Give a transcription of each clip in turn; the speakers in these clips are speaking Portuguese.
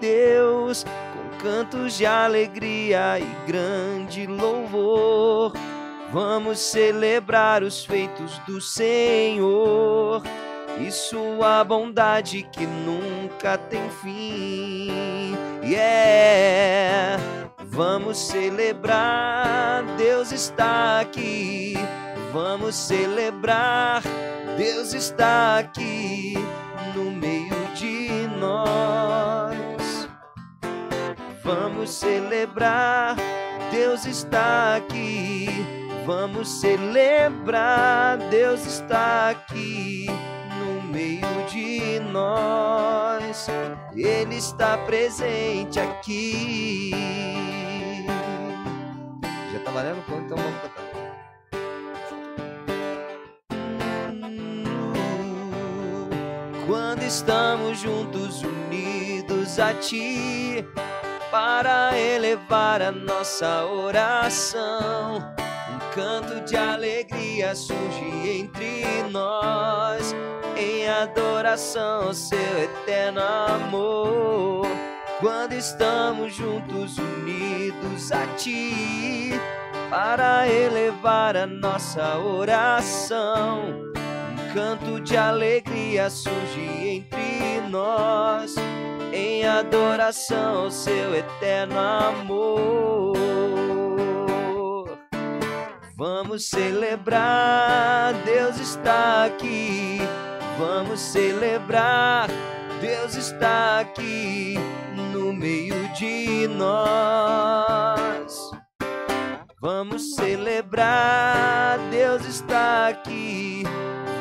de Deus, com cantos de alegria e grande louvor. Vamos celebrar os feitos do Senhor e sua bondade que nunca tem fim. Yeah! Vamos celebrar, Deus está aqui. Vamos celebrar, Deus está aqui no meio de nós. Vamos celebrar, Deus está aqui. Vamos celebrar, Deus está aqui no meio de nós. Ele está presente aqui. Já tá valendo quanto? Então vamos cantar. Quando estamos juntos, unidos a Ti, para elevar a nossa oração, um canto de alegria surge entre nós, em adoração ao Seu eterno amor. Quando estamos juntos, unidos a Ti, para elevar a nossa oração. Canto de alegria surge entre nós, em adoração ao seu eterno amor. Vamos celebrar, Deus está aqui. Vamos celebrar, Deus está aqui no meio de nós. Vamos celebrar, Deus está aqui.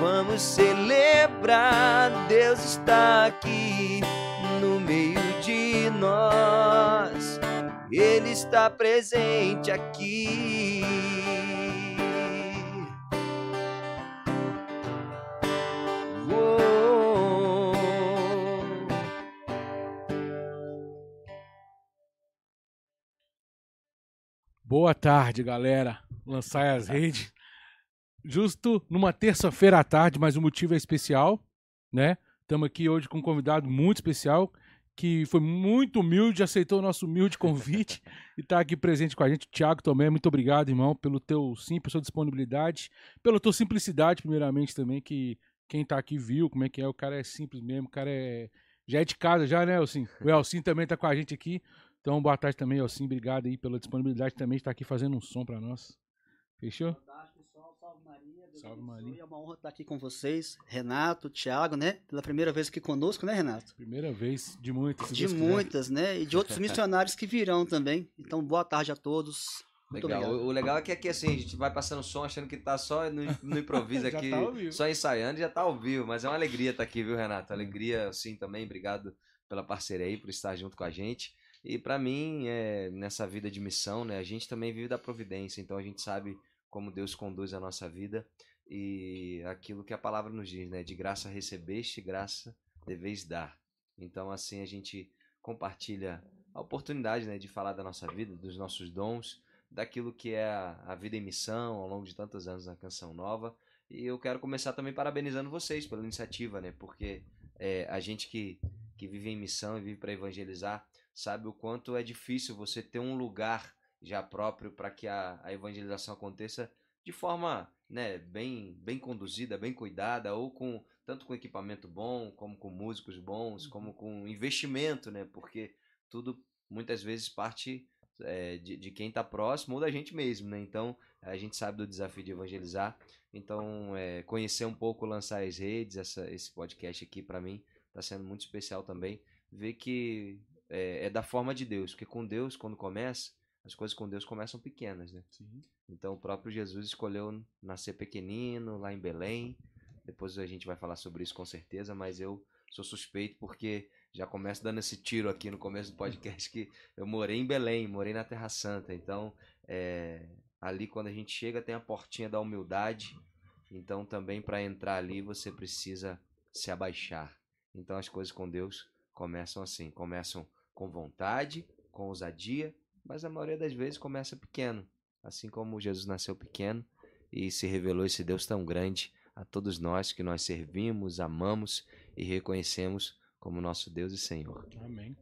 Vamos celebrar, Deus está aqui no meio de nós. Ele está presente aqui. Boa tarde, galera. Lançar as redes. Justo numa terça-feira à tarde, mas o motivo é especial, né? Estamos aqui hoje com um convidado muito especial que foi muito humilde, aceitou o nosso humilde convite e está aqui presente com a gente. Tiago também, muito obrigado, irmão, pelo teu sim, pela sua disponibilidade, pela tua simplicidade, primeiramente, também, que quem está aqui viu como é que é. O cara é simples mesmo, o cara é. Já é de casa, já, né, Elcim? O Elcim também está com a gente aqui. Então, boa tarde também, Elcim. Obrigado aí pela disponibilidade também de estar aqui fazendo um som para nós. Fechou? Fantástico, pessoal. Salve Maria. Deus Salve. Maria. É uma honra estar aqui com vocês. Renato, Thiago, né? Pela primeira vez aqui conosco, né, Renato? Primeira vez de muitas. De quiser. muitas, né? E de outros missionários que virão também. Então, boa tarde a todos. Muito Legal. obrigado. O, o legal é que aqui assim, a gente vai passando som achando que tá só no, no improviso Já aqui, tá ao vivo. só ensaiando e já tá ao vivo. Mas é uma alegria estar aqui, viu, Renato? Alegria, sim, também. Obrigado pela parceria aí, por estar junto com a gente. E pra mim, é, nessa vida de missão, né, a gente também vive da providência, então a gente sabe como Deus conduz a nossa vida e aquilo que a palavra nos diz, né? De graça recebeste, graça deveis dar. Então, assim, a gente compartilha a oportunidade, né, de falar da nossa vida, dos nossos dons, daquilo que é a, vida em missão ao longo de tantos anos na Canção Nova. E eu quero começar também parabenizando vocês pela iniciativa, né? Porque é, a gente que, que vive em missão e vive para evangelizar sabe o quanto é difícil você ter um lugar já próprio para que a, a evangelização aconteça de forma né, bem, bem conduzida, bem cuidada, ou com tanto com equipamento bom, como com músicos bons, como com investimento, né? Porque tudo muitas vezes parte é, de, de quem está próximo ou da gente mesmo, né? Então a gente sabe do desafio de evangelizar. Então é, conhecer um pouco, lançar as redes, essa, esse podcast aqui para mim está sendo muito especial também. Ver que é, é da forma de Deus, porque com Deus quando começa as coisas com Deus começam pequenas, né? Sim. Então o próprio Jesus escolheu nascer pequenino lá em Belém. Depois a gente vai falar sobre isso com certeza, mas eu sou suspeito porque já começo dando esse tiro aqui no começo do podcast que eu morei em Belém, morei na Terra Santa. Então é, ali quando a gente chega tem a portinha da humildade. Então também para entrar ali você precisa se abaixar. Então as coisas com Deus começam assim, começam com vontade, com ousadia, mas a maioria das vezes começa pequeno. Assim como Jesus nasceu pequeno e se revelou esse Deus tão grande a todos nós que nós servimos, amamos e reconhecemos como nosso Deus e Senhor. Amém.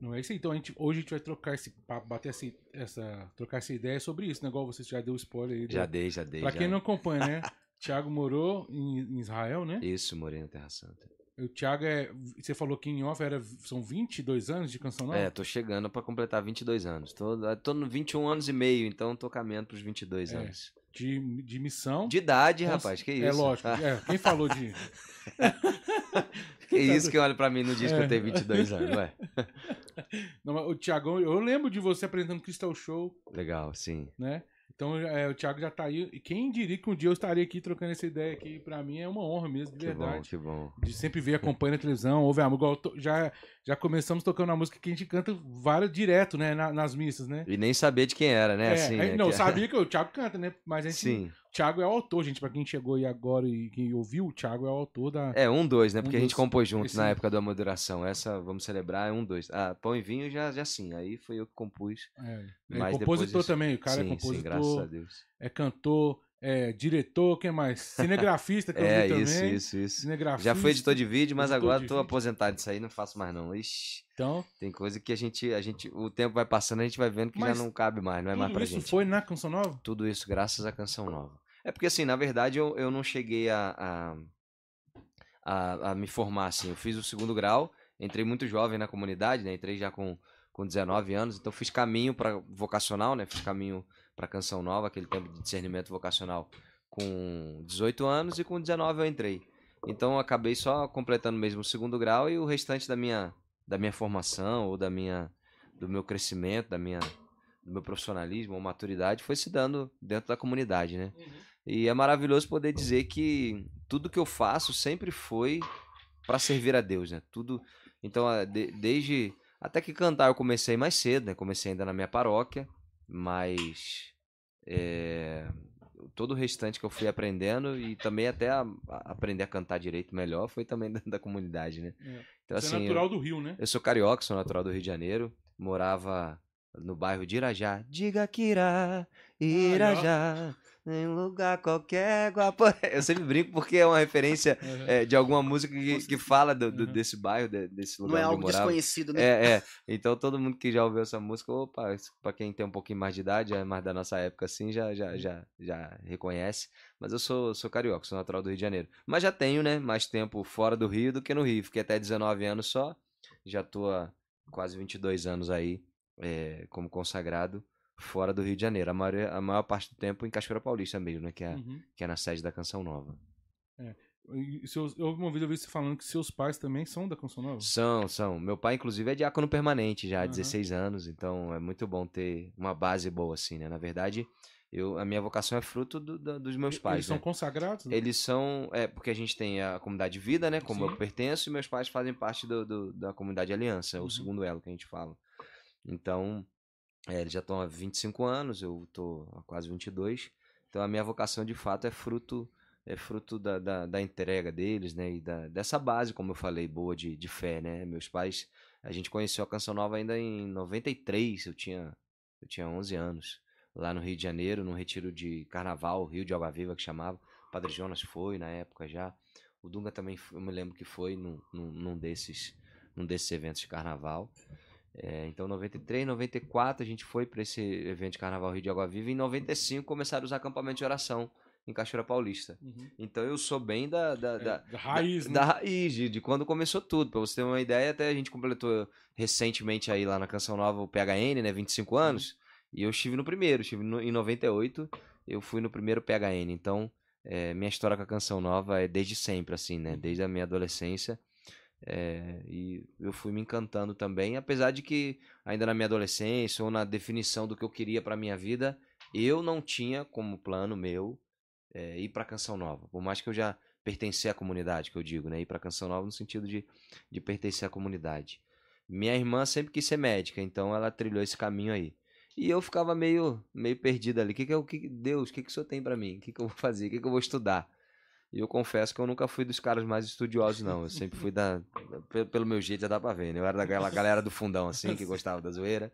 Não é isso aí. Então a gente, hoje a gente vai trocar esse papo, bater essa, essa, trocar essa ideia sobre isso, né? Igual você já deu spoiler aí. Já do- dei, já dei. Pra já. quem não acompanha, né? Thiago morou em, em Israel, né? Isso, morei na Terra Santa. O Thiago é. Você falou que em off era, são 22 anos de canção nova? É, tô chegando pra completar 22 anos. Tô, tô no 21 anos e meio, então tô caminhando pros 22 É. anos. De, de missão. De idade, Cons- rapaz, que isso? É lógico. É, quem falou de. que isso que olha pra mim no que É. eu tenho 22 anos, ué. Não, o Thiagão, eu lembro de você apresentando Crystal Show, Legal, sim. né? Então é, o Thiago já tá aí. E quem diria que um dia eu estaria aqui trocando essa ideia aqui, pra mim é uma honra mesmo, de Que bom, verdade. que bom. De sempre ver, acompanha na televisão, ouve a música. Já, já começamos tocando uma música que a gente canta várias direto, né? na- nas missas, né? E nem saber de quem era, né? É, assim, né? não, que- sabia que o Thiago canta, né? Mas a gente, Sim. o Thiago é o autor, gente. Pra quem chegou aí agora e quem ouviu, o Thiago é o autor da. É, um, dois, né? Um Porque a gente dos- compôs junto esse- na época da moderação. Essa, vamos celebrar, é um, dois. Ah, Pão e Vinho já, já sim. Aí foi eu que compus. É, é Mas compositor depois também, o cara sim, é compositor, sim, graças a Deus. é cantor, é diretor, quem mais? Cinegrafista, que eu É, vi isso, também. isso, isso. Cinegrafista. Já fui editor de vídeo, mas editor agora tô vídeo. aposentado disso aí, não faço mais não. Ixi, Então, tem coisa que a gente, a gente, o tempo vai passando, a gente vai vendo que já não cabe mais, não é mais pra isso gente. foi na Canção Nova? Tudo isso graças à Canção Nova. É porque assim, na verdade eu, eu não cheguei a, a, a, a me formar assim. Eu fiz o segundo grau, entrei muito jovem na comunidade, né? Entrei já com, com 19 anos, então fiz caminho para vocacional, né? Fiz caminho para Canção Nova, aquele tempo de discernimento vocacional com 18 anos e com 19 eu entrei. Então eu acabei só completando mesmo o segundo grau e o restante da minha da minha formação ou da minha do meu crescimento, da minha do meu profissionalismo ou maturidade foi se dando dentro da comunidade, né? E é maravilhoso poder dizer que tudo que eu faço sempre foi para servir a Deus, né? Tudo. Então, de- desde até que cantar eu comecei mais cedo, né? Comecei ainda na minha paróquia, mas é, todo o restante que eu fui aprendendo e também até a- a aprender a cantar direito melhor foi também dentro da comunidade, né? É. Então, Você assim, é eu- natural do Rio, né? eu sou carioca, sou natural do Rio de Janeiro. Morava no bairro de Irajá. Diga que irá, Irajá, em lugar qualquer. Guapo... Eu sempre brinco porque é uma referência Uhum. é, de alguma música que, que fala do, do- Uhum. desse bairro, de- desse Não lugar é onde eu algo desconhecido, né? É, é. Então todo mundo que já ouviu essa música, opa, pra quem tem um pouquinho mais de idade, é mais da nossa época assim, já, já, já, já reconhece. Mas eu sou, sou carioca, sou natural do Rio de Janeiro. Mas já tenho, né, mais tempo fora do Rio do que no Rio. Fiquei até 19 anos só. Já tô há quase 22 anos aí é, como consagrado fora do Rio de Janeiro. A maior, a maior parte do tempo em Cachoeira Paulista mesmo, né, que é, Uhum. que é na sede da Canção Nova. E seus, eu uma vez eu vi você falando que seus pais também são da Canção Nova. São, são. Meu pai, inclusive, é diácono permanente já há Aham. 16 anos, então é muito bom ter uma base boa, assim, né? Na verdade, eu, a minha vocação é fruto do- da- dos meus pais, Eles são né? consagrados? Eles são. É, porque a gente tem a comunidade Vida, né? Como Sim. eu pertenço, e meus pais fazem parte do, do- da comunidade Aliança, Uhum. o segundo elo que a gente fala. Então, é, eles já estão há 25 anos, eu tô há quase 22. Então, a minha vocação, de fato, é fruto é fruto da, da, da entrega deles, né? E da, dessa base, como eu falei, boa de, de fé, né? Meus pais, a gente conheceu a Canção Nova ainda em 93, eu tinha, eu tinha 11 anos lá no Rio de Janeiro, num retiro de carnaval, Rio de Água Viva que chamava. O Padre Jonas foi na época já. O Dunga também, eu me lembro que foi num, num, num desses, num desses eventos de carnaval. É, então, 93, 94 a gente foi para esse evento de carnaval Rio de Água Viva. E em 95 começaram os acampamentos de oração em Cachoeira Paulista. Uhum. Então eu sou bem da, da, É, da, da raiz, da, né? da raiz, de, de quando começou tudo. Pra você ter uma ideia, até a gente completou recentemente aí lá na Canção Nova o PHN, né? 25 anos. E eu estive no primeiro, estive no, em 98, eu fui no primeiro PHN. Então, é, minha história com a Canção Nova é desde sempre, assim, né? Desde a minha adolescência. É, e eu fui me encantando também, apesar de que ainda na minha adolescência ou na definição do que eu queria pra minha vida, eu não tinha como plano meu é, ir pra Canção Nova. Por mais que eu já pertencer à comunidade, que eu digo, né? Ir pra Canção Nova no sentido de, de pertencer à comunidade. Minha irmã sempre quis ser médica, então ela trilhou esse caminho aí. E eu ficava meio, meio perdido ali. Que que eu, que, Deus, o que, que o senhor tem pra mim? O que, que eu vou fazer? O que, que eu vou estudar? E eu confesso que eu nunca fui dos caras mais estudiosos, não. Eu sempre fui da. Pelo, meu jeito já dá pra ver, né? Eu era daquela galera do fundão, assim, que gostava da zoeira.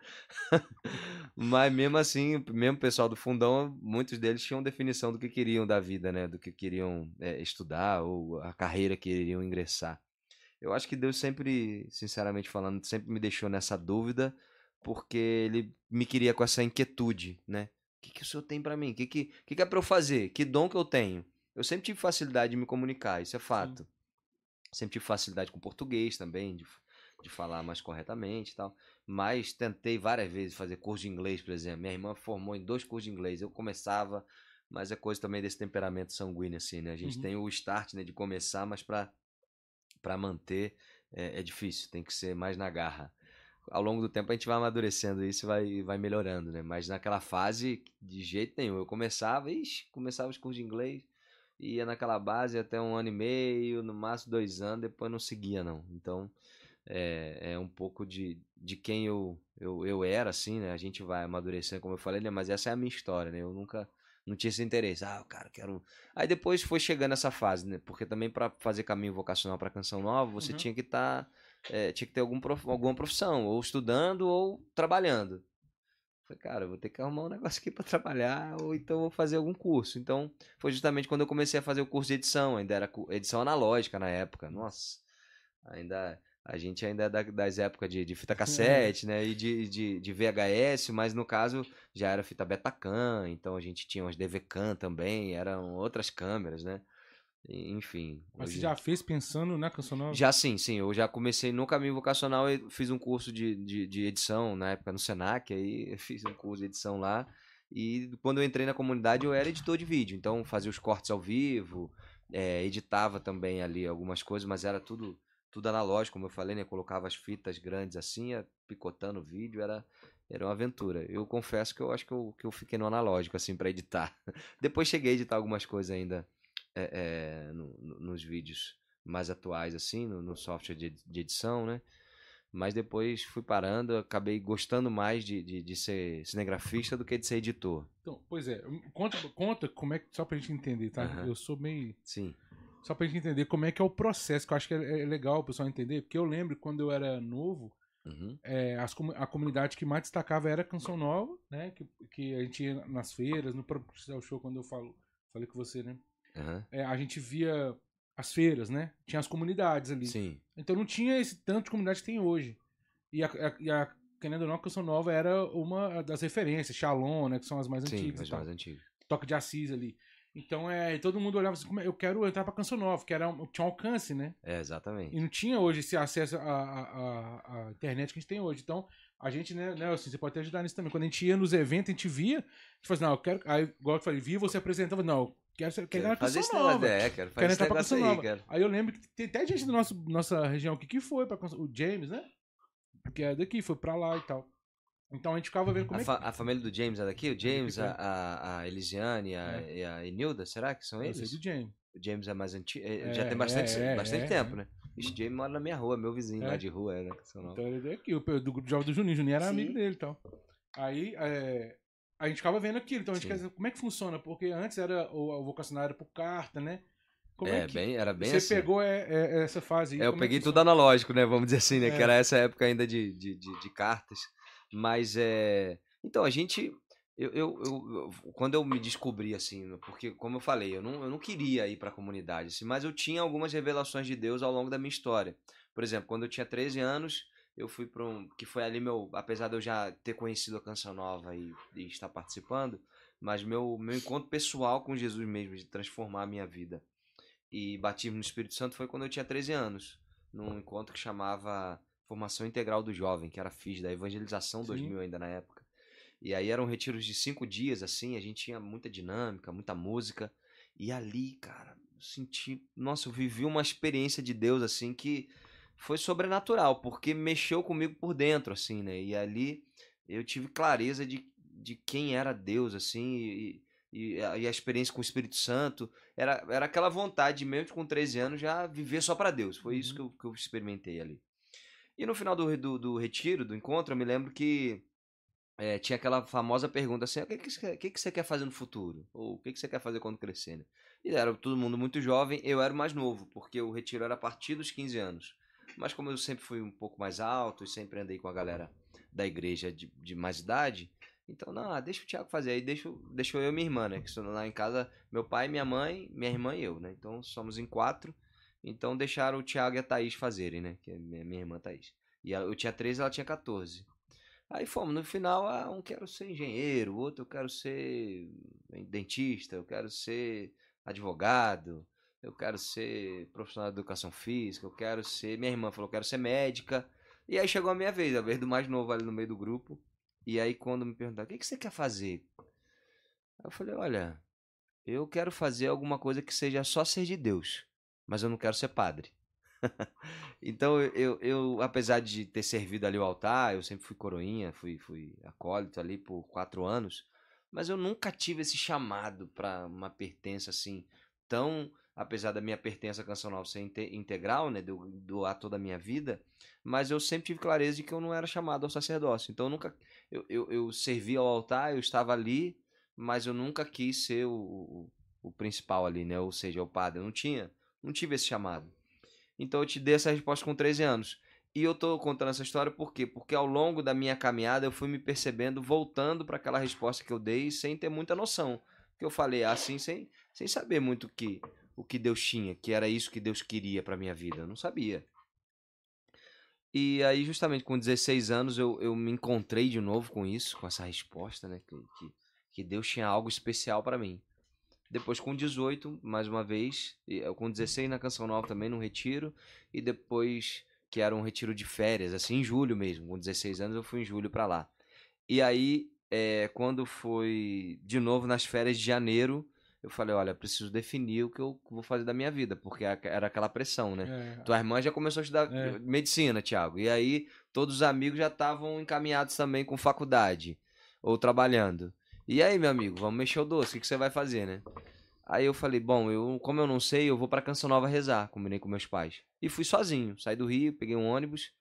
Mas mesmo assim, mesmo o pessoal do fundão, muitos deles tinham definição do que queriam da vida, né? Do que queriam é, estudar ou a carreira que iriam ingressar. Eu acho que Deus sempre, sinceramente falando, sempre me deixou nessa dúvida, porque ele me queria com essa inquietude, né? O que, que o senhor tem para mim? O que, que, que, que é para eu fazer? Que dom que eu tenho? Eu sempre tive facilidade de me comunicar, isso é fato. Sim. Sempre tive facilidade com português também, de, de falar mais corretamente e tal. Mas tentei várias vezes fazer curso de inglês, por exemplo. Minha irmã formou em dois cursos de inglês. Eu começava, mas é coisa também desse temperamento sanguíneo, assim, né? A gente uhum. tem o start, né, de começar, mas para para manter é, é, difícil, tem que ser mais na garra. Ao longo do tempo a gente vai amadurecendo isso e vai, vai melhorando, né? Mas naquela fase, de jeito nenhum. Eu começava, ixi, começava os cursos de inglês, ia naquela base até um ano e meio, no máximo dois anos, depois não seguia, não. Então, é, é um pouco de, de quem eu, eu, eu era, assim, né? A gente vai amadurecendo, como eu falei, né? Mas essa é a minha história, né? Eu nunca não tinha esse interesse. Ah, cara, quero. Aí depois foi chegando essa fase, né? Porque também para fazer caminho vocacional para canção nova, você uhum. tinha que estar. Tá, é, tinha que ter algum prof... alguma profissão, ou estudando ou trabalhando. Falei, cara, vou ter que arrumar um negócio aqui para trabalhar, ou então vou fazer algum curso. Então, foi justamente quando eu comecei a fazer o curso de edição, ainda era edição analógica na época. Nossa, ainda a gente ainda é da, das épocas de, de fita cassete, né? E de, de, de, VHS, mas no caso já era fita Betacam, então a gente tinha umas DVCam também, eram outras câmeras, né? Enfim. Mas você já fez pensando na canção nova? Já sim, sim. Eu já comecei no caminho vocacional e fiz um curso de, de, de edição na época no Senac, aí fiz um curso de edição lá. E quando eu entrei na comunidade eu era editor de vídeo, então fazia os cortes ao vivo, é, editava também ali algumas coisas, mas era tudo tudo analógico, como eu falei, né? Colocava as fitas grandes assim, picotando o vídeo, era, era uma aventura. Eu confesso que eu acho que eu, que eu fiquei no analógico, assim, para editar. Depois cheguei a editar algumas coisas ainda é, é, no, no, nos vídeos mais atuais, assim, no, no software de, de, edição, né? Mas depois fui parando, acabei gostando mais de, de, de, ser cinegrafista do que de ser editor. Então, pois é, conta, conta como é que, só pra gente entender, tá? Uhum. Eu sou meio. Sim. Só pra gente entender como é que é o processo, que eu acho que é, é legal o pessoal entender, porque eu lembro quando eu era novo, uhum. é, as, a comunidade que mais destacava era a Canção Nova, né? Que, que a gente ia nas feiras, no próprio show, quando eu falo, falei com você, né? Uhum. É, a gente via as feiras, né? Tinha as comunidades ali. Sim. Então não tinha esse tanto de comunidade que tem hoje. E a, a, e a querendo ou não, a Canção Nova era uma das referências, Shalom, né? Que são as mais Sim, antigas. As mais antigas. Toque de Assis ali. Então, é, todo mundo olhava assim, eu quero entrar pra Canção Nova, que era, tinha um alcance, né? É, exatamente. E não tinha hoje esse acesso à, à, internet que a gente tem hoje. Então, a gente, né, né assim, você pode até ajudar nisso também. Quando a gente ia nos eventos, a gente via, a gente falava assim, não, eu quero. Aí, igual eu falei, via você apresentava, não, quero, quero, quero fazer esse nova. É, quero fazer quero aí, Nova. Aí eu lembro que tem até gente da nossa, nossa região aqui que foi pra O James, né? Que é daqui, foi pra lá e tal. Então a gente ficava vendo como a é que... A família do James é daqui? O James, a, a, a Elisiane a, é. e a Enilda, será que são eles? Eu sei do James. O James é mais antigo, é, já tem bastante, é, bastante é, tempo, né? Esse James mora na minha rua, meu vizinho lá de rua, né? Então ele é aqui, o do jovem do Juninho, Juninho era Sim. amigo dele e tal. Aí a gente ficava vendo aquilo, então a gente quer dizer, como é que funciona? Porque antes era o, o vocacionário era por carta, né? Como é, é bem, era bem você assim. Você pegou é, é, essa fase aí? É, eu peguei tudo analógico, né? Vamos dizer assim, né? Que era essa época ainda de, de, de, de cartas. Mas é. Então, a gente. Eu, eu, eu, quando eu me descobri assim, porque como eu falei, eu não, eu não queria ir para a comunidade, assim, mas eu tinha algumas revelações de Deus ao longo da minha história. Por exemplo, quando eu tinha 13 anos, eu fui para um, que foi ali meu, apesar de eu já ter conhecido a canção nova e, e, estar participando, mas meu meu encontro pessoal com Jesus mesmo, de transformar a minha vida e batismo no Espírito Santo foi quando eu tinha 13 anos, num encontro que chamava Formação Integral do Jovem, que era FIS, da Evangelização Sim. 2000 ainda na época. E aí eram retiros de cinco dias, assim, a gente tinha muita dinâmica, muita música. E ali, cara, eu senti. Nossa, eu vivi uma experiência de Deus, assim, que foi sobrenatural, porque mexeu comigo por dentro, assim, né? E ali eu tive clareza de, de quem era Deus, assim, e, e, a, e a experiência com o Espírito Santo. Era, era aquela vontade, mesmo com 13 anos, já viver só para Deus. Foi uhum. isso que eu, que eu experimentei ali. E no final do, do, do retiro, do encontro, eu me lembro que é, tinha aquela famosa pergunta assim: o que, que, você, que, que você quer fazer no futuro? Ou o que, que você quer fazer quando crescer? Né? E era todo mundo muito jovem, eu era mais novo, porque o retiro era a partir dos 15 anos. Mas como eu sempre fui um pouco mais alto e sempre andei com a galera da igreja de, de mais idade, então, não, ah, deixa o Thiago fazer. Aí deixa, deixa eu e minha irmã, né? Que estou lá em casa, meu pai, minha mãe, minha irmã e eu, né? Então somos em quatro. Então deixaram o Thiago e a Thaís fazerem, né? Que é minha, minha irmã Thaís. E eu tinha 13 ela tinha 14. Aí fomos, no final, ah, um quero ser engenheiro, outro eu quero ser dentista, eu quero ser advogado, eu quero ser profissional de educação física, eu quero ser. Minha irmã falou, eu quero ser médica. E aí chegou a minha vez, a vez do mais novo ali no meio do grupo. E aí quando me perguntaram, o que, que você quer fazer? Eu falei, olha, eu quero fazer alguma coisa que seja só ser de Deus, mas eu não quero ser padre. então eu, eu, apesar de ter servido ali o altar, eu sempre fui coroinha, fui, fui acólito ali por quatro anos, mas eu nunca tive esse chamado para uma pertença assim tão apesar da minha pertença cancional ser integral, né, do, doar toda a minha vida, mas eu sempre tive clareza de que eu não era chamado ao sacerdócio. Então eu nunca, eu, eu, eu servi ao altar, eu estava ali, mas eu nunca quis ser o, o, o, principal ali, né, ou seja, o padre. Eu não tinha, não tive esse chamado. Então eu te dei essa resposta com 13 anos. E eu tô contando essa história por quê? Porque ao longo da minha caminhada eu fui me percebendo voltando para aquela resposta que eu dei sem ter muita noção. Que eu falei assim sem, sem saber muito o que o que Deus tinha, que era isso que Deus queria para minha vida. Eu não sabia. E aí, justamente com 16 anos, eu, eu me encontrei de novo com isso, com essa resposta, né? Que, que, que Deus tinha algo especial para mim. Depois, com 18, mais uma vez, com 16 na Canção Nova também, no retiro. E depois, que era um retiro de férias, assim, em julho mesmo. Com 16 anos, eu fui em julho para lá. E aí, é, quando foi de novo nas férias de janeiro, eu falei, olha, preciso definir o que eu vou fazer da minha vida, porque era aquela pressão, né? É. Tua irmã já começou a estudar é. medicina, Thiago, e aí todos os amigos já estavam encaminhados também com faculdade ou trabalhando. E aí, meu amigo, vamos mexer o doce, o que, você vai fazer, né? Aí eu falei, bom, eu, como eu não sei, eu vou para Canção Nova rezar, combinei com meus pais. E fui sozinho, saí do Rio, peguei um ônibus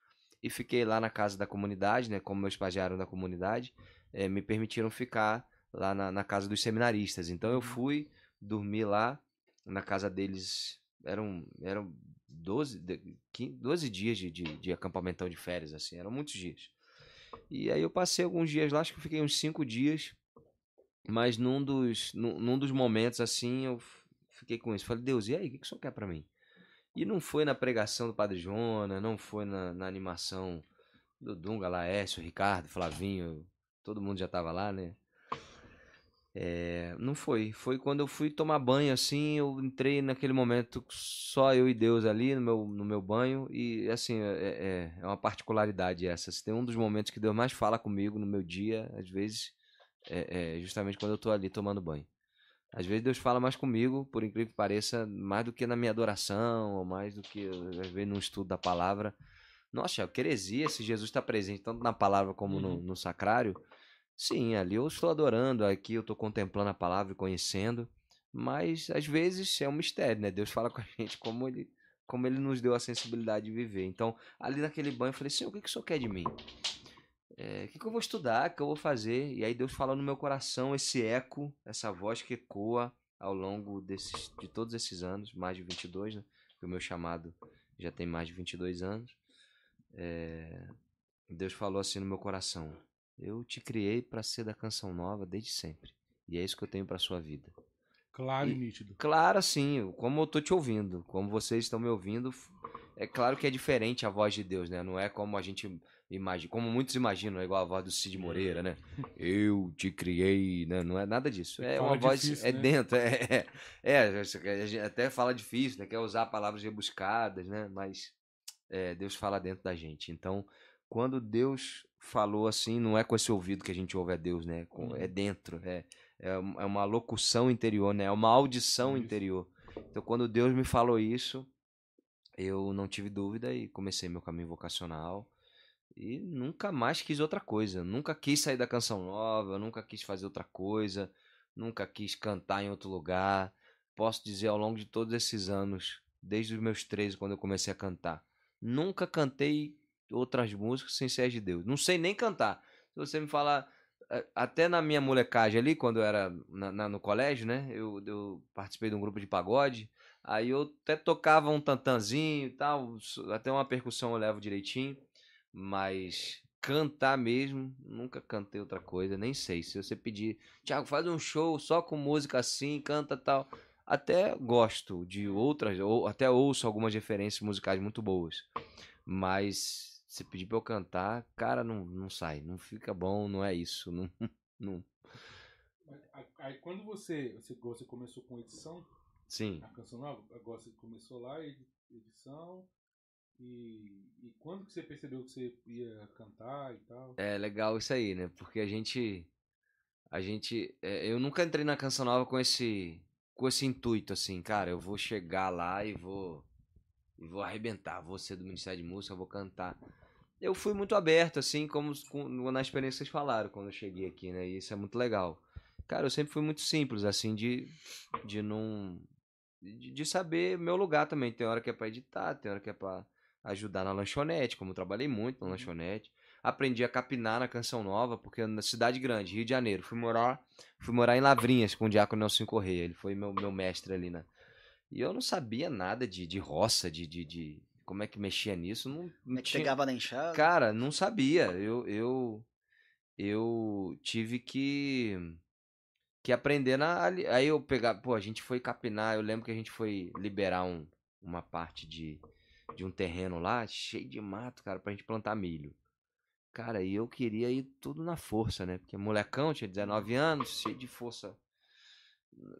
e fiquei lá na casa da comunidade, né? Como meus pais já eram da comunidade, é, me permitiram ficar lá na, na, casa dos seminaristas. Então eu uhum. fui dormir lá na casa deles. Eram, eram 12, 15, 12 dias de, de, de acampamentão de férias, assim, eram muitos dias. E aí eu passei alguns dias lá, acho que fiquei uns 5 dias. Mas num dos, num, num, dos momentos, assim, eu fiquei com isso. Falei, Deus, e aí, o que, que o senhor quer para mim? E não foi na pregação do Padre Jona, não foi na, na animação do Dunga, Laércio, Ricardo, Flavinho, todo mundo já tava lá, né? É, não foi. Foi quando eu fui tomar banho, assim, eu entrei naquele momento só eu e Deus ali no meu, no meu banho. E, assim, é, é, é uma particularidade essa. Se tem um dos momentos que Deus mais fala comigo no meu dia, às vezes, é, é justamente quando eu tô ali tomando banho. Às vezes Deus fala mais comigo, por incrível que pareça, mais do que na minha adoração, ou mais do que, às vezes, no estudo da palavra. Nossa, que heresia se Jesus está presente tanto na palavra como uhum. no, no sacrário. Sim, ali eu estou adorando, aqui eu estou contemplando a palavra e conhecendo, mas às vezes é um mistério, né? Deus fala com a gente como ele, como ele nos deu a sensibilidade de viver. Então, ali naquele banho, eu falei: Senhor, o que, que o Senhor quer de mim? É, o que, que eu vou estudar? O que eu vou fazer? E aí Deus fala no meu coração esse eco, essa voz que ecoa ao longo desses, de todos esses anos, mais de 22, né? Porque o meu chamado já tem mais de 22 anos. É, Deus falou assim no meu coração: eu te criei para ser da canção nova desde sempre. E é isso que eu tenho para sua vida. Claro e, e nítido. Claro, sim. Como eu tô te ouvindo, como vocês estão me ouvindo, é claro que é diferente a voz de Deus, né? Não é como a gente imagina, como muitos imaginam, é igual a voz do Cid Moreira, né? Eu te criei, né? Não é nada disso. É fala uma voz difícil, é né? dentro, é, é, é, a gente até fala difícil, né? Quer usar palavras rebuscadas, né? Mas é, Deus fala dentro da gente. Então, quando Deus falou assim, não é com esse ouvido que a gente ouve a Deus, né? Com, é uhum. dentro, é, é, é uma locução interior, né? É uma audição isso. interior. Então, quando Deus me falou isso, eu não tive dúvida e comecei meu caminho vocacional. E nunca mais quis outra coisa. Nunca quis sair da canção nova, nunca quis fazer outra coisa, nunca quis cantar em outro lugar. Posso dizer ao longo de todos esses anos, desde os meus 13, quando eu comecei a cantar, nunca cantei outras músicas sem ser de Deus. Não sei nem cantar. Se você me falar, até na minha molecagem ali, quando eu era na, na, no colégio, né? Eu, eu participei de um grupo de pagode. Aí eu até tocava um tantanzinho e tal, até uma percussão eu levo direitinho, mas cantar mesmo, nunca cantei outra coisa, nem sei. Se você pedir, Tiago, faz um show só com música assim, canta tal. até gosto de outras, ou até ouço algumas referências musicais muito boas. Mas se pedir pra eu cantar, cara, não, não sai, não fica bom, não é isso. Não, não. Aí quando você, você, você começou com edição, Sim. a canção nova, agora você começou lá, edi- edição, e, e quando que você percebeu que você ia cantar e tal? É legal isso aí, né? Porque a gente. A gente. é, eu nunca entrei na canção nova com esse. Com esse intuito, assim, cara, eu vou chegar lá e vou. E vou arrebentar, vou ser do Ministério de Música, vou cantar. Eu fui muito aberto, assim, como com- na experiência vocês falaram quando eu cheguei aqui, né? E isso é muito legal. Cara, eu sempre fui muito simples, assim, de, de não. De, de saber meu lugar também. Tem hora que é pra editar, tem hora que é pra ajudar na lanchonete, como eu trabalhei muito na Uhum. lanchonete aprendi a capinar na Canção Nova, porque na cidade grande, Rio de Janeiro, fui morar, fui morar em Lavrinhas com o Diácono Nelson Correia, ele foi meu, meu mestre ali, né? E eu não sabia nada de, de roça, de, de, de como é que mexia nisso, não, não Como é que tinha... pegava na enxada? Cara, não sabia. Eu, eu, eu tive que que aprender na aí eu pegar, pô, a gente foi capinar, eu lembro que a gente foi liberar um, uma parte de, de um terreno lá, cheio de mato, cara, pra gente plantar milho. Cara, e eu queria ir tudo na força, né? Porque molecão, tinha 19 anos, cheio de força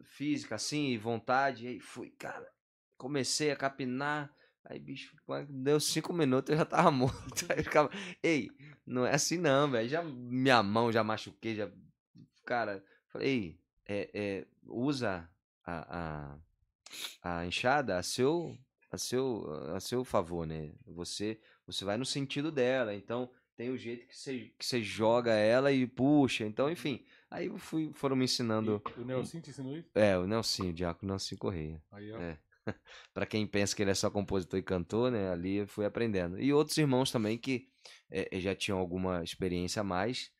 física, assim, vontade. E aí fui, cara, comecei a capinar. Aí, bicho, quando deu cinco minutos eu já tava morto. Aí eu ficava, ei, não é assim não, velho. Já minha mão já machuquei, já. Cara, falei, ei, é, é, usa a, a, a enxada a seu, a, seu, a seu favor, né? Você, você vai no sentido dela, então tem o jeito que você, que você joga ela e puxa. Então, enfim. Aí eu fui, foram me ensinando. E o Nelson te ensinou isso? É, o Nelson, o Diácono Nelson Correia. Aí, ó. É. Pra quem pensa que ele é só compositor e cantor, né? Ali eu fui aprendendo. E outros irmãos também que eh, já tinham alguma experiência a mais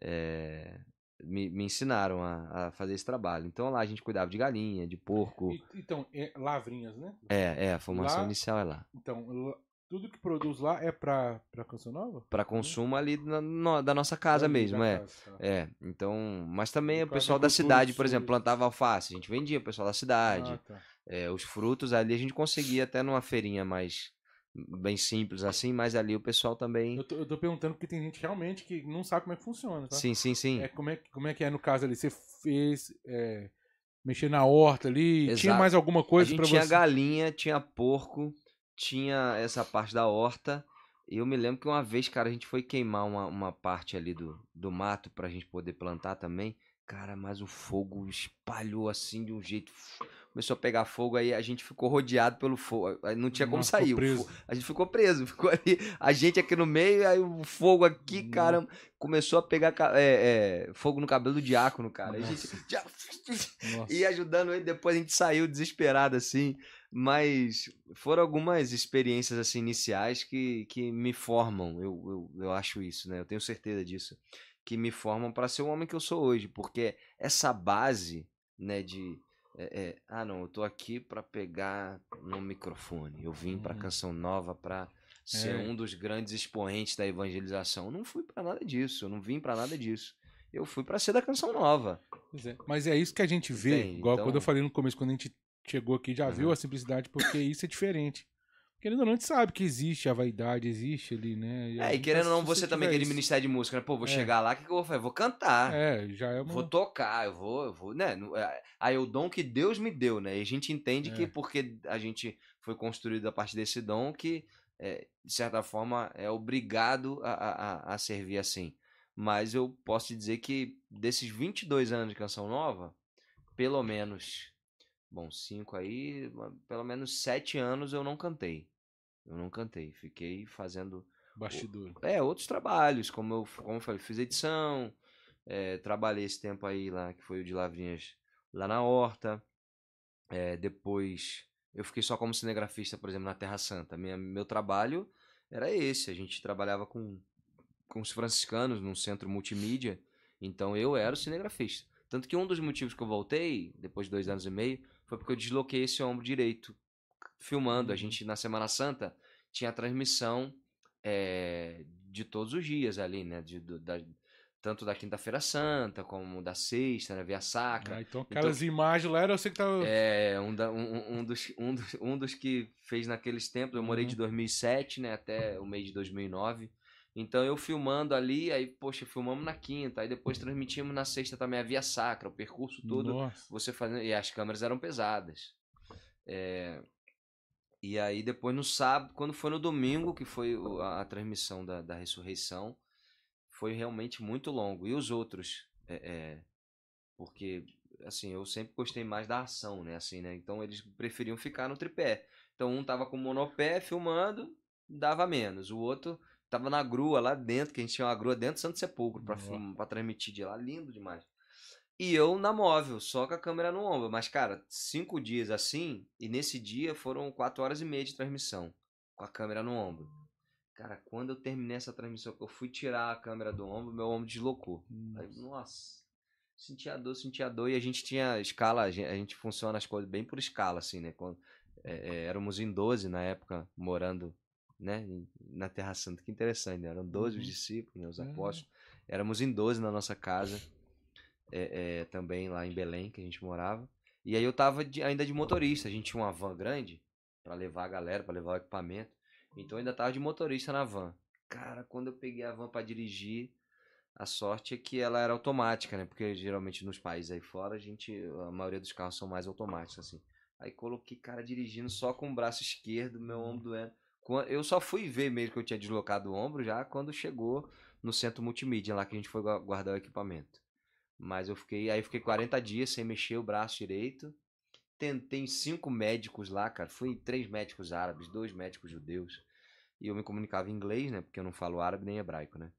eh, me, me ensinaram a, a fazer esse trabalho. Então lá a gente cuidava de galinha, de porco. E- então, é Lavrinhas, né? É, é, a formação Lá- inicial é lá. Então, tudo que produz lá é pra, pra Canção Nova? Pra consumo ali na- no- da nossa casa Ali mesmo, da é. casa, tá. É, então, mas também o pessoal da agricultura cidade, por exemplo, plantava alface, a gente vendia o pessoal da cidade. Ah, tá. É, os frutos ali a gente conseguia até numa feirinha mais bem simples assim, mas ali o pessoal também. Eu tô, eu tô perguntando porque tem gente realmente que não sabe como é que funciona, tá? Sim, sim, sim. É, como, é, que- como é que é no caso ali? Você fez é, mexer na horta ali? Tinha Exato. mais alguma coisa gente pra tinha você? galinha, tinha porco, tinha essa parte da horta. E eu me lembro que uma vez, cara, a gente foi queimar uma, uma parte ali do, do mato pra gente poder plantar também. Cara, mas o fogo espalhou assim de um jeito. Começou a pegar fogo, aí a gente ficou rodeado pelo fogo. Não tinha como Nossa, sair. A gente ficou preso, ficou ali. A gente aqui no meio, aí o fogo aqui, Nossa. cara, começou a pegar é, é, fogo no cabelo do diácono, cara. Aí a gente Nossa. e ajudando ele, depois a gente saiu desesperado assim, mas foram algumas experiências assim iniciais que, que me formam, eu, eu, eu acho isso, né? Eu tenho certeza disso, que me formam para ser o homem que eu sou hoje, porque essa base, né, de é, é, ah não, eu tô aqui para pegar no microfone, eu vim para Uhum. canção nova para ser É. um dos grandes expoentes da evangelização. Eu não fui para nada disso, eu não vim para nada disso. Eu fui para ser da canção nova. É. Mas é isso que a gente vê, igual quando eu Então- falei no começo, quando a gente chegou aqui, já Aham. viu a simplicidade, porque isso é diferente. Querendo ou não, a gente sabe que existe a vaidade, existe ali, né? a É, e gente querendo ou tá- não, você também isso- ministério de música, né? Pô, vou É. chegar lá, o que, que eu vou fazer? Vou cantar. É, já é uma... Vou tocar, eu vou, eu vou, né? é- Aí é o dom que Deus me deu, né? E a gente entende É. que porque a gente foi construído a partir desse dom que, é, de certa forma, é obrigado a, a, a- a servir assim. Mas eu posso te dizer que desses 22 anos de Canção Nova, pelo menos, bom, cinco aí, pelo menos sete anos eu não cantei. Eu não cantei, fiquei fazendo bastidor. é, outros trabalhos, como eu, como eu falei, fiz edição, é, trabalhei esse tempo aí lá, que foi o de Lavrinhas, lá na Horta. É, depois eu fiquei só como cinegrafista, por exemplo, na Terra Santa. Minha, meu trabalho era esse, a gente trabalhava com, com os franciscanos num centro multimídia, então eu era o cinegrafista. Tanto que um dos motivos que eu voltei, depois de dois anos e meio, foi porque eu desloquei esse ombro direito filmando. A Uhum. gente, na Semana Santa, tinha a transmissão é, de todos os dias ali, né? De, do- da- tanto da Quinta-feira Santa, como da Sexta, né? Via Sacra. Ah, então aquelas imagens lá era você que tava. É, um, da, um, um, dos, um, dos, um dos que fez naqueles tempos. Eu morei Uhum. de 2007, né? Até o mês de 2009. Então eu filmando ali, aí, poxa, filmamos na quinta, aí depois transmitimos na sexta também a Via Sacra, o percurso todo Nossa. você fazendo. E as câmeras eram pesadas. É, E aí depois no sábado, quando foi no domingo, que foi o- a, a transmissão da, da ressurreição, foi realmente muito longo. E os outros? É, é, porque, assim, eu sempre gostei mais da ação, né? Assim, né? Então eles preferiam ficar no tripé. Então um tava com monopé filmando, dava menos. O outro tava na grua lá dentro, que a gente tinha uma grua dentro do Santo Sepulcro pra, Nossa. film- pra transmitir de lá. Lindo demais. E eu na móvel, só com a câmera no ombro. Mas, cara, cinco dias assim, e nesse dia foram quatro horas e meia de transmissão, com a câmera no ombro. Cara, quando eu terminei essa transmissão, que eu fui tirar a câmera do ombro, meu ombro deslocou. Aí, nossa, sentia dor, sentia dor. E a gente tinha escala, a gente, a gente funciona as coisas bem por escala, assim, né? Quando, é, é, éramos em 12 na época, morando né, na Terra Santa. Que interessante, né? Eram 12 os Uhum. discípulos, né, os É. apóstolos. Éramos em 12 na nossa casa, é, é, também lá em Belém, que a gente morava. E aí eu tava de- ainda de motorista. A gente tinha uma van grande pra levar a galera, pra levar o equipamento. Então eu ainda tava de motorista na van. Cara, quando eu peguei a van pra dirigir, a sorte é que ela era automática, né? Porque geralmente nos países aí fora, a gente, a maioria dos carros são mais automáticos assim. Aí coloquei cara dirigindo só com o braço esquerdo, meu ombro doendo. Eu só fui ver mesmo que eu tinha deslocado o ombro já quando chegou no centro multimídia lá que a gente foi gua- guardar o equipamento. Mas eu fiquei, aí fiquei 40 dias sem mexer o braço direito. Tentei cinco médicos lá, cara. Fui três médicos árabes, dois médicos judeus. E eu me comunicava em inglês, né? Porque eu não falo árabe nem hebraico, né?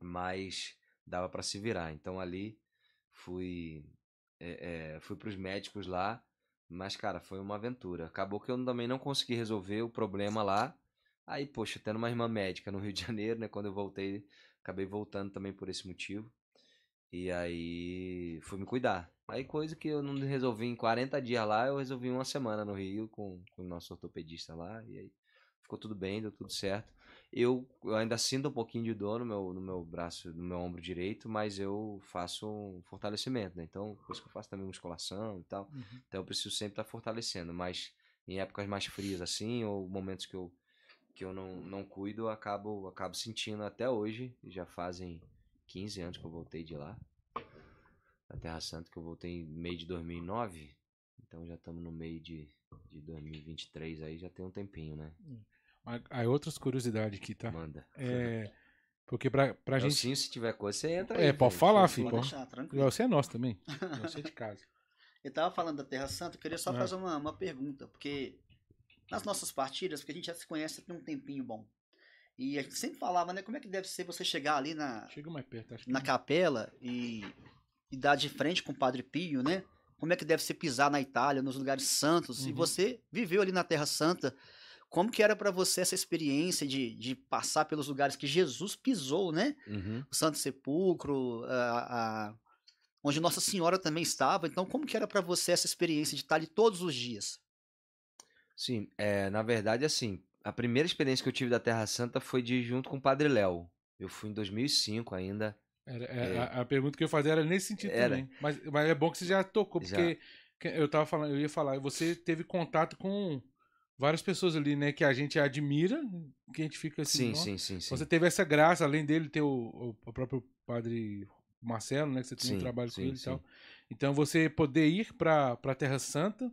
Mas dava pra se virar. Então ali fui é, é, fui pros médicos lá. Mas, cara, foi uma aventura. Acabou que eu também não consegui resolver o problema lá. Aí, poxa, tendo uma irmã médica no Rio de Janeiro, né? Quando eu voltei, acabei voltando também por esse motivo. E aí fui me cuidar. Aí coisa que eu não resolvi em 40 dias lá, eu resolvi uma semana no Rio com, com o nosso ortopedista lá. E aí ficou tudo bem, deu tudo certo. Eu, eu ainda sinto um pouquinho de dor no meu, no meu braço, no meu ombro direito, mas eu faço um fortalecimento, né? Então, por isso que eu faço também musculação e tal. Uhum. Então eu preciso sempre estar fortalecendo. Mas em épocas mais frias assim, ou momentos que eu, que eu não, não cuido, eu acabo, acabo sentindo até hoje. Já fazem 15 anos que eu voltei de lá. Da Terra Santa, que eu voltei em meio de 2009. Então já estamos no meio de, de 2023 aí, já tem um tempinho, né? Aí outras curiosidades aqui, tá? Manda. É. Porque pra, pra Eu gente. sim, se tiver coisa, você entra aí. É, pode falar, filho, Pode deixar, tranquilo. Você é nosso também. Você é de casa. Eu tava falando da Terra Santa, eu queria só É. fazer uma, uma pergunta, porque nas nossas partidas, porque a gente já se conhece tem um tempinho bom. E a gente sempre falava, né, como é que deve ser você chegar ali na, Chega mais perto, acho que. na capela e, e dar de frente com o Padre Pio, né? Como é que deve ser pisar na Itália, nos lugares santos. E Uhum. você viveu ali na Terra Santa. Como que era para você essa experiência de, de passar pelos lugares que Jesus pisou, né? Uhum. O Santo Sepulcro, a, a- onde Nossa Senhora também estava. Então, como que era para você essa experiência de estar ali todos os dias? Sim, é, na verdade, assim, a primeira experiência que eu tive da Terra Santa foi de ir junto com o Padre Léo. Eu fui em 2005 ainda. Era- é, É. A, a pergunta que eu fazia era nesse sentido Era. também. Mas, mas é bom que você já tocou, Já. porque que eu tava falando, eu ia falar, você teve contato com várias pessoas ali, né, que a gente admira, que a gente fica assim. Sim, sim, sim, sim. Você teve essa graça, além dele ter o, o próprio padre Marcelo, né, que você tem um Sim, trabalho com sim, ele e sim. tal. Então você poder ir pra, pra Terra Santa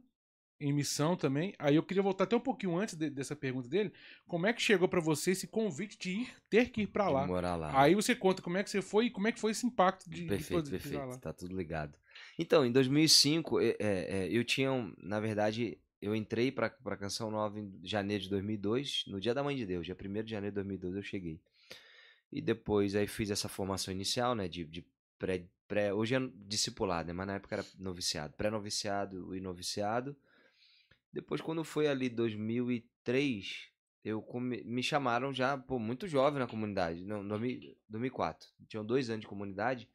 em missão também. Aí eu queria voltar até um pouquinho antes de- dessa pergunta dele. Como é que chegou pra você esse convite de ir, ter que ir de lá? morar lá. Aí você conta como é que você foi e como é que foi esse impacto de, de Perfeito, poder pisar perfeito. lá. Tá tudo ligado. Então, em 2005, é, é, eu tinha, na verdade, eu entrei pra, pra Canção Nova em janeiro de 2002, no dia da Mãe de Deus, dia 1 de janeiro de 2002 eu cheguei. E depois aí fiz essa formação inicial, né, de, de pré, pré, hoje é discipulado, né, mas na época era noviciado, pré-noviciado e noviciado. Depois, quando foi ali 2003, eu come- me chamaram já, pô, muito jovem na comunidade, não, 2000 2004. Tinham dois anos de comunidade,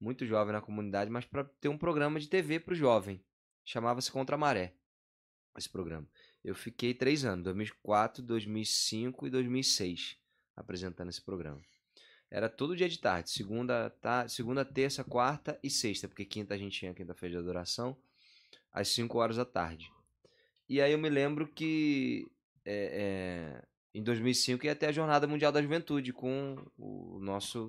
muito jovem na comunidade, mas para ter um programa de TV para o jovem. Chamava-se Contra a Maré, esse programa. Eu fiquei três anos, 2004, 2005 e 2006, apresentando esse programa. era todo dia de tarde, segunda, segunda, terça, quarta e sexta, porque quinta a gente tinha quinta-feira de adoração, às 5 horas da tarde. E aí eu me lembro que é, é, em 2005 ia ter a Jornada Mundial da Juventude com o nosso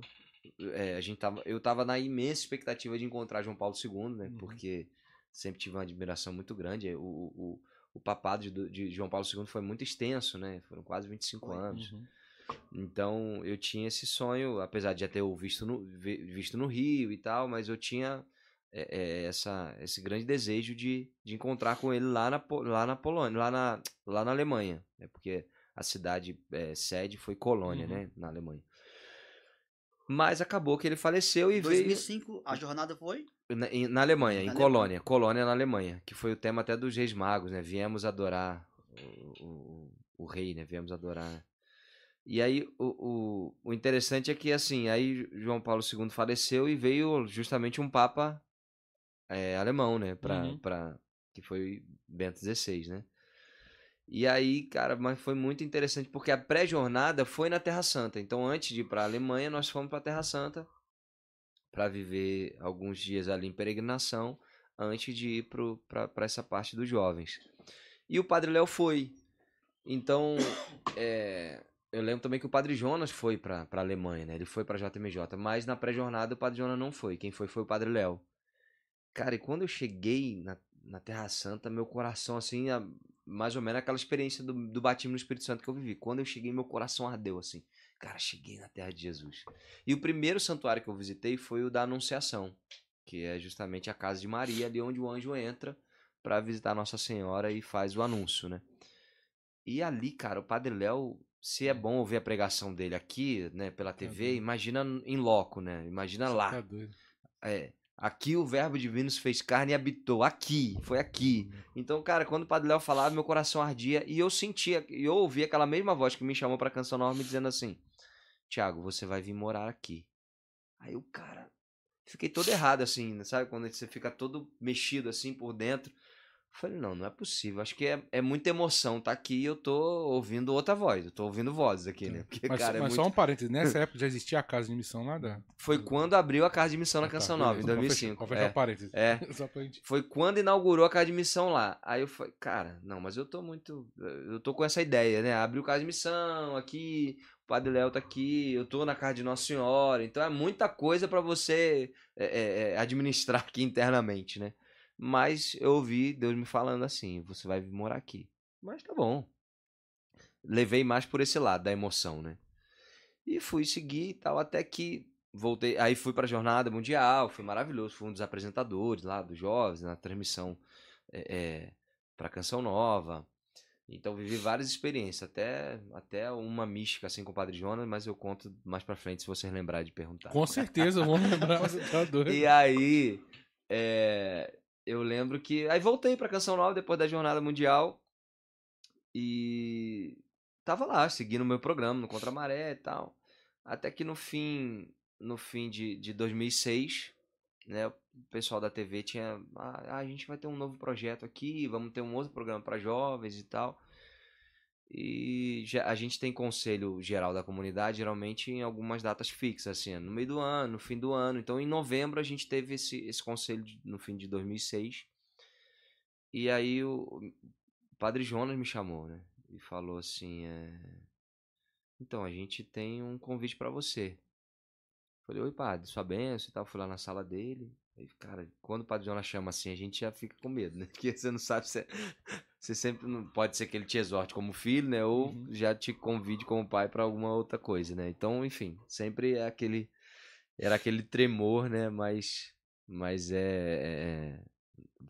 é, a gente tava, eu tava na imensa expectativa de encontrar João Paulo II, né? Uhum. Porque sempre tive uma admiração muito grande. O, o, o papado de, de João Paulo II foi muito extenso, né? Foram quase 25 Foi. anos. Uhum. Então eu tinha esse sonho, apesar de já ter o visto no, vi- visto no Rio e tal, mas eu tinha é, é, essa, esse grande desejo de, de encontrar com ele lá na, lá na Polônia, lá na, lá na Alemanha, né? Porque a cidade é, sede foi Colônia, Uhum. né? Na Alemanha. Mas acabou que ele faleceu e Em veio 2005, a jornada foi. na, em- na Alemanha, em Na Colônia, Colônia na Alemanha, que foi o tema até dos Reis Magos, né? Viemos adorar o, o, o rei, né? Viemos adorar. E aí o, o, o interessante é que assim, aí João Paulo II faleceu e veio justamente um papa é, alemão, né? Pra, Uhum. pra, que foi Bento XVI, né? E aí, cara, mas foi muito interessante porque a pré-jornada foi na Terra Santa. Então, antes de ir para a Alemanha, nós fomos para a Terra Santa para viver alguns dias ali em peregrinação antes de ir para essa parte dos jovens. E o Padre Léo foi. Então, é, eu lembro também que o Padre Jonas foi para a Alemanha, né? Ele foi para JMJ, mas na pré-jornada o Padre Jonas não foi. Quem foi foi o Padre Léo. Cara, e quando eu cheguei na, na Terra Santa, meu coração, assim, a- mais ou menos aquela experiência do, do batismo no Espírito Santo que eu vivi. Quando eu cheguei, meu coração ardeu, assim. Cara, cheguei na Terra de Jesus. E o primeiro santuário que eu visitei foi o da Anunciação, que é justamente a casa de Maria, ali onde o anjo entra para visitar Nossa Senhora e faz o anúncio, né? E ali, cara, o Padre Léo, se é bom ouvir a pregação dele aqui, né, pela TV, doido. imagina em loco, né? Imagina lá. Tá doido. É. Aqui o verbo divino se fez carne e habitou. Aqui, foi aqui. Então, cara, quando o Padre Léo falava, meu coração ardia e eu sentia, e eu ouvia aquela mesma voz que me chamou pra canção nova me dizendo assim: Tiago, você vai vir morar aqui. Aí o cara, fiquei todo errado assim, sabe? Quando você fica todo mexido assim por dentro. Eu falei, não, não é possível. Acho que é, é muita emoção. Tá aqui e eu tô ouvindo outra voz. Eu tô ouvindo vozes aqui, né? Porque, Mas, cara, é mas muito... só um parênteses, nessa época já existia a casa de missão lá da. Foi quando abriu a casa de missão na Ah, tá, Canção Nova, em beleza. Pode fechar- 2005. Pode fechar É. É. Foi quando inaugurou a casa de missão lá. Aí eu falei, cara, não, mas eu tô muito. Eu tô com essa ideia, né? Abriu casa de missão aqui, o Padre Léo tá aqui, eu tô na casa de Nossa Senhora. Então é muita coisa pra você é, é, é, administrar aqui internamente, né? Mas eu ouvi Deus me falando assim: você vai morar aqui. Mas tá bom. Levei mais por esse lado da emoção, né? E fui seguir e tal, até que voltei. Aí fui pra Jornada Mundial, foi maravilhoso. Fui um dos apresentadores lá, dos jovens, na transmissão é, é, pra Canção Nova. Então vivi várias experiências, até, até uma mística assim com o Padre Jonas, mas eu conto mais pra frente se vocês lembrarem de perguntar. Com certeza, vamos lembrar. Você tá doido. E aí, é, eu lembro que. Aí voltei pra Canção Nova depois da Jornada Mundial. E tava lá, seguindo o meu programa no Contra Maré e tal. Até que no fim, no fim de, de 2006, né, o pessoal da TV tinha. Ah, a gente vai ter um novo projeto aqui, vamos ter um outro programa para jovens e tal. E já- a gente tem conselho geral da comunidade, geralmente em algumas datas fixas, assim, no meio do ano, no fim do ano. Então, em novembro, a gente teve esse, esse conselho de- no fim de 2006. E aí o, o Padre Jonas me chamou, né? E falou assim: é, Então, a gente tem um convite para você. Falei, oi, padre, sua benção e tal. Fui lá na sala dele. Aí, cara, quando o Padre Jonas chama assim, a gente já fica com medo, né? Porque você não sabe se. Você sempre não. Pode ser que ele te exorte como filho, né? Ou Uhum. já te convide como pai para alguma outra coisa, né? Então, enfim, sempre é aquele. Era aquele tremor, né? Mas. Mas é. é-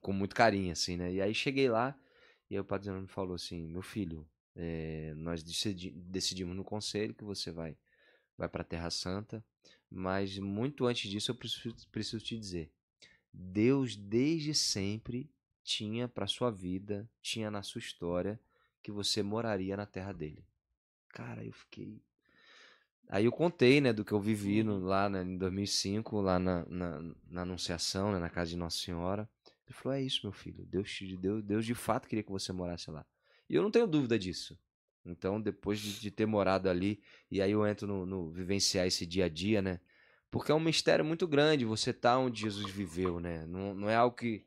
com muito carinho, assim, né? E aí cheguei lá e o Padre me falou assim: meu filho, é, nós decidi- decidimos no conselho que você vai, vai para Terra Santa, mas muito antes disso eu preciso, preciso te dizer: Deus desde sempre tinha para sua vida, tinha na sua história que você moraria na terra dele. Cara, eu fiquei. Aí eu contei, né, do que eu vivi no- lá né, em 2005, lá na, na, na Anunciação, né, na casa de Nossa Senhora. Ele falou: É isso, meu filho. Deus, te- Deus, Deus de fato queria que você morasse lá. E eu não tenho dúvida disso. Então, depois de, de ter morado ali, e aí eu entro no, no, vivenciar esse dia a dia, né? Porque é um mistério muito grande você tá onde Jesus viveu, né? Não, não é algo que.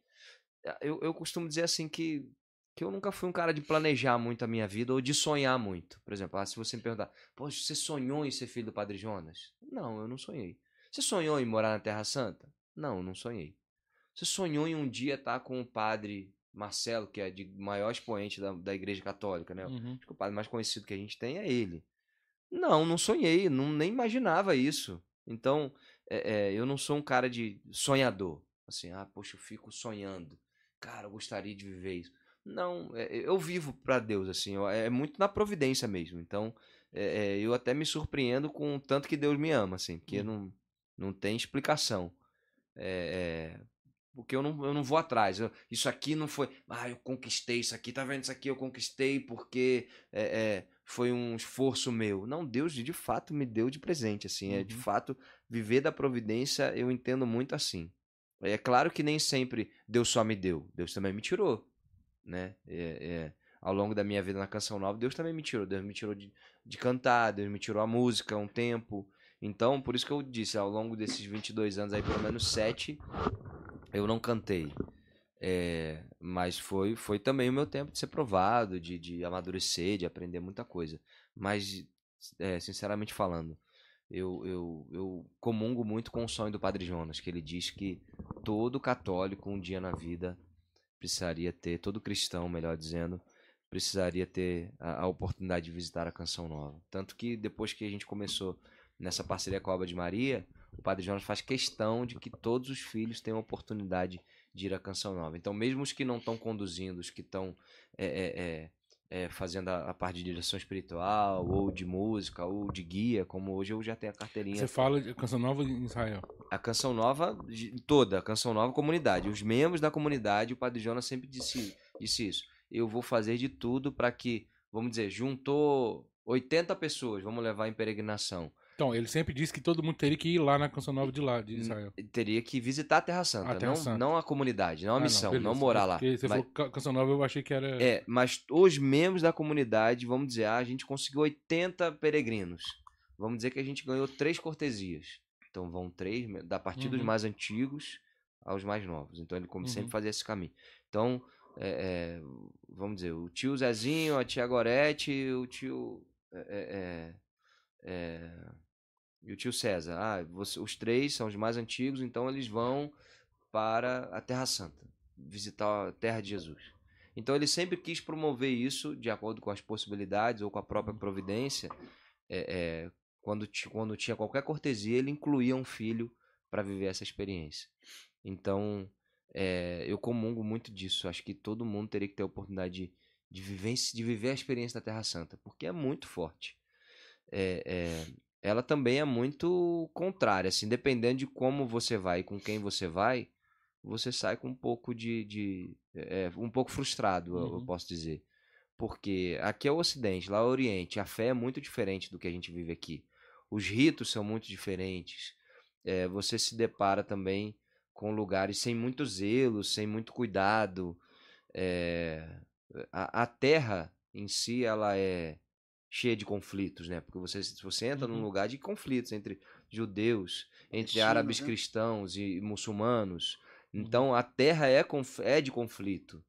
Eu, eu costumo dizer assim que, que eu nunca fui um cara de planejar muito a minha vida ou de sonhar muito. Por exemplo, ah, se você me perguntar, poxa, você sonhou em ser filho do Padre Jonas? Não, eu não sonhei. Você sonhou em morar na Terra Santa? Não, eu não sonhei. Você sonhou em um dia estar com o padre Marcelo, que é de maior expoente da, da Igreja Católica, né? Uhum. Acho que o padre mais conhecido que a gente tem é ele. Não, não sonhei, não, nem imaginava isso. Então, é, é, eu não sou um cara de sonhador. Assim, ah, poxa, eu fico sonhando. Cara, eu gostaria de viver isso. Não, é, eu vivo para Deus, assim, é muito na providência mesmo. Então, eu até me surpreendo com o tanto que Deus me ama, assim, porque uhum. não, não tem explicação. É, porque eu não, eu não vou atrás. Eu, isso aqui não foi. Ah, eu conquistei isso aqui, tá vendo? Isso aqui eu conquistei porque é, é, foi um esforço meu. Não, Deus de fato me deu de presente, assim. Uhum. É de fato viver da providência, eu entendo muito assim. É claro que nem sempre Deus só me deu, Deus também me tirou, né? É, é, ao longo da minha vida na Canção Nova, Deus também me tirou. Deus me tirou de, de cantar, Deus me tirou a música um tempo. Então, por isso que eu disse, ao longo desses 22 anos aí, pelo menos sete, eu não cantei. É, mas foi, foi também o meu tempo de ser provado, de, de amadurecer, de aprender muita coisa. Mas, é, sinceramente falando, eu, eu, eu comungo muito com o sonho do Padre Jonas, que ele diz que todo católico um dia na vida precisaria ter, todo cristão, melhor dizendo, precisaria ter a, a oportunidade de visitar a Canção Nova. Tanto que depois que a gente começou nessa parceria com a Alba de Maria, o Padre Jonas faz questão de que todos os filhos tenham a oportunidade de ir à Canção Nova. Então, mesmo os que não estão conduzindo, os que estão é, é, é, fazendo a, a, parte de direção espiritual, ou de música, ou de guia, como hoje eu já tenho a carteirinha. Você fala de Canção Nova em Israel? A Canção Nova, toda, a Canção Nova comunidade. Os membros da comunidade, o Padre Jonas sempre disse, disse isso. Eu vou fazer de tudo para que, vamos dizer, juntou 80 pessoas, vamos levar em peregrinação. Então, ele sempre disse que todo mundo teria que ir lá na Canção Nova de lá, de Israel. Teria que visitar a Terra Santa, a Terra não, Santa. não a comunidade, não a ah, missão, não, não, morar lá. Porque você mas... falou Canção Nova, eu achei que era... É, mas os membros da comunidade, vamos dizer, ah, a gente conseguiu 80 peregrinos. Vamos dizer que a gente ganhou três cortesias. Então vão três, da partir uhum. dos mais antigos aos mais novos. Então ele, como uhum. sempre, fazia esse caminho. Então, é, é, vamos dizer, o tio Zezinho, a tia Gorete, o tio... É, é, é, é e o tio César. Ah, você, os três são os mais antigos, então eles vão para a Terra Santa, visitar a Terra de Jesus. Então ele sempre quis promover isso de acordo com as possibilidades ou com a própria providência. É, é, quando, quando tinha qualquer cortesia, ele incluía um filho para viver essa experiência. Então é, eu comungo muito disso. Acho que todo mundo teria que ter a oportunidade de, de, viver, de viver a experiência da Terra Santa, porque é muito forte. É, é, ela também é muito contrária. Assim, dependendo de como você vai e com quem você vai, você sai com um pouco de. de é, um pouco frustrado, uhum. eu posso dizer. Porque aqui é o Ocidente, lá é o Oriente. A fé é muito diferente do que a gente vive aqui. Os ritos são muito diferentes. É, você se depara também com lugares sem muito zelo, sem muito cuidado. É, a, a terra em si, ela é cheia de conflitos, né? Porque você, você entra uhum. num lugar de conflitos entre judeus, entre China, árabes né? cristãos e muçulmanos. Uhum. Então a terra é, é de conflito,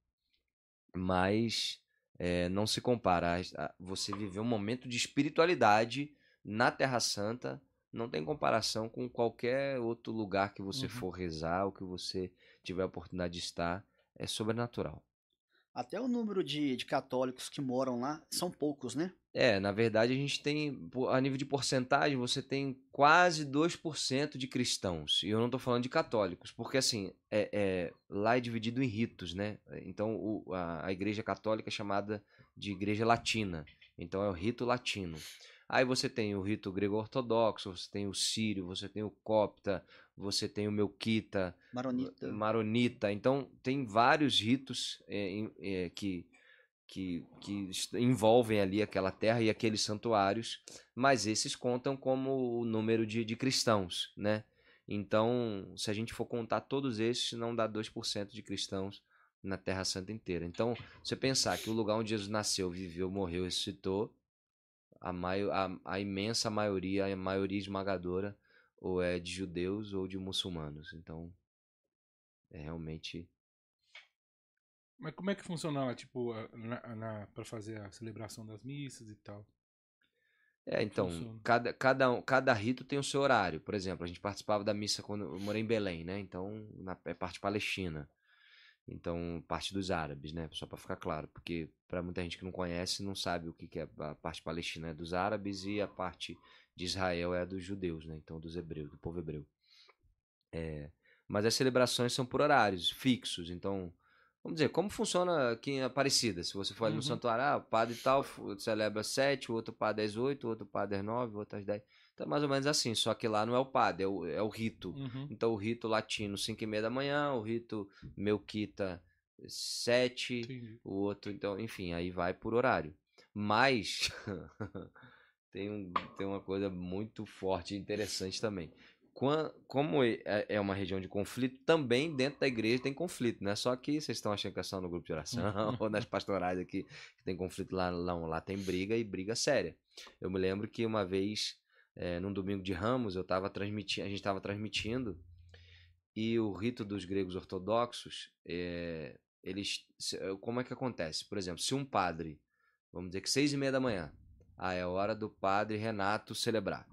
mas é, não se compara. Você viver um momento de espiritualidade na Terra Santa não tem comparação com qualquer outro lugar que você uhum. for rezar ou que você tiver a oportunidade de estar. É sobrenatural. Até o número de, de católicos que moram lá são poucos, né? É, na verdade a gente tem, a nível de porcentagem, você tem quase 2% de cristãos. E eu não estou falando de católicos, porque assim, é, é, lá é dividido em ritos, né? Então o, a, a igreja católica é chamada de igreja latina. Então é o rito latino. Aí você tem o rito grego-ortodoxo, você tem o sírio, você tem o copta, você tem o melquita, maronita. maronita. Então tem vários ritos é, é, que, que, que envolvem ali aquela terra e aqueles santuários, mas esses contam como o número de, de cristãos, né? Então, se a gente for contar todos esses, não dá 2% de cristãos na Terra Santa inteira. Então, você pensar que o lugar onde Jesus nasceu, viveu, morreu, ressuscitou, a, maio, a, a imensa maioria, a maioria esmagadora, ou é de judeus ou de muçulmanos. Então, é realmente. Mas como é que funcionava, tipo, na, na, para fazer a celebração das missas e tal? É, então, cada, cada, cada rito tem o seu horário. Por exemplo, a gente participava da missa quando eu morei em Belém, né? Então, na é parte palestina. Então, parte dos árabes, né? Só para ficar claro, porque para muita gente que não conhece, não sabe o que, que é a parte palestina é dos árabes e a parte de Israel é a dos judeus, né? Então, dos hebreus, do povo hebreu. É, mas as celebrações são por horários fixos. Então, vamos dizer, como funciona aqui em Aparecida? Se você for ali no uhum. santuário, ah, o padre tal celebra às o outro padre às oito, o outro padre às nove, o outro às dez. Então, é mais ou menos assim, só que lá não é o padre, é o, é o rito. Uhum. Então, o rito latino, 5 e meia da manhã, o rito melquita, 7, o outro, então, enfim, aí vai por horário. Mas, tem, um, tem uma coisa muito forte e interessante também. Como é, é uma região de conflito, também dentro da igreja tem conflito, né? Só que vocês estão achando que é só no grupo de oração ou nas pastorais aqui que tem conflito lá, lá, lá tem briga e briga séria. Eu me lembro que uma vez é, num domingo de Ramos, eu estava transmitindo, a gente estava transmitindo e o rito dos gregos ortodoxos, é, eles, como é que acontece? Por exemplo, se um padre, vamos dizer que seis e meia da manhã, ah, é hora do padre Renato celebrar.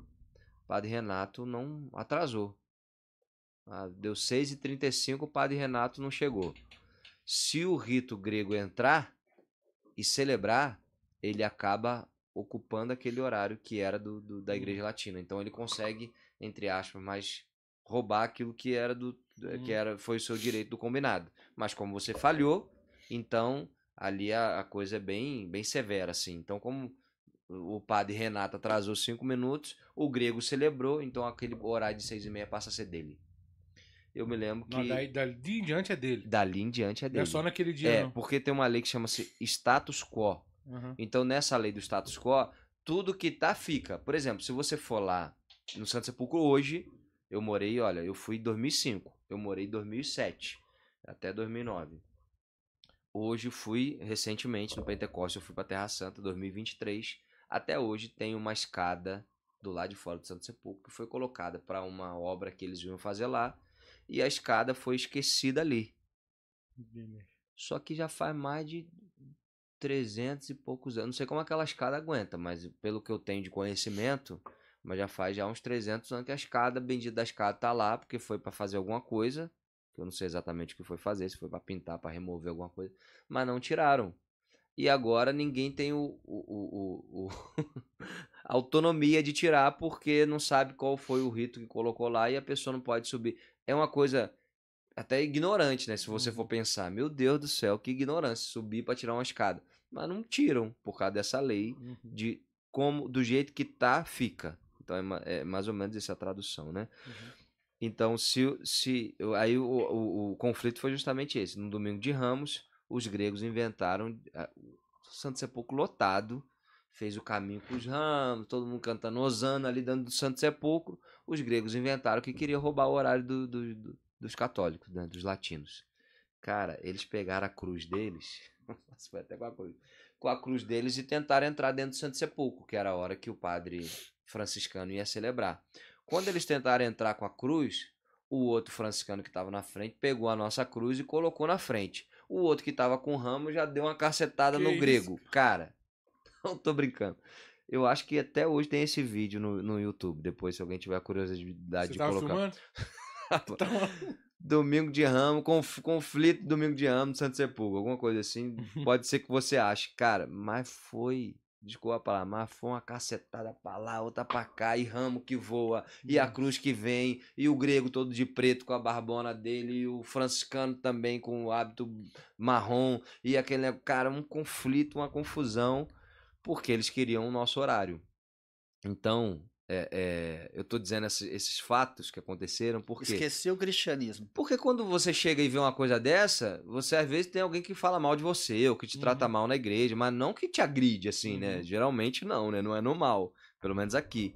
Padre Renato não atrasou. Ah, deu seis e trinta e cinco, o padre Renato não chegou. Se o rito grego entrar e celebrar, ele acaba ocupando aquele horário que era do, do, da igreja latina. Então ele consegue, entre aspas, mais roubar aquilo que era do uhum. que era foi o seu direito do combinado. Mas como você falhou, então ali a, a coisa é bem bem severa assim. Então como o padre Renato atrasou cinco minutos, o grego celebrou, então aquele horário de seis e meia passa a ser dele. Eu me lembro que. Não, daí, dali em diante é dele. Dali em diante é dele. Não é só naquele dia. É, não. porque tem uma lei que chama-se status quo. Uhum. Então, nessa lei do status quo, tudo que tá fica. Por exemplo, se você for lá no Santo Sepulcro hoje, eu morei, olha, eu fui em 2005, eu morei em 2007, até 2009. Hoje fui recentemente no Pentecostes, eu fui para Terra Santa 2023. Até hoje tem uma escada do lado de fora do Santo Sepulcro que foi colocada para uma obra que eles iam fazer lá e a escada foi esquecida ali. Só que já faz mais de 300 e poucos anos. Não sei como aquela escada aguenta, mas pelo que eu tenho de conhecimento, mas já faz já uns 300 anos que a escada, bendita da escada, tá lá, porque foi para fazer alguma coisa, que eu não sei exatamente o que foi fazer, se foi para pintar, para remover alguma coisa, mas não tiraram. E agora ninguém tem o, o, o, o a autonomia de tirar porque não sabe qual foi o rito que colocou lá e a pessoa não pode subir. É uma coisa até ignorante, né? Se você for uhum. pensar, meu Deus do céu, que ignorância, subir para tirar uma escada mas não tiram por causa dessa lei uhum. de como do jeito que tá fica. Então é, é mais ou menos essa tradução, né? Uhum. Então se se aí o, o, o, conflito foi justamente esse. No domingo de Ramos, os gregos inventaram o Santo Sepulcro lotado, fez o caminho com os ramos, todo mundo cantando Osana ali dentro do Santo Sepulcro. Os gregos inventaram que queria roubar o horário do, do, do, dos católicos, né? dos latinos. Cara, eles pegaram a cruz deles foi até com a cruz. Com a cruz deles e tentaram entrar dentro do Santo Sepulcro, que era a hora que o padre franciscano ia celebrar. Quando eles tentaram entrar com a cruz, o outro franciscano que estava na frente pegou a nossa cruz e colocou na frente. O outro que estava com o ramo já deu uma cacetada que no isso? grego. Cara, não tô brincando. Eu acho que até hoje tem esse vídeo no, no YouTube. Depois, se alguém tiver curiosidade Você de colocar. Filmando? tá Domingo de Ramos, conf, conflito Domingo de Ramos, Santo Sepulcro, alguma coisa assim. Pode ser que você ache, cara, mas foi, desculpa a palavra, mas foi uma cacetada pra lá, outra pra cá, e ramo que voa, e a cruz que vem, e o grego todo de preto com a barbona dele, e o franciscano também com o hábito marrom, e aquele, cara, um conflito, uma confusão, porque eles queriam o nosso horário. Então, é, é, eu estou dizendo esses, esses, fatos que aconteceram porque esqueceu o cristianismo. Porque quando você chega e vê uma coisa dessa, você às vezes tem alguém que fala mal de você ou que te uhum. trata mal na igreja, mas não que te agride assim, né? uhum. né? Geralmente não, né? Não é normal, pelo menos aqui.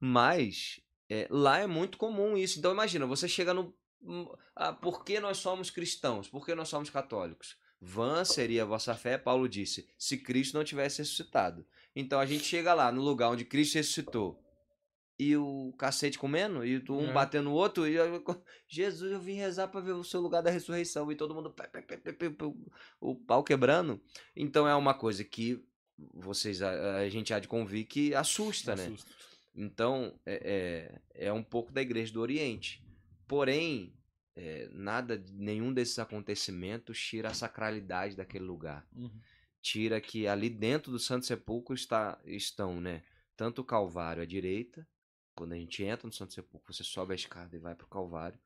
Mas é, lá é muito comum isso. Então imagina, você chega no hum, ah, por que nós somos cristãos? Por que nós somos católicos? Vã seria a vossa fé, Paulo disse, se Cristo não tivesse ressuscitado. Então a gente chega lá no lugar onde Cristo ressuscitou e o cacete comendo, e um é. batendo no outro, e eu, Jesus, eu vim rezar para ver o seu lugar da ressurreição, e todo mundo o pau quebrando. Então é uma coisa que vocês a, a gente há de convir que assusta, né? Assusta. Então é, é, é, um pouco da igreja do Oriente. Porém, é, nada, nenhum desses acontecimentos tira a sacralidade daquele lugar. Uhum. Tira que ali dentro do Santo Sepulcro está, estão, né? Tanto o Calvário à direita quando a gente entra no Santo Sepulcro, você sobe a escada e vai para o Calvário.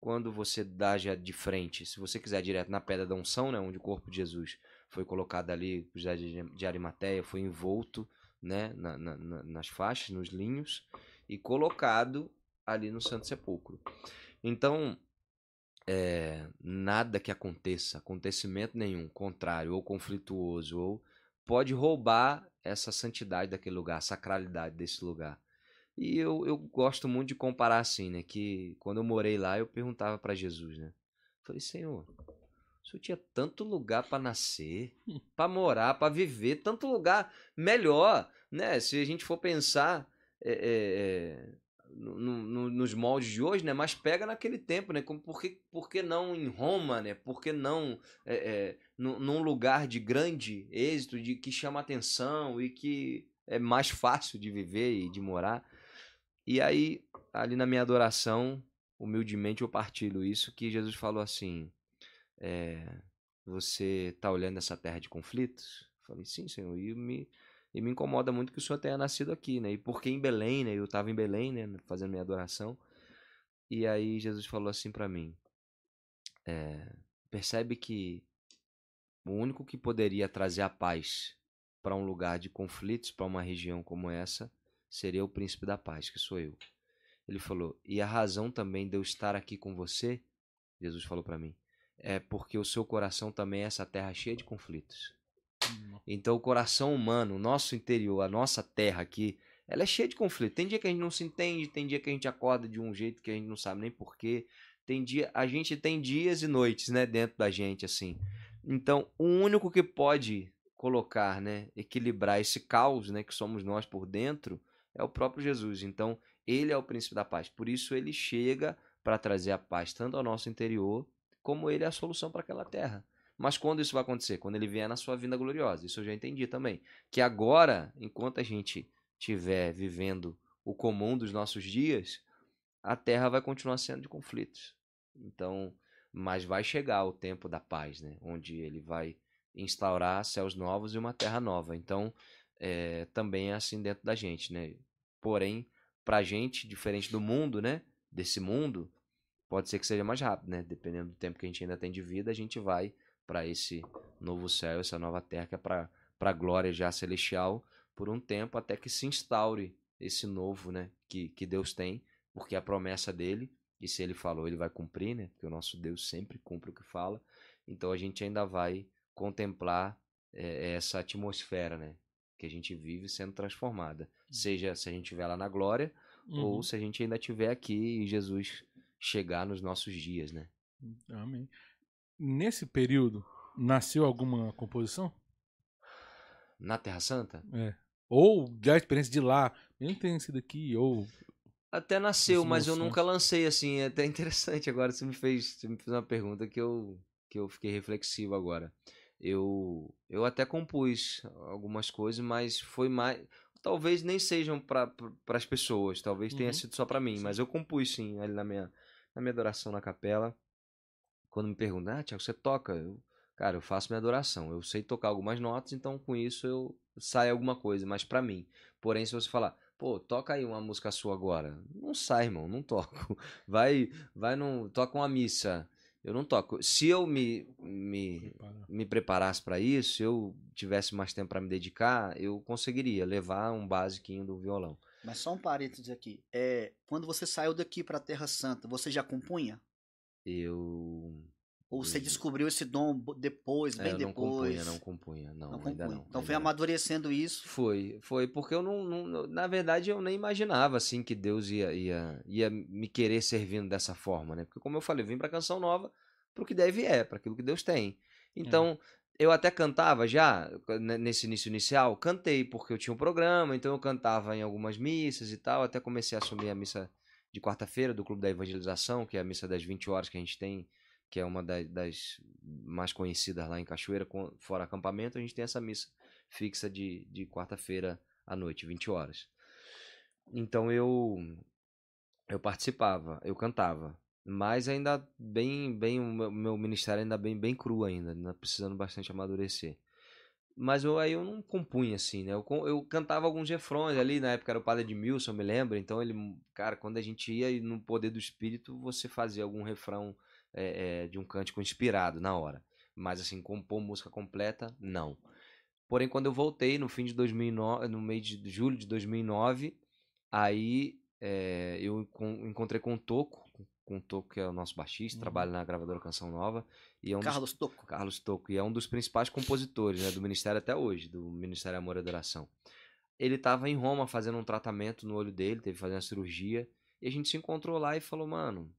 Quando você dá já de frente, se você quiser direto na pedra da unção, né, onde o corpo de Jesus foi colocado ali, José de Arimateia foi envolto né, na, na, nas faixas, nos linhos, e colocado ali no Santo Sepulcro. Então, é, nada que aconteça, acontecimento nenhum, contrário ou conflituoso, ou pode roubar essa santidade daquele lugar, a sacralidade desse lugar. E eu, eu gosto muito de comparar assim, né? Que quando eu morei lá, eu perguntava para Jesus, né? Falei, Senhor, o senhor tinha tanto lugar para nascer, para morar, para viver, tanto lugar melhor, né? Se a gente for pensar é, é, no, no, nos moldes de hoje, né? Mas pega naquele tempo, né? Como, por, que, por que não em Roma, né? Por que não é, é, num lugar de grande êxito, de que chama atenção e que é mais fácil de viver e de morar? E aí, ali na minha adoração, humildemente eu partilho isso, que Jesus falou assim, é, você está olhando essa terra de conflitos? Eu falei, sim, Senhor, e me, e me incomoda muito que o Senhor tenha nascido aqui, né? E porque em Belém, né? Eu estava em Belém, né? Fazendo minha adoração. E aí Jesus falou assim para mim, é, percebe que o único que poderia trazer a paz para um lugar de conflitos, para uma região como essa, seria o príncipe da paz, que sou eu. Ele falou: "E a razão também de eu estar aqui com você", Jesus falou para mim, "é porque o seu coração também é essa terra cheia de conflitos". Hum. Então o coração humano, o nosso interior, a nossa terra aqui, ela é cheia de conflitos. Tem dia que a gente não se entende, tem dia que a gente acorda de um jeito que a gente não sabe nem porquê. Tem dia, a gente tem dias e noites, né, dentro da gente assim. Então, o único que pode colocar, né, equilibrar esse caos, né, que somos nós por dentro, é o próprio Jesus. Então, ele é o príncipe da paz. Por isso, ele chega para trazer a paz tanto ao nosso interior, como ele é a solução para aquela terra. Mas quando isso vai acontecer? Quando ele vier na sua vinda gloriosa. Isso eu já entendi também. Que agora, enquanto a gente estiver vivendo o comum dos nossos dias, a terra vai continuar sendo de conflitos. Então, mas vai chegar o tempo da paz, né? Onde ele vai instaurar céus novos e uma terra nova. Então, é, também é assim dentro da gente, né? Porém, pra gente, diferente do mundo, né? Desse mundo, pode ser que seja mais rápido, né? Dependendo do tempo que a gente ainda tem de vida, a gente vai para esse novo céu, essa nova terra que é para glória já celestial por um tempo até que se instaure esse novo, né? Que, que Deus tem, porque é a promessa dele, e se ele falou, ele vai cumprir, né? Porque o nosso Deus sempre cumpre o que fala. Então a gente ainda vai contemplar é, essa atmosfera, né? Que a gente vive sendo transformada. Uhum. Seja se a gente estiver lá na glória, uhum. ou se a gente ainda estiver aqui e Jesus chegar nos nossos dias, né? Amém. Nesse período, nasceu alguma composição? Na Terra Santa? É. Ou da experiência de lá, mesmo tenha sido aqui, ou. Até nasceu, mas eu nunca lancei assim. É até interessante agora. Você me fez, você me fez uma pergunta que eu, que eu fiquei reflexivo agora eu eu até compus algumas coisas, mas foi mais talvez nem sejam para as pessoas, talvez tenha uhum. sido só para mim, sim. mas eu compus sim ali na minha na minha adoração na capela. Quando me perguntam, ah, Tiago, você toca? Eu, cara, eu faço minha adoração. Eu sei tocar algumas notas, então com isso eu sai alguma coisa, mas para mim. Porém, se você falar, pô, toca aí uma música sua agora, não sai, irmão, não toco. Vai, vai no, toca uma missa. Eu não toco. Se eu me, me, me preparasse para isso, se eu tivesse mais tempo para me dedicar, eu conseguiria levar um basiquinho do violão. Mas só um parênteses aqui. É, quando você saiu daqui para Terra Santa, você já compunha? Eu ou você descobriu esse dom depois, bem é, eu não depois? Compunha, não compunha, não, não compunha. não. Então foi amadurecendo isso? Foi, foi, porque eu não, não, na verdade, eu nem imaginava, assim, que Deus ia, ia, ia me querer servindo dessa forma, né? Porque como eu falei, eu vim pra Canção Nova pro que deve é, para aquilo que Deus tem. Então, eu até cantava já, nesse início inicial, cantei, porque eu tinha um programa, então eu cantava em algumas missas e tal, até comecei a assumir a missa de quarta-feira do Clube da Evangelização, que é a missa das 20 horas que a gente tem, que é uma das, das mais conhecidas lá em Cachoeira, fora acampamento, a gente tem essa missa fixa de, de quarta-feira à noite, 20 horas. Então eu eu participava, eu cantava, mas ainda bem bem o meu, meu ministério ainda bem bem cru ainda, ainda precisando bastante amadurecer. Mas eu, aí eu não compunha assim, né? Eu, eu cantava alguns refrões ali, na época era o padre Edmilson, eu me lembro. Então ele, cara, quando a gente ia no poder do espírito, você fazia algum refrão é, é, de um cântico inspirado na hora. Mas assim, compor música completa, não. Porém, quando eu voltei no fim de 2009, no mês de julho de 2009, aí é, eu encontrei com o Toco, com o Toco, que é o nosso baixista, uhum. trabalha na gravadora Canção Nova. E é um Carlos dos, Toco. Carlos Toco. E é um dos principais compositores né, do Ministério até hoje, do Ministério Amor e Adoração. Ele estava em Roma fazendo um tratamento no olho dele, teve que fazer uma cirurgia. E a gente se encontrou lá e falou, mano,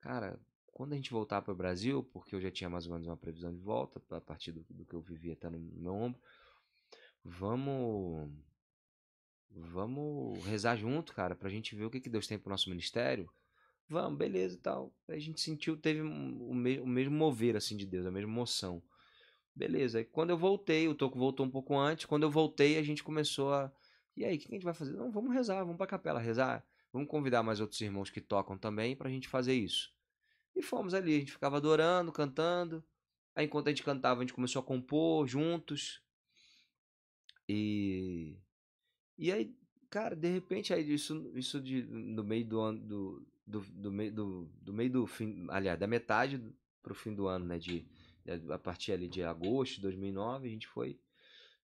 cara, quando a gente voltar para o Brasil, porque eu já tinha mais ou menos uma previsão de volta, a partir do, do que eu vivia até no meu ombro, vamos vamos rezar junto, cara, pra gente ver o que, que Deus tem pro nosso ministério. Vamos, beleza e tal. Aí a gente sentiu, teve o, me, o mesmo mover, assim, de Deus, a mesma emoção. Beleza. Aí quando eu voltei, o Toco voltou um pouco antes. Quando eu voltei, a gente começou a. E aí, o que a gente vai fazer? Não, vamos rezar, vamos pra capela rezar. Vamos convidar mais outros irmãos que tocam também pra gente fazer isso. E fomos ali, a gente ficava adorando, cantando. Aí enquanto a gente cantava, a gente começou a compor juntos. E e aí, cara, de repente, aí isso, isso de, no meio do ano, do, do, do, meio, do, do meio do fim, aliás, da metade pro fim do ano, né, de, a partir ali de agosto de 2009, a gente foi,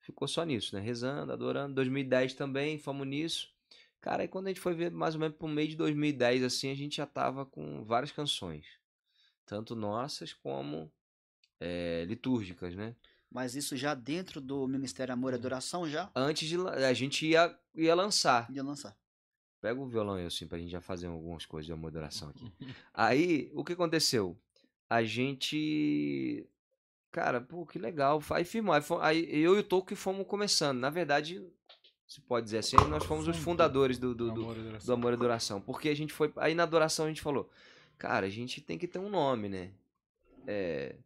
ficou só nisso, né, rezando, adorando, 2010 também, fomos nisso, cara, aí quando a gente foi ver mais ou menos pro meio de 2010, assim, a gente já tava com várias canções, tanto nossas como é, litúrgicas, né, mas isso já dentro do Ministério Amor e hum. Adoração já? Antes de a gente ia, ia lançar. Ia lançar. Pega o violão aí assim pra gente já fazer algumas coisas de amor e adoração aqui. aí, o que aconteceu? A gente cara, pô, que legal. Aí firmou. Aí, aí eu e o Toco que fomos começando. Na verdade, se pode dizer assim, nós fomos os fundadores do, do, do, do Amor e Adoração. Porque a gente foi. Aí na adoração a gente falou, cara, a gente tem que ter um nome, né? É,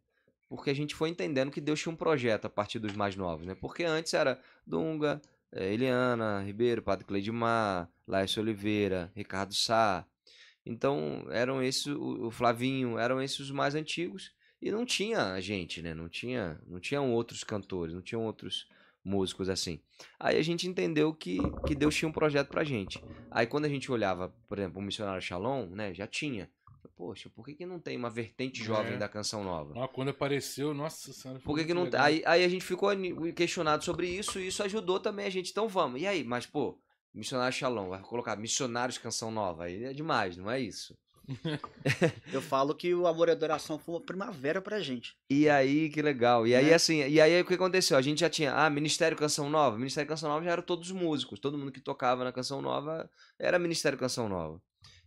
porque a gente foi entendendo que Deus tinha um projeto a partir dos mais novos, né? Porque antes era Dunga, eh, Eliana Ribeiro, Padre Cleidimar, Laércio Oliveira, Ricardo Sá. Então, eram esses, o Flavinho, eram esses os mais antigos. E não tinha gente, né? Não tinha, não tinham outros cantores, não tinham outros músicos assim. Aí a gente entendeu que, que Deus tinha um projeto pra gente. Aí quando a gente olhava, por exemplo, o Missionário Shalom, né? Já tinha poxa, por que, que não tem uma vertente jovem é. da canção nova? Ah, quando apareceu, nossa senhora. Por que, que não aí, aí a gente ficou questionado sobre isso e isso ajudou também a gente. Então vamos. E aí, mas pô, Missionário Shalom, vai colocar Missionários Canção Nova. Aí é demais, não é isso? Eu falo que o Amor e Adoração foi uma primavera pra gente. E aí, que legal. E aí, é. assim, e aí o que aconteceu? A gente já tinha, ah, Ministério Canção Nova. Ministério Canção Nova já eram todos os músicos. Todo mundo que tocava na Canção Nova era Ministério Canção Nova.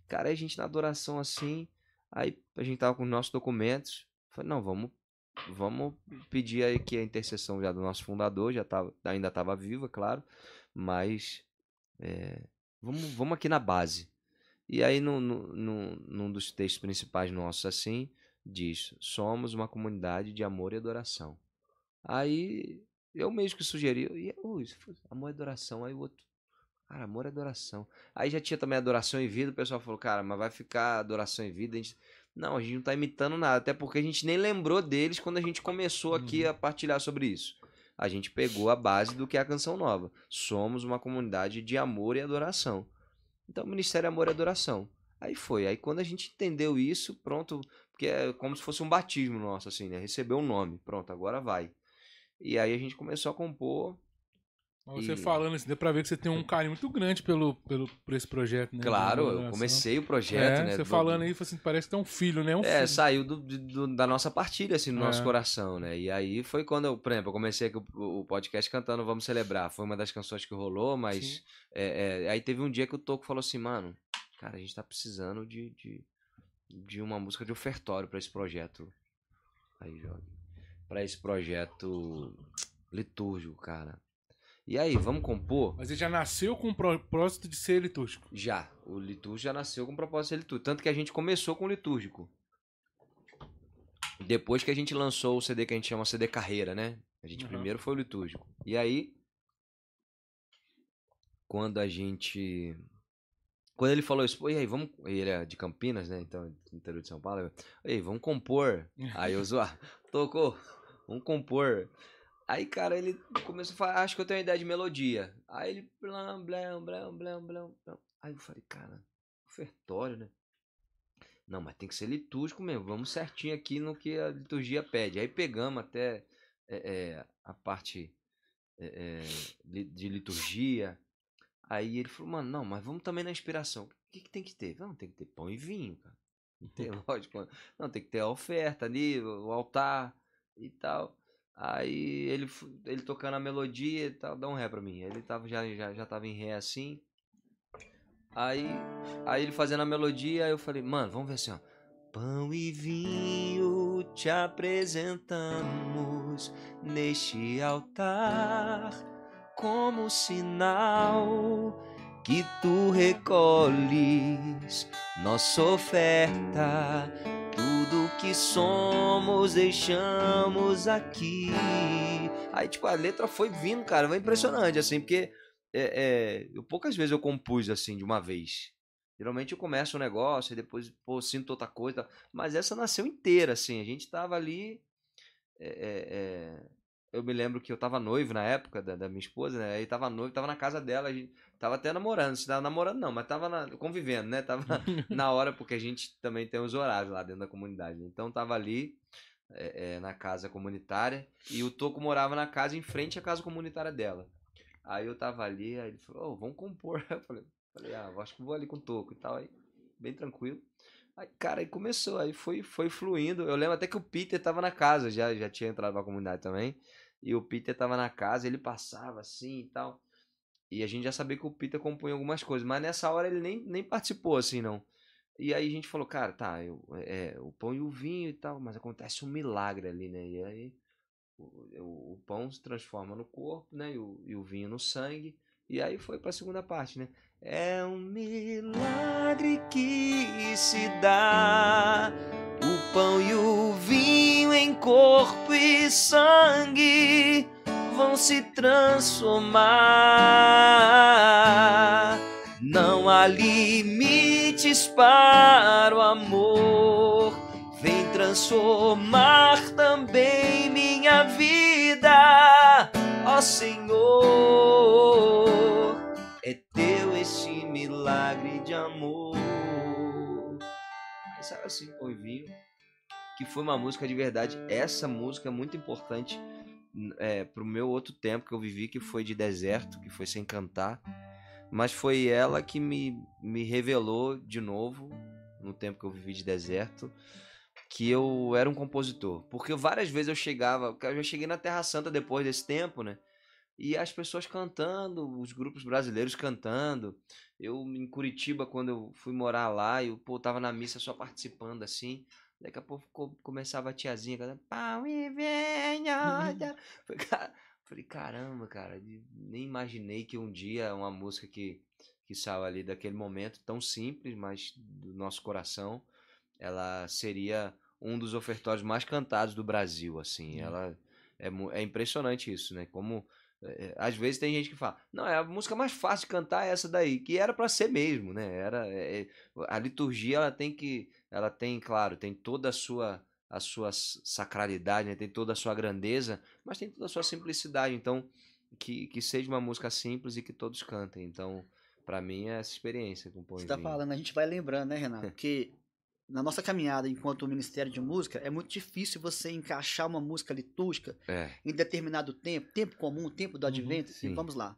Cara, a gente na adoração assim, Aí a gente tava com os nossos documentos. Falei, não, vamos, vamos pedir aí que a intercessão já do nosso fundador, já tava, ainda estava viva, claro, mas é, vamos, vamos aqui na base. E aí, no, no, no, num dos textos principais nossos, assim, diz: somos uma comunidade de amor e adoração. Aí eu mesmo que sugeri, e, amor e adoração. Aí o outro, Cara, amor é adoração. Aí já tinha também adoração em vida, o pessoal falou, cara, mas vai ficar adoração em vida. A gente... Não, a gente não tá imitando nada, até porque a gente nem lembrou deles quando a gente começou aqui uhum. a partilhar sobre isso. A gente pegou a base do que é a canção nova. Somos uma comunidade de amor e adoração. Então, Ministério é Amor e Adoração. Aí foi. Aí quando a gente entendeu isso, pronto, porque é como se fosse um batismo nosso, assim, né? Recebeu um nome. Pronto, agora vai. E aí a gente começou a compor você e... falando assim, deu pra ver que você tem um carinho muito grande pelo, pelo, por esse projeto, né? Claro, eu comecei o projeto, é, né? Você do... falando aí, assim, parece que tem um filho, né? Um é, filho. saiu do, do, da nossa partilha, assim, no é. nosso coração, né? E aí foi quando eu, por exemplo, eu comecei aqui o, o podcast cantando Vamos Celebrar. Foi uma das canções que rolou, mas é, é, aí teve um dia que o Toco falou assim, mano, cara, a gente tá precisando de, de, de uma música de ofertório para esse projeto. Aí, joga. para esse projeto litúrgico, cara. E aí, vamos compor? Mas ele já nasceu com o propósito de ser litúrgico. Já. O litúrgico já nasceu com o propósito de ser litúrgico. Tanto que a gente começou com o litúrgico. Depois que a gente lançou o CD que a gente chama CD Carreira, né? A gente uhum. primeiro foi o litúrgico. E aí, quando a gente. Quando ele falou isso, e aí, vamos. Ele é de Campinas, né? Então, interior de São Paulo. E aí, vamos compor. aí eu zoar. Tocou. Vamos compor. Aí, cara, ele começou a falar, acho que eu tenho uma ideia de melodia. Aí ele, blam, blam, blam, blam, blam. Aí eu falei, cara, ofertório, né? Não, mas tem que ser litúrgico mesmo. Vamos certinho aqui no que a liturgia pede. Aí pegamos até é, é, a parte é, de liturgia. Aí ele falou, mano, não, mas vamos também na inspiração. O que, que tem que ter? Não, tem que ter pão e vinho, cara. Tem, lógico. Não, tem que ter a oferta ali, o altar e tal. Aí ele, ele tocando a melodia e tal, dá um ré pra mim. Ele tava, já, já, já tava em ré assim. Aí, aí ele fazendo a melodia, eu falei, mano, vamos ver assim, ó. Pão e vinho te apresentamos neste altar como sinal que tu recolhes nossa oferta que somos deixamos aqui. Aí, tipo, a letra foi vindo, cara, foi impressionante, assim, porque é, é, eu, poucas vezes eu compus assim de uma vez. Geralmente eu começo um negócio e depois, pô, sinto outra coisa. Mas essa nasceu inteira, assim. A gente tava ali. É, é, é eu me lembro que eu tava noivo na época da, da minha esposa, né? Aí tava noivo, tava na casa dela, a gente tava até namorando, se tava namorando não, mas tava na, convivendo, né? Tava na hora, porque a gente também tem os horários lá dentro da comunidade. Então tava ali é, é, na casa comunitária e o Toco morava na casa em frente à casa comunitária dela. Aí eu tava ali, aí ele falou, oh, vamos compor. Eu falei, falei, ah, acho que vou ali com o Toco e tal, aí bem tranquilo. Aí, cara, aí começou, aí foi, foi fluindo. Eu lembro até que o Peter tava na casa, já, já tinha entrado pra comunidade também. E o Peter tava na casa, ele passava assim e tal. E a gente já sabia que o Peter compunha algumas coisas, mas nessa hora ele nem, nem participou assim, não. E aí a gente falou, cara, tá, eu, é, o pão e o vinho e tal, mas acontece um milagre ali, né? E aí o, o, o pão se transforma no corpo, né? E o, e o vinho no sangue. E aí foi para a segunda parte, né? É um milagre que se dá o pão e o vinho em corpo e sangue vão se transformar. Não há limites para o amor. Vem transformar também minha vida, ó Senhor. Milagre de amor. Sabe assim, foi vinho que foi uma música de verdade. Essa música é muito importante é, pro meu outro tempo que eu vivi, que foi de deserto, que foi sem cantar. Mas foi ela que me, me revelou de novo, no tempo que eu vivi de deserto, que eu era um compositor. Porque várias vezes eu chegava, eu já cheguei na Terra Santa depois desse tempo, né? E as pessoas cantando, os grupos brasileiros cantando. Eu em Curitiba, quando eu fui morar lá, eu pô, tava na missa só participando assim. Daqui a pouco começava a tiazinha cantando Pau e venha. Falei, caramba, cara, nem imaginei que um dia uma música que, que saiu ali daquele momento tão simples, mas do nosso coração, ela seria um dos ofertórios mais cantados do Brasil, assim. Hum. Ela é, é impressionante isso, né? Como às vezes tem gente que fala, não, é a música mais fácil de cantar é essa daí, que era para ser mesmo, né? Era é, é, a liturgia ela tem que ela tem, claro, tem toda a sua a sua sacralidade, né? tem toda a sua grandeza, mas tem toda a sua simplicidade. Então, que, que seja uma música simples e que todos cantem. Então, para mim é essa experiência com o Você tá falando, a gente vai lembrando, né, Renato? Que na nossa caminhada enquanto Ministério de Música, é muito difícil você encaixar uma música litúrgica é. em determinado tempo, tempo comum, tempo do uhum, advento, uhum, vamos lá.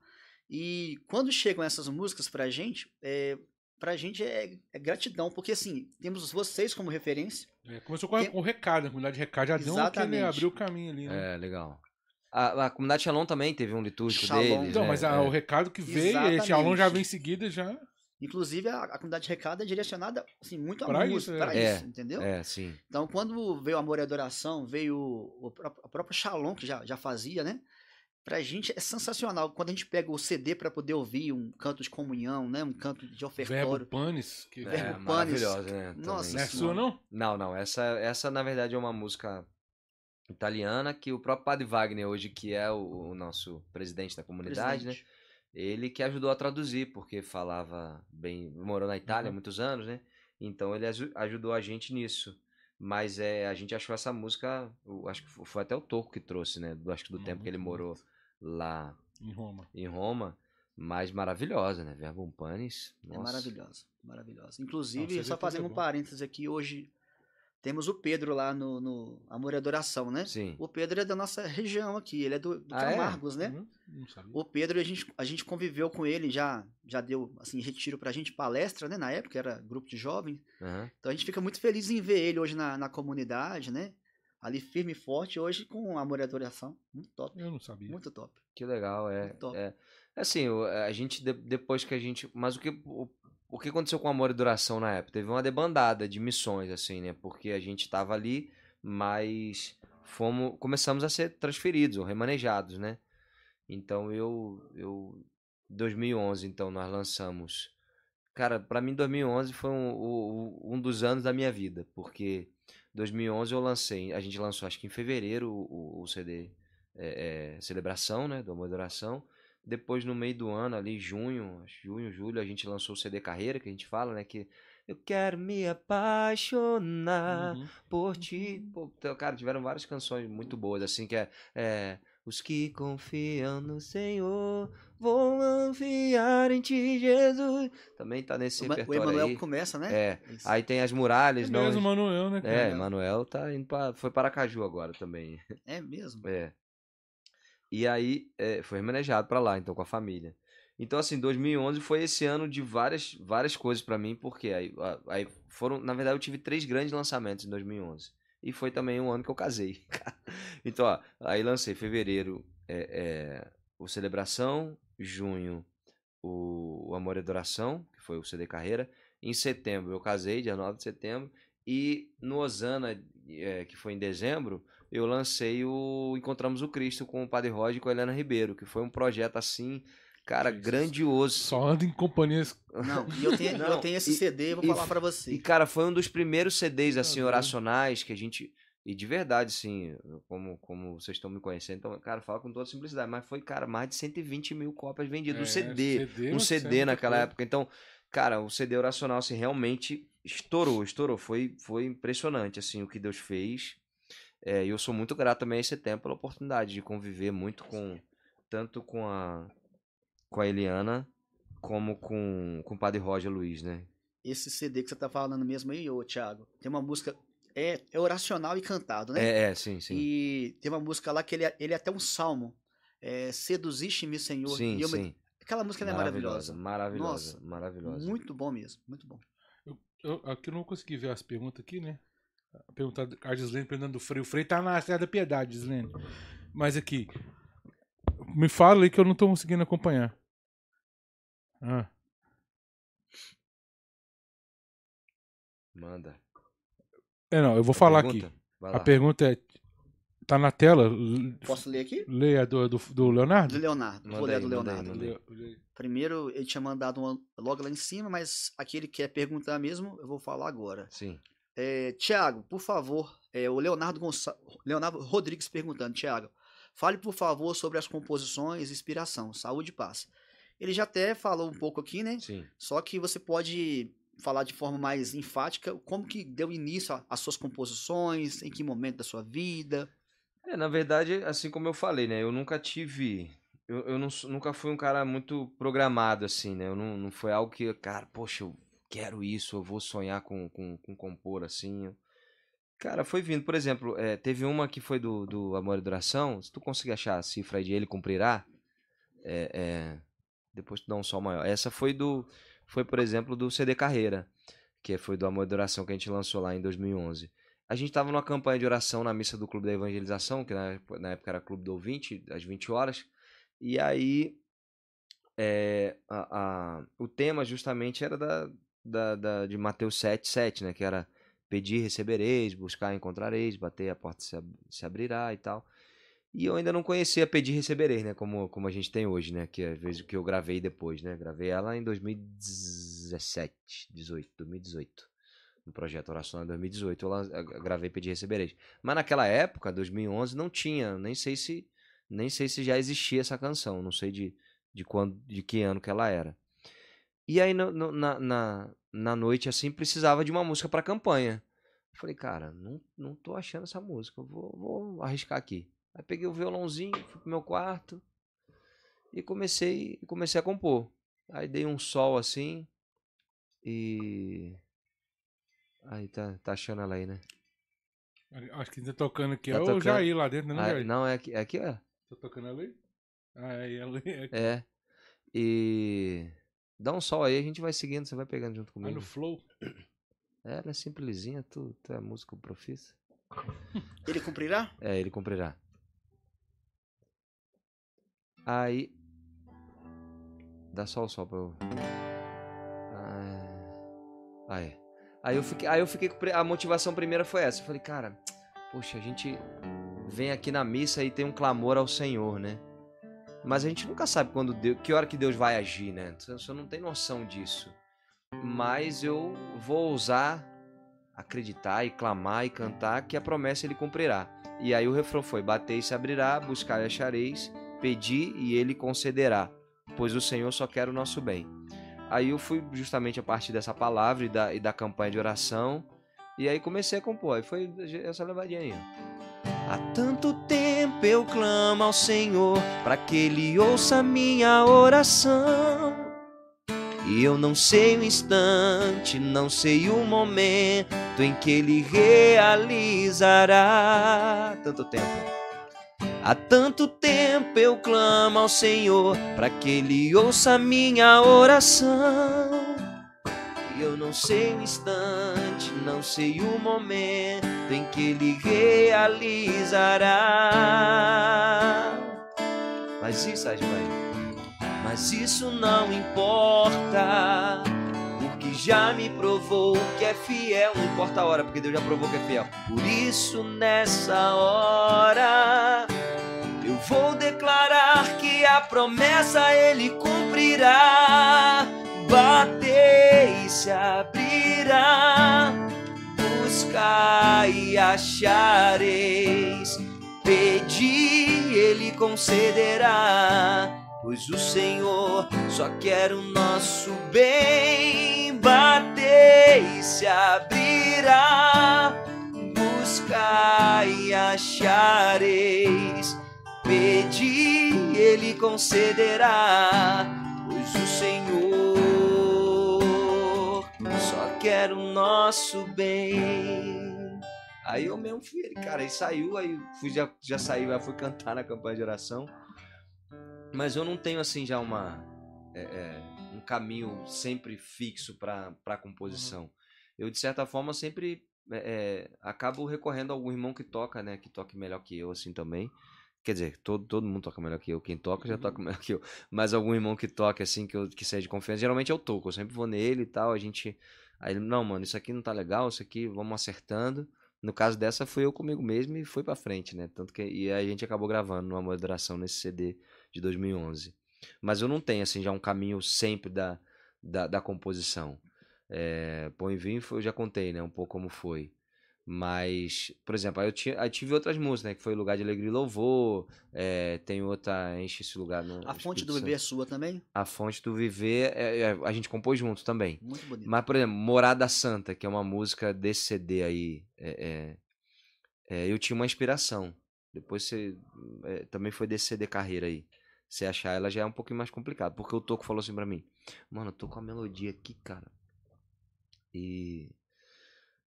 E quando chegam essas músicas pra gente, é, pra gente é, é, gratidão, porque assim, temos vocês como referência. É, começou com, Tem... o recado, a comunidade de recado já deu aquele, abriu o caminho ali. Né? É, legal. A, a, comunidade Shalom também teve um litúrgico Shalom. deles. Então, né? mas a, é. o recado que veio, Exatamente. esse Shalom já vem em seguida já. Inclusive, a, a comunidade de recado é direcionada assim, muito Pra a isso, música, é. para É, isso, entendeu? É, sim. Então, quando veio Amor e Adoração, veio o, o a própria Shalom, que já, já fazia, né? Pra gente é sensacional. Quando a gente pega o CD pra poder ouvir um canto de comunhão, né? Um canto de Verbo ofertório. Panis. Que... Verbo É, Panis. maravilhosa, né? Nossa. Não é sua, não? Não, não. Essa, essa, na verdade, é uma música italiana que o próprio Padre Wagner, hoje, que é o, o nosso presidente da comunidade, né? Ele que ajudou a traduzir, porque falava bem, morou na Itália há Uhum. muitos anos, né? Então ele aju- ajudou a gente nisso. Mas é, a gente achou essa música, acho que fo- foi até o Toco que trouxe, né? Do, acho que do Hum, tempo que ele morou lá Em Roma. em Roma. Mas maravilhosa, né? Verbum Panis. É maravilhosa, maravilhosa. Inclusive, só fazendo um bom. parênteses aqui, hoje temos o Pedro lá no, no Amor e Adoração, né? Sim. O Pedro é da nossa região aqui, ele é do, do Ah, é? Camargos, né? Uhum, Não sabia. O Pedro, a gente, a gente conviveu com ele, já, já deu assim, retiro pra gente, palestra, né? Na época era grupo de jovens. Aham. Então a gente fica muito feliz em ver ele hoje na, na comunidade, né? Ali firme e forte, hoje com amor e adoração. Muito top, Eu não sabia. muito top. Que legal, é. Muito top. é. Assim, a gente, de- depois que a gente. Mas o que, o, o que aconteceu com Amor e Duração na época? Teve uma debandada de missões, assim, né? Porque a gente tava ali, mas fomos, começamos a ser transferidos ou remanejados, né? Então eu. eu 2011, então, nós lançamos. Cara, pra mim 2011 foi um, um dos anos da minha vida, porque 2011 eu lancei, a gente lançou acho que em fevereiro o, o CD é, é, Celebração, né, do Amor e Adoração. Depois no meio do ano, ali junho, junho, julho, a gente lançou o CD Carreira, que a gente fala, né, que eu quero me apaixonar Uhum. por ti. Pô, então, cara, tiveram várias canções muito boas, assim, que é, é, Os que confiam no Senhor vão confiar em ti, Jesus. Também tá nesse O, Ma- o repertório Emanuel aí. começa, né? É, Isso. aí tem as É muralhas, não... mesmo, Manuel, né? cara? É, Manuel tá indo pra... Foi para Caju agora também. É mesmo. É. E aí é, foi remanejado pra lá, então com a família. Então assim, 2011 foi esse ano de várias várias coisas pra mim, porque aí, aí foram, na verdade eu tive três grandes lançamentos em 2011. E foi também um ano que eu casei. então, ó, aí lancei fevereiro é, é, o Celebração, junho o, o Amor e Adoração, que foi o CD Carreira. Em setembro eu casei, dia 9 de setembro. E no Osana, é, que foi em dezembro, eu lancei o Encontramos o Cristo com o Padre Roger e com a Helena Ribeiro, que foi um projeto assim, cara, Jesus. grandioso. Só anda em companhias. Não, e eu tenho, Não, eu tenho esse e- CD, vou e- falar pra E, você. cara, foi um dos primeiros CDs, assim, oracionais que a gente. E de verdade, assim, como, como vocês estão me conhecendo, então, cara, fala com toda simplicidade, mas foi, cara, mais de 120 mil cópias vendidas. É, um CD. CD, um CD naquela coisa. época. Então, cara, o CD oracional, assim, realmente estourou, estourou. Foi, foi impressionante, assim, o que Deus fez. É, e eu sou muito grato também a esse tempo pela oportunidade de conviver muito com, tanto com a, com a Eliana, como com, com o Padre Roger Luiz, né? Esse CD que você tá falando mesmo aí, ô Thiago, tem uma música. É, é oracional e cantado, né? É, é, sim, sim. E tem uma música lá que ele é, ele é até um salmo. É, Seduziste-me, Senhor. Sim, e eu sim. Aquela música é maravilhosa. Maravilhosa, Nossa, maravilhosa. Muito bom mesmo, muito bom. Eu, aqui eu não consegui ver as perguntas aqui, né? A pergunta da Gislene perguntando do Frei. O Frei tá na Serra da Piedade, Gislene. Mas aqui. Me fala aí que eu não tô conseguindo acompanhar. Ah, Manda. é, não, eu vou falar Pergunta? aqui. A pergunta é. Tá na tela? Posso ler aqui? Leia do, do, do Leonardo? Do Leonardo. Manda Vou ler aí, do manda aí, Leonardo. manda aí. Le- Primeiro, ele tinha mandado uma logo lá em cima, mas aqui ele quer perguntar mesmo, eu vou falar agora. Sim. É, Tiago, por favor, é, o Leonardo, Gonça... Leonardo Rodrigues perguntando, Tiago, fale por favor sobre as composições e inspiração, saúde e paz. Ele já até falou um pouco aqui, né? Sim. Só que você pode falar de forma mais enfática como que deu início às suas composições, em que momento da sua vida. É, na verdade, assim como eu falei, né? Eu nunca tive. Eu, eu não, nunca fui um cara muito programado, assim, né? Eu não, não foi algo que, cara, poxa, eu quero isso, eu vou sonhar com, com, com compor, assim. Cara, foi vindo. Por exemplo, é, teve uma que foi do, do Amor e Duração. Se tu conseguir achar a cifra aí de Ele Cumprirá, é, é, depois tu dá um sol maior. Essa foi do. Foi, por exemplo, do CD Carreira, que foi do Amor e Duração que a gente lançou lá em 2011. A gente estava numa campanha de oração na missa do Clube da Evangelização, que na, época- era Clube do Ouvinte, às 20 horas. E aí a, a- o tema justamente era da, da, da- de Mateus 7, 7, né? Que era pedir, recebereis, buscar, encontrareis, bater, a porta se, ab- se abrirá e tal. E eu ainda não conhecia pedir, recebereis, né? Como, como a gente tem hoje, né? Que às vezes que eu gravei depois, né? Gravei ela em 2017, 18, 2018. No projeto em 2018, eu lan- eu gravei Pedir Recebereis. Mas naquela época, 2011, não tinha, nem sei se nem sei se já existia essa canção, não sei de, de quando, de que ano que ela era. E aí no- no- na, na, na noite assim precisava de uma música para campanha. Eu Falei, cara, não, não tô achando essa música, vou, vou arriscar aqui. Aí peguei o violãozinho, fui pro meu quarto e comecei, comecei a compor. Aí dei um sol assim e aí tá, tá achando ela aí, né? Acho que tá tocando aqui. Tá é o tocando. Jair lá dentro, né, Ah, Jair? não, é aqui, é aqui, ó. Tá tocando ela aí? Ah, é ela aí. É aqui. É. E dá um sol aí, a gente vai seguindo, você vai pegando junto comigo. no Flow. É, ela é simplesinha, tu, tu é músico profissa. Ele cumprirá? É, ele cumprirá. Aí. Dá só o sol pra eu. Ah, é. Aí eu fiquei. Aí eu fiquei A motivação primeira foi essa. Eu falei, cara, poxa, a gente vem aqui na missa e tem um clamor ao Senhor, né? Mas a gente nunca sabe quando Deus, que hora que Deus vai agir, né? Você não tem noção disso. Mas eu vou ousar acreditar e clamar e cantar que a promessa ele cumprirá. E aí o refrão foi: Batei e se abrirá, buscar e achareis, pedi e ele concederá, pois o Senhor só quer o nosso bem. Aí eu fui justamente a partir dessa palavra e da, e da campanha de oração, e aí comecei a compor. Aí foi essa levadinha aí. Há tanto tempo eu clamo ao Senhor para que Ele ouça minha oração. E eu não sei o instante, não sei o momento em que Ele realizará. Tanto tempo. Há tanto tempo eu clamo ao Senhor para que Ele ouça minha oração. Eu não sei o instante, não sei o momento em que Ele realizará. Mas isso, vai. Mas isso não importa, porque já me provou que é fiel. Não importa a hora, porque Deus já provou que é fiel. Por isso, nessa hora, eu vou declarar que a promessa Ele cumprirá. Bater se abrirá, buscar e achareis, pedir Ele concederá. Pois o Senhor só quer o nosso bem. Bater e se abrirá, buscar e achareis. Pedir, Ele concederá. Quer o nosso bem. Aí eu mesmo fui, cara, aí saiu, aí fui, já, já saiu, aí fui cantar na campanha de oração. Mas eu não tenho assim já uma é, é, um caminho sempre fixo para para composição. Eu de certa forma sempre é, é, acabo recorrendo a algum irmão que toca, né, que toque melhor que eu assim também. Quer dizer, todo, todo mundo toca melhor que eu. Quem toca já toca melhor que eu. Mas algum irmão que toque, assim, que, eu, que seja de confiança, geralmente eu toco. Eu sempre vou nele e tal. A gente. Aí ele, não, mano, isso aqui não tá legal, isso aqui vamos acertando. No caso dessa, fui eu comigo mesmo e fui pra frente, né? Tanto que. E a gente acabou gravando numa moderação nesse CD de 2011. Mas eu não tenho, assim, já um caminho sempre da, da, da composição. É, Põe foi- eu já contei, né? Um pouco como foi. Mas, por exemplo, aí eu, tinha, aí tive outras músicas, né? Que foi Lugar de Alegria e Louvor. é, tem outra, Enche esse lugar. No A fonte do bebê é sua também? A Fonte do Viver, é, é, a gente compôs junto também. Muito bonito. Mas, por exemplo, Morada Santa, que é uma música desse CD aí, é, é, eu tinha uma inspiração. Depois você. também foi desse CD Carreira aí. Você achar ela já é um pouquinho mais complicado. Porque o Toco falou assim pra mim: Mano, eu tô com a melodia aqui, cara. E.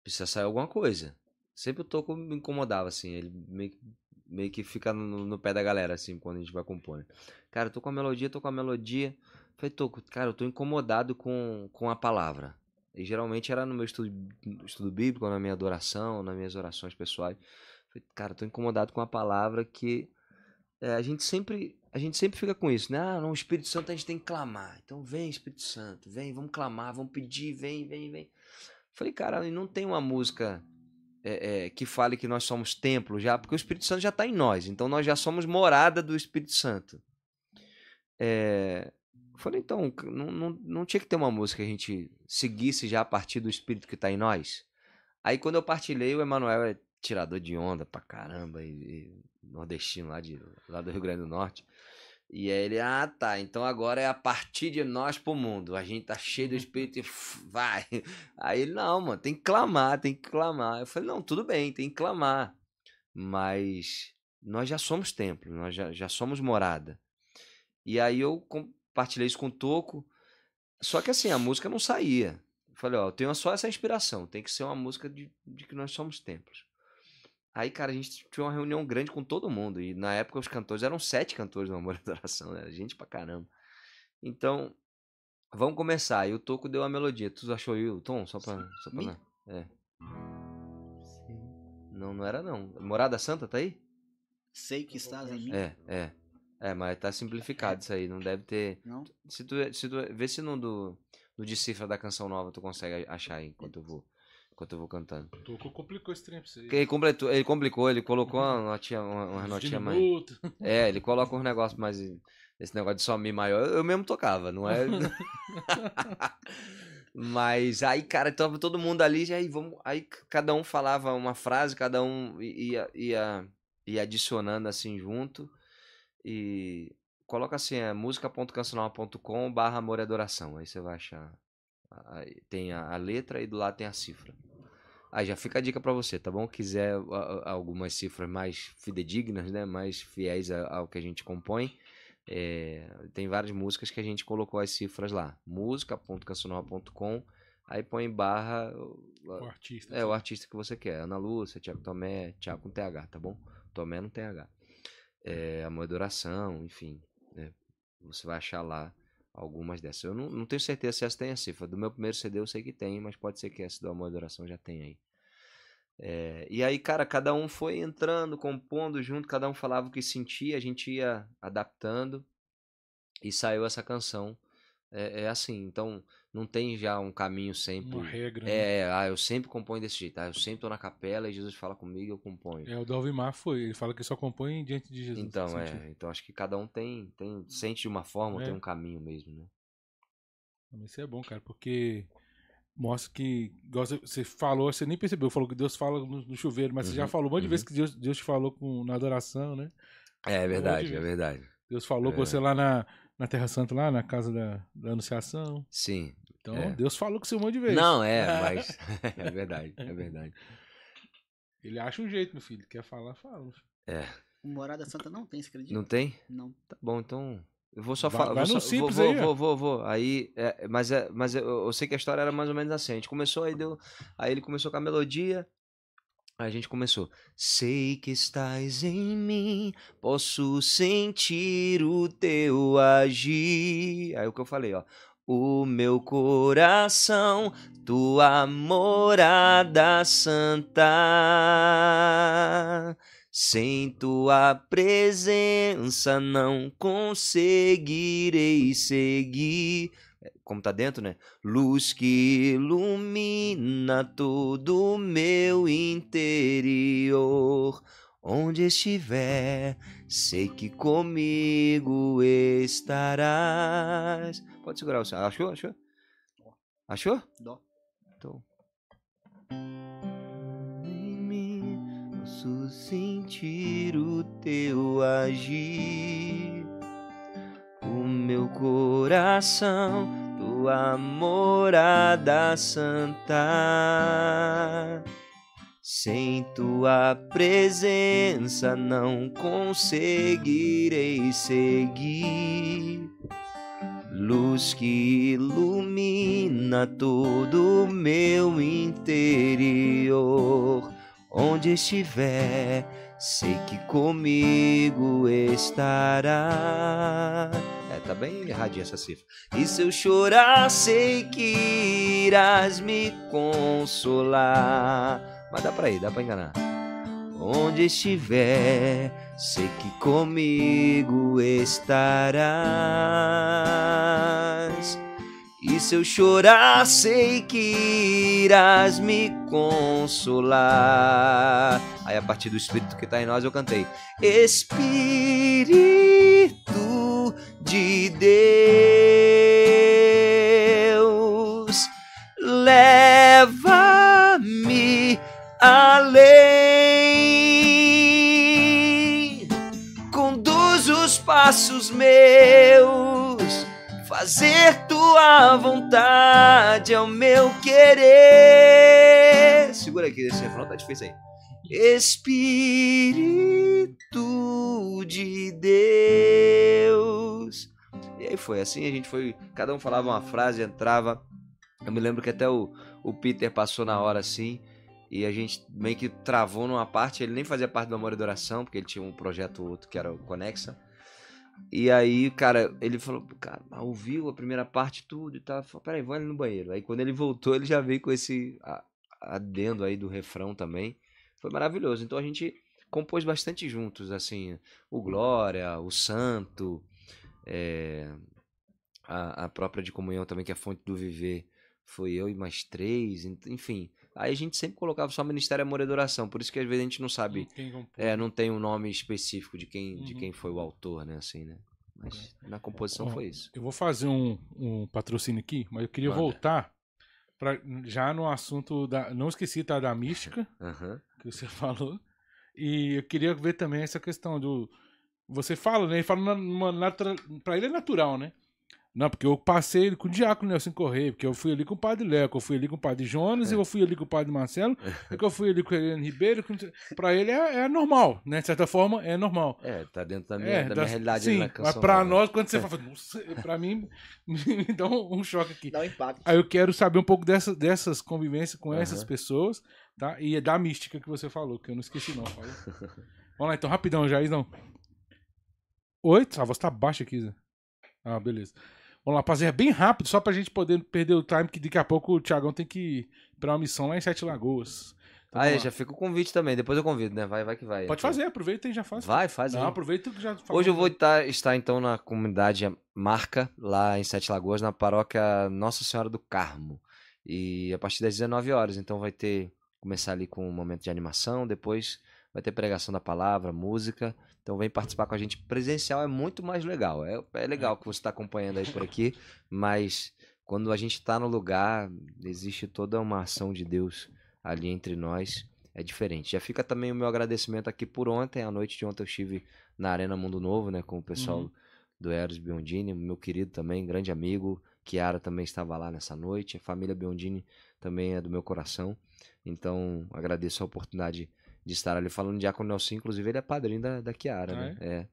Precisa sair alguma coisa. Sempre o Toco me incomodava, assim. Ele meio, que- meio que fica no, no pé da galera, assim, quando a gente vai compor. Cara, eu tô com a melodia, tô com a melodia. Falei, Toco, cara, eu tô incomodado com, com a palavra. E geralmente era no meu estudo, estudo bíblico, na minha adoração, nas minhas orações pessoais. Falei, cara, tô incomodado com a palavra que é, a gente sempre. A gente sempre fica com isso, né? Ah, o Espírito Santo a gente tem que clamar. Então vem, Espírito Santo, vem, vamos clamar, vamos pedir, vem, vem, vem. Falei, cara, não tem uma música é, é, que fale que nós somos templo já, porque o Espírito Santo já está em nós, então nós já somos morada do Espírito Santo. É, falei, então, não, não, não tinha que ter uma música que a gente seguisse já a partir do Espírito que está em nós? Aí quando eu partilhei, o Emanuel é tirador de onda pra caramba, e, e nordestino lá, de, lá do Rio Grande do Norte. E aí ele, ah tá, então agora é a partir de nós pro mundo. A gente tá cheio do espírito e vai. Aí ele, não, mano, tem que clamar, tem que clamar. Eu falei, não, tudo bem, tem que clamar. Mas nós já somos templo, nós já, já somos morada. E aí eu compartilhei isso com o Toco. Só que assim, a música não saía. Eu falei, ó, eu tenho só essa inspiração, tem que ser uma música de, de que nós somos templos. Aí, cara, a gente tinha uma reunião grande com todo mundo. E na época os cantores eram sete cantores no Amor e Adoração, né? Gente pra caramba. Então, vamos começar. E o Toco deu a melodia. Tu achou aí o tom? Só pra. Só pra é. Não, não era não. Morada Santa tá aí? Sei que estás em mim. É, é. É, mas tá simplificado isso aí. Não deve ter. Não? Se tu, se tu, vê se no do, do decifra da canção nova tu consegue achar aí enquanto eu vou enquanto eu vou cantando. Tocou, complicou esse trem pra você. Ele, completou, ele complicou, ele colocou uma notinha, uma, uma notinha mais. É, ele coloca uns negócios mais. Esse negócio de só mi maior, eu mesmo tocava, não é? Mas aí, cara, tava todo mundo ali, aí, vamos, aí cada um falava uma frase, cada um ia, ia, ia adicionando assim junto. E coloca assim, é música.cancional.com barra amor e adoração. Aí você vai achar. Tem a, a letra e do lado tem a cifra. Aí já fica a dica para você, tá bom? Quiser algumas cifras mais fidedignas, né? Mais fiéis ao que a gente compõe. É, tem várias músicas que a gente colocou as cifras lá. música.cancional.com Aí põe barra. O artista. É, o artista que você quer. Ana Lúcia, Tiago Tomé, Tiago com TH, tá bom? Tomé não tem H. É, Amor e Adoração, enfim. Né? Você vai achar lá algumas dessas. Eu não, não tenho certeza se essa tem a cifra. Do meu primeiro CD eu sei que tem, mas pode ser que essa do Amor e Adoração já tenha aí. É, e aí, cara, cada um foi entrando, compondo junto, cada um falava o que sentia, a gente ia adaptando e saiu essa canção. É, é assim, então não tem já um caminho sempre. Uma regra. Né? É, né? ah, eu sempre componho desse jeito. Ah, eu sempre tô na capela e Jesus fala comigo eu componho. É, o Dalvimar foi, ele fala que só compõe diante de Jesus. Então, é, então acho que cada um tem, tem sente de uma forma, é. tem um caminho mesmo, né? Isso é bom, cara, porque mostra que, você falou, você nem percebeu, falou que Deus fala no, no chuveiro, mas uhum, você já uhum, falou um monte de uhum. vezes que Deus, Deus te falou com, na adoração, né? É, é verdade, um é verdade. Deus falou é. com você lá na, na Terra Santa, lá na casa da, da Anunciação. Sim, então, é. Deus falou com você um monte de vezes. Não, é, mas. é verdade, é verdade. Ele acha um jeito, meu filho. Quer falar, fala. É. Morada Santa não tem, você acredita? Não tem? Não. Tá bom, então. Eu vou só falar. Vai vou no só, simples vou, aí. Vou, vou, vou, Aí, é, mas é, mas eu, eu, sei que a história era mais ou menos assim. A gente começou, aí deu. Aí ele começou com a melodia. A gente começou. Sei que estás em mim, posso sentir o teu agir. Aí o que eu falei, ó o meu coração, tua morada santa. Sem tua presença não conseguirei seguir. Como tá dentro, né? Luz que ilumina todo o meu interior. Onde estiver, sei que comigo estarás. Pode segurar o som. Achou? Achou? Achou? Dó. Então. Em mim posso sentir o teu agir. O meu coração, tua morada santa. Sem tua presença não conseguirei seguir luz que ilumina todo o meu interior. Onde estiver, sei que comigo estará. Tá bem erradinha essa cifra. E se eu chorar, sei que irás me consolar. Mas dá pra ir, dá pra enganar. onde estiver, sei que comigo estarás. E se eu chorar, sei que irás me consolar. Aí, a partir do Espírito que está em nós, eu cantei: Espírito de Deus, leva-me além, conduz os passos meus, fazer tua vontade é o meu querer. Segura aqui, esse refrão tá difícil aí. Espírito de Deus. E aí foi assim, a gente foi, cada um falava uma frase, entrava. Eu me lembro que até o, o Peter passou na hora assim, e a gente meio que travou numa parte, ele nem fazia parte do Amor e Adoração, porque ele tinha um projeto outro que era o Conexa. E aí, cara, ele falou, cara, ouviu a primeira parte tudo e tal. Falei, peraí, vou ali no banheiro. Aí quando ele voltou, ele já veio com esse adendo aí do refrão também. Foi maravilhoso. Então a gente compôs bastante juntos, assim, o Glória, o Santo, é, a, a própria de comunhão também, que é a fonte do viver, foi eu e mais três, enfim. Aí a gente sempre colocava só Ministério Amor e Adoração, por isso que às vezes a gente não sabe, Não tem é, não tem um nome específico de quem, de Uhum. quem foi o autor, né, assim, né. Mas na composição Ó, foi isso. Eu vou fazer um, um patrocínio aqui, mas eu queria Manda. voltar pra, já no assunto da. Não esqueci, tá? Da mística, Aham. Que você falou. E eu queria ver também essa questão do. Você fala, né? Ele fala numa, natura, pra ele é natural, né? Não, porque eu passei com o Diácono Nelson Correia, porque eu fui ali com o Padre Léo, que eu fui ali com o Padre Jonas, e eu fui ali com o Padre Marcelo, e que eu fui ali com o Helena Ribeiro. Com... Pra ele é, é normal, né? De certa forma, é normal. É, tá dentro da minha, É, da minha realidade sim, na mas canção. né? nós, quando você fala, nossa, pra mim, me dá um, um choque aqui. Dá um impacto. Aí eu quero saber um pouco dessa, dessas convivências com essas Aham. pessoas, tá? E é da mística que você falou, que eu não esqueci não. Falou? Vamos lá então, rapidão, Jair, não. Oi? A voz tá baixa aqui, Zé. Ah, beleza. Vamos lá, rapaziada, bem rápido, só pra gente poder perder o time, que daqui a pouco o Thiagão tem que ir pra uma missão lá em Sete Lagoas. Então, Ah, é, já fica o convite também, depois eu convido, né? Vai, vai que vai. Pode fazer, aproveita e já faz. Vai, faz Não, aí. aproveita que já falou. Hoje eu vou estar, estar então na comunidade Marca, lá em Sete Lagoas, na paróquia Nossa Senhora do Carmo. E a partir das 19 horas, então vai ter, começar ali com um momento de animação, depois vai ter pregação da palavra, música. Então vem participar com a gente presencial, é muito mais legal. É, é legal que você está acompanhando aí por aqui, mas quando a gente está no lugar, existe toda uma ação de Deus ali entre nós. É diferente. Já fica também o meu agradecimento aqui por ontem. À noite de ontem eu estive na Arena Mundo Novo, né? Com o pessoal Uhum. do Eros Biondini, meu querido também, grande amigo. Kiara também estava lá nessa noite. A família Biondini também é do meu coração. Então, agradeço a oportunidade de estar ali falando de Diácono Nelson. Inclusive, ele é padrinho da, da Kiara, Ah, né? É.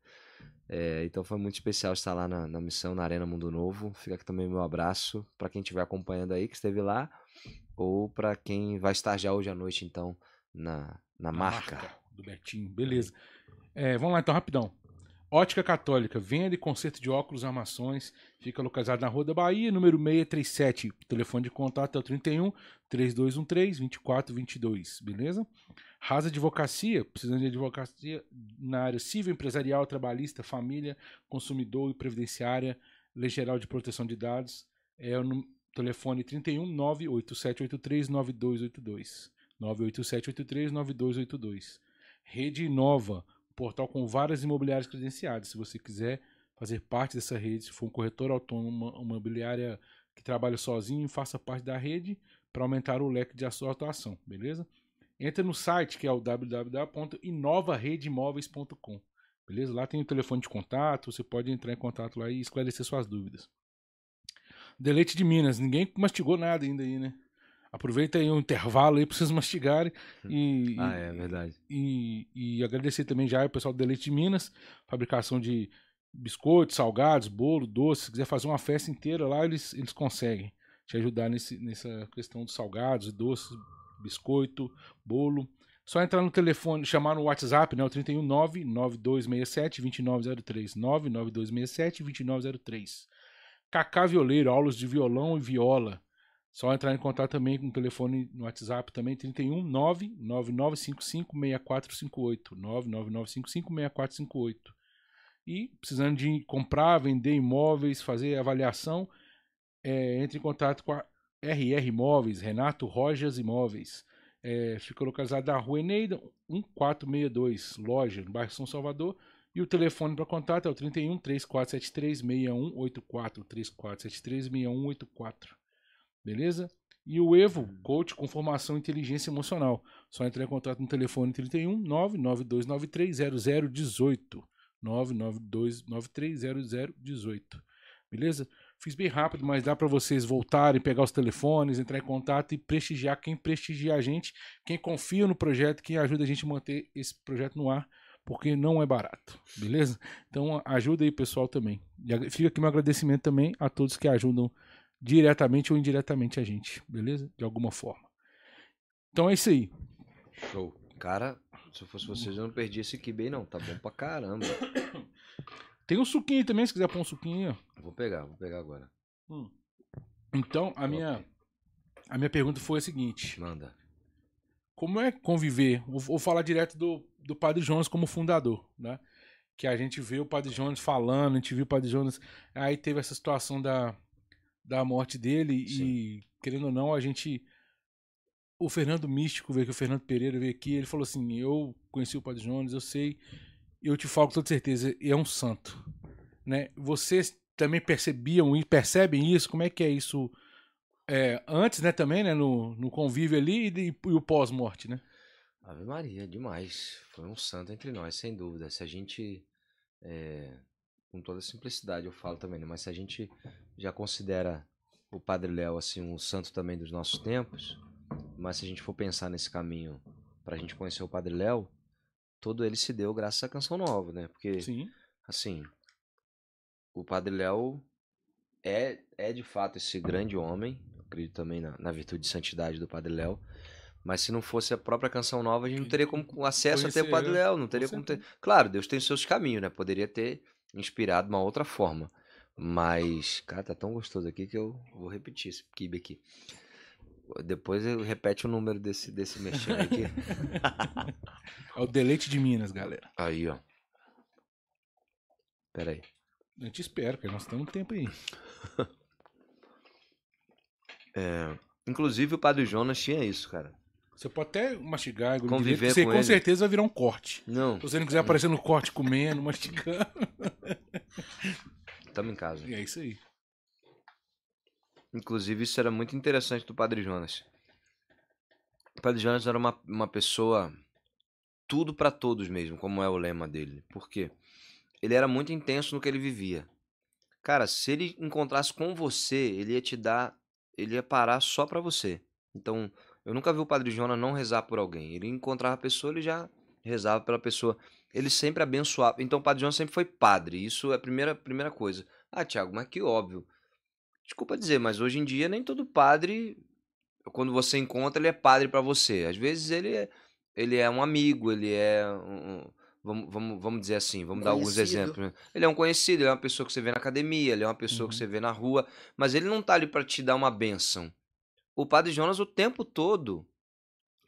É, então foi muito especial estar lá na, na missão, na Arena Mundo Novo. Fica aqui também meu abraço para quem estiver acompanhando aí, que esteve lá, ou para quem vai estar já hoje à noite, então, na, na A marca. do Betinho, beleza. É, vamos lá então, rapidão. Ótica Católica, venda e conserto de óculos armações. Fica localizado na Rua da Bahia, número 637. O telefone de contato é o 31 3213 2422, beleza? Rasa Advocacia, precisando de advocacia na área civil, empresarial, trabalhista, família, consumidor e previdenciária, Lei Geral de Proteção de Dados. É o telefone 31 98783 9282. 98783 9282. Rede Nova, portal com várias imobiliárias credenciadas. Se você quiser fazer parte dessa rede, se for um corretor autônomo, uma imobiliária que trabalha sozinho, faça parte da rede para aumentar o leque de sua atuação, beleza? Entra no site que é o www.inovaredeimóveis.com, beleza? Lá tem o telefone de contato, você pode entrar em contato lá e esclarecer suas dúvidas. Deleite de Minas, ninguém mastigou nada ainda aí, né? Aproveita aí um intervalo aí para vocês mastigarem e, Ah, é verdade. e, e agradecer também já o pessoal do Deleite de Minas, fabricação de biscoitos, salgados, bolo, doce. Se quiser fazer uma festa inteira lá, eles, eles conseguem te ajudar nesse, nessa questão dos salgados, doces, biscoito, bolo. Só entrar no telefone, chamar no WhatsApp, né? O 319 9267 2903. 99267 2903. Cacá Violeiro, aulas de violão e viola. Só entrar em contato também com o telefone no WhatsApp também, 31 99955 6458. 99955 6458. E precisando de comprar, vender imóveis, fazer avaliação, é, entre em contato com a RR Imóveis, Renato Rojas Imóveis. É, fica localizado na Rua Eneida, 1462, loja, no bairro São Salvador. E o telefone para contato é o 31 3473 6184. 3473 6184. Beleza? E o Evo, coach com formação em inteligência emocional. Só entrar em contato no telefone 31 99293 0018. 99293 0018. Beleza? Fiz bem rápido, mas dá para vocês voltarem, pegar os telefones, entrar em contato e prestigiar quem prestigia a gente, quem confia no projeto, quem ajuda a gente a manter esse projeto no ar, porque não é barato, beleza? Então ajuda aí, pessoal, também. E fica aqui meu agradecimento também a todos que ajudam diretamente ou indiretamente a gente, beleza? De alguma forma. Então é isso aí. Show. Cara, se eu fosse vocês, eu não perdi esse kibe não. Tá bom pra caramba. Tem um suquinho também, se quiser pôr um suquinho. ó. Vou pegar, vou pegar agora. Então, a minha, a minha pergunta foi a seguinte: Manda. Como é conviver? Vou, vou falar direto do, do Padre Jonas como fundador, né? Que a gente vê o Padre Jonas falando, a gente viu o Padre Jonas. Aí teve essa situação da, da morte dele e, querendo ou não, a gente. O Fernando Místico veio aqui, o Fernando Pereira veio aqui, ele falou assim: Eu conheci o Padre Jonas, eu sei, eu te falo com toda certeza, é um santo. Né? Vocês também percebiam e percebem isso? Como é que é isso é, antes, né, também, né, no, no convívio ali e, e o pós-morte, né? Ave Maria, demais. Foi um santo entre nós, sem dúvida. Se a gente, é, com toda simplicidade eu falo também, né? mas se a gente já considera o Padre Léo assim um santo também dos nossos tempos, mas se a gente for pensar nesse caminho para a gente conhecer o Padre Léo, todo ele se deu graças à Canção Nova, né? Porque, Sim. assim, o Padre Léo é, é de fato esse grande homem, acredito também na, na virtude de santidade do Padre Léo, mas se não fosse a própria Canção Nova, a gente não teria como acesso a ter o Padre Léo, não teria como ter... Claro, Deus tem os seus caminhos, né? Poderia ter inspirado uma outra forma, mas, cara, tá tão gostoso aqui que eu vou repetir esse kibe aqui. Depois eu repete o número desse, desse mexendo aqui. É o deleite de Minas, galera. Aí, ó. Pera aí. A gente espera, porque nós temos um tempo aí. É, inclusive o Padre Jonas tinha isso, cara. Você pode até mastigar, engolir Conviver você com com certeza vai virar um corte. Não, Se você não quiser aparecer no corte comendo, mastigando. tamo em casa. E é isso aí. Inclusive, isso era muito interessante do Padre Jonas. O Padre Jonas era uma, uma pessoa tudo pra todos mesmo, como é o lema dele. Por quê? Ele era muito intenso no que ele vivia. Cara, se ele encontrasse com você, ele ia te dar, ele ia parar só pra você. Então, eu nunca vi o Padre Jonas não rezar por alguém. Ele encontrava a pessoa, ele já rezava pela pessoa. Ele sempre abençoava. Então, o Padre Jonas sempre foi padre. Isso é a primeira, primeira coisa. Ah, Tiago, mas que óbvio. Desculpa dizer, mas hoje em dia nem todo padre, quando você encontra, ele é padre pra você. Às vezes ele é, ele é um amigo, ele é um, vamos, vamos, vamos dizer assim, vamos dar alguns Conhecido. exemplos. né? Ele é um conhecido, ele é uma pessoa que você vê na academia, ele é uma pessoa que Uhum. você vê na rua, mas ele não tá ali pra te dar uma bênção. O padre Jonas o tempo todo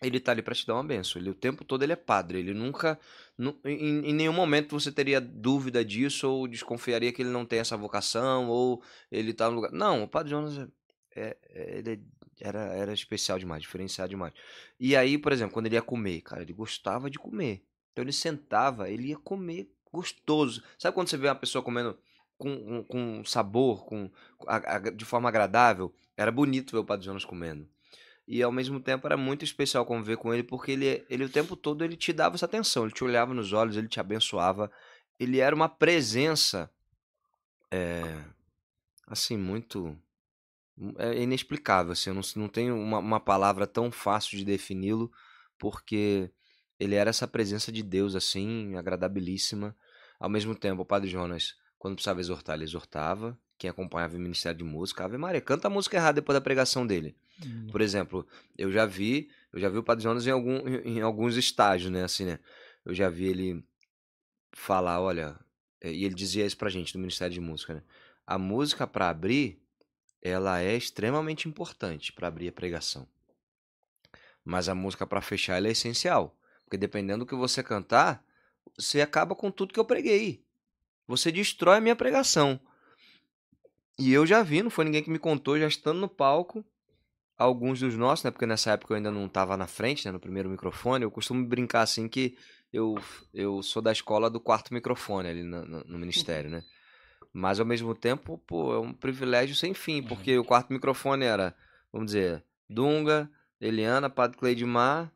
ele tá ali pra te dar uma benção. Ele o tempo todo ele é padre. Ele nunca, nu- em, em nenhum momento você teria dúvida disso ou desconfiaria que ele não tem essa vocação ou ele tá no lugar. Não, o padre Jonas é, é- é- ele era, era especial demais, diferenciado demais. E aí, por exemplo, quando ele ia comer, cara, ele gostava de comer. Então ele sentava, ele ia comer gostoso. Sabe quando você vê uma pessoa comendo com, com, com sabor, com, a- a- de forma agradável? Era bonito ver o padre Jonas comendo. E ao mesmo tempo era muito especial conviver com ele, porque ele, ele o tempo todo ele te dava essa atenção, ele te olhava nos olhos, ele te abençoava. Ele era uma presença é, assim, muito é inexplicável, assim, eu não, não tenho uma, uma palavra tão fácil de defini-lo, porque ele era essa presença de Deus, assim, agradabilíssima. Ao mesmo tempo, o Padre Jonas, quando precisava exortar, ele exortava. Quem acompanhava o Ministério de Música, Ave Maria, canta a música errada depois da pregação dele. Por exemplo, eu já vi, eu já vi o Padre Jonas em, algum, em, alguns estágios, né, assim, né? Eu já vi ele falar, olha, eh, e ele dizia isso pra gente do Ministério de Música, né? A música pra abrir ela é extremamente importante para abrir a pregação. Mas a música para fechar ela é essencial, porque dependendo do que você cantar, você acaba com tudo que eu preguei. Você destrói a minha pregação. E eu já vi, não foi ninguém que me contou, já estando no palco, alguns dos nossos, né? Porque nessa época eu ainda não estava na frente, né? No primeiro microfone. Eu costumo brincar assim que eu, eu sou da escola do quarto microfone ali no, no, no ministério, né? Mas ao mesmo tempo, pô, é um privilégio sem fim, uhum. porque o quarto microfone era, vamos dizer, Dunga, Eliana, Padre Cleidmar,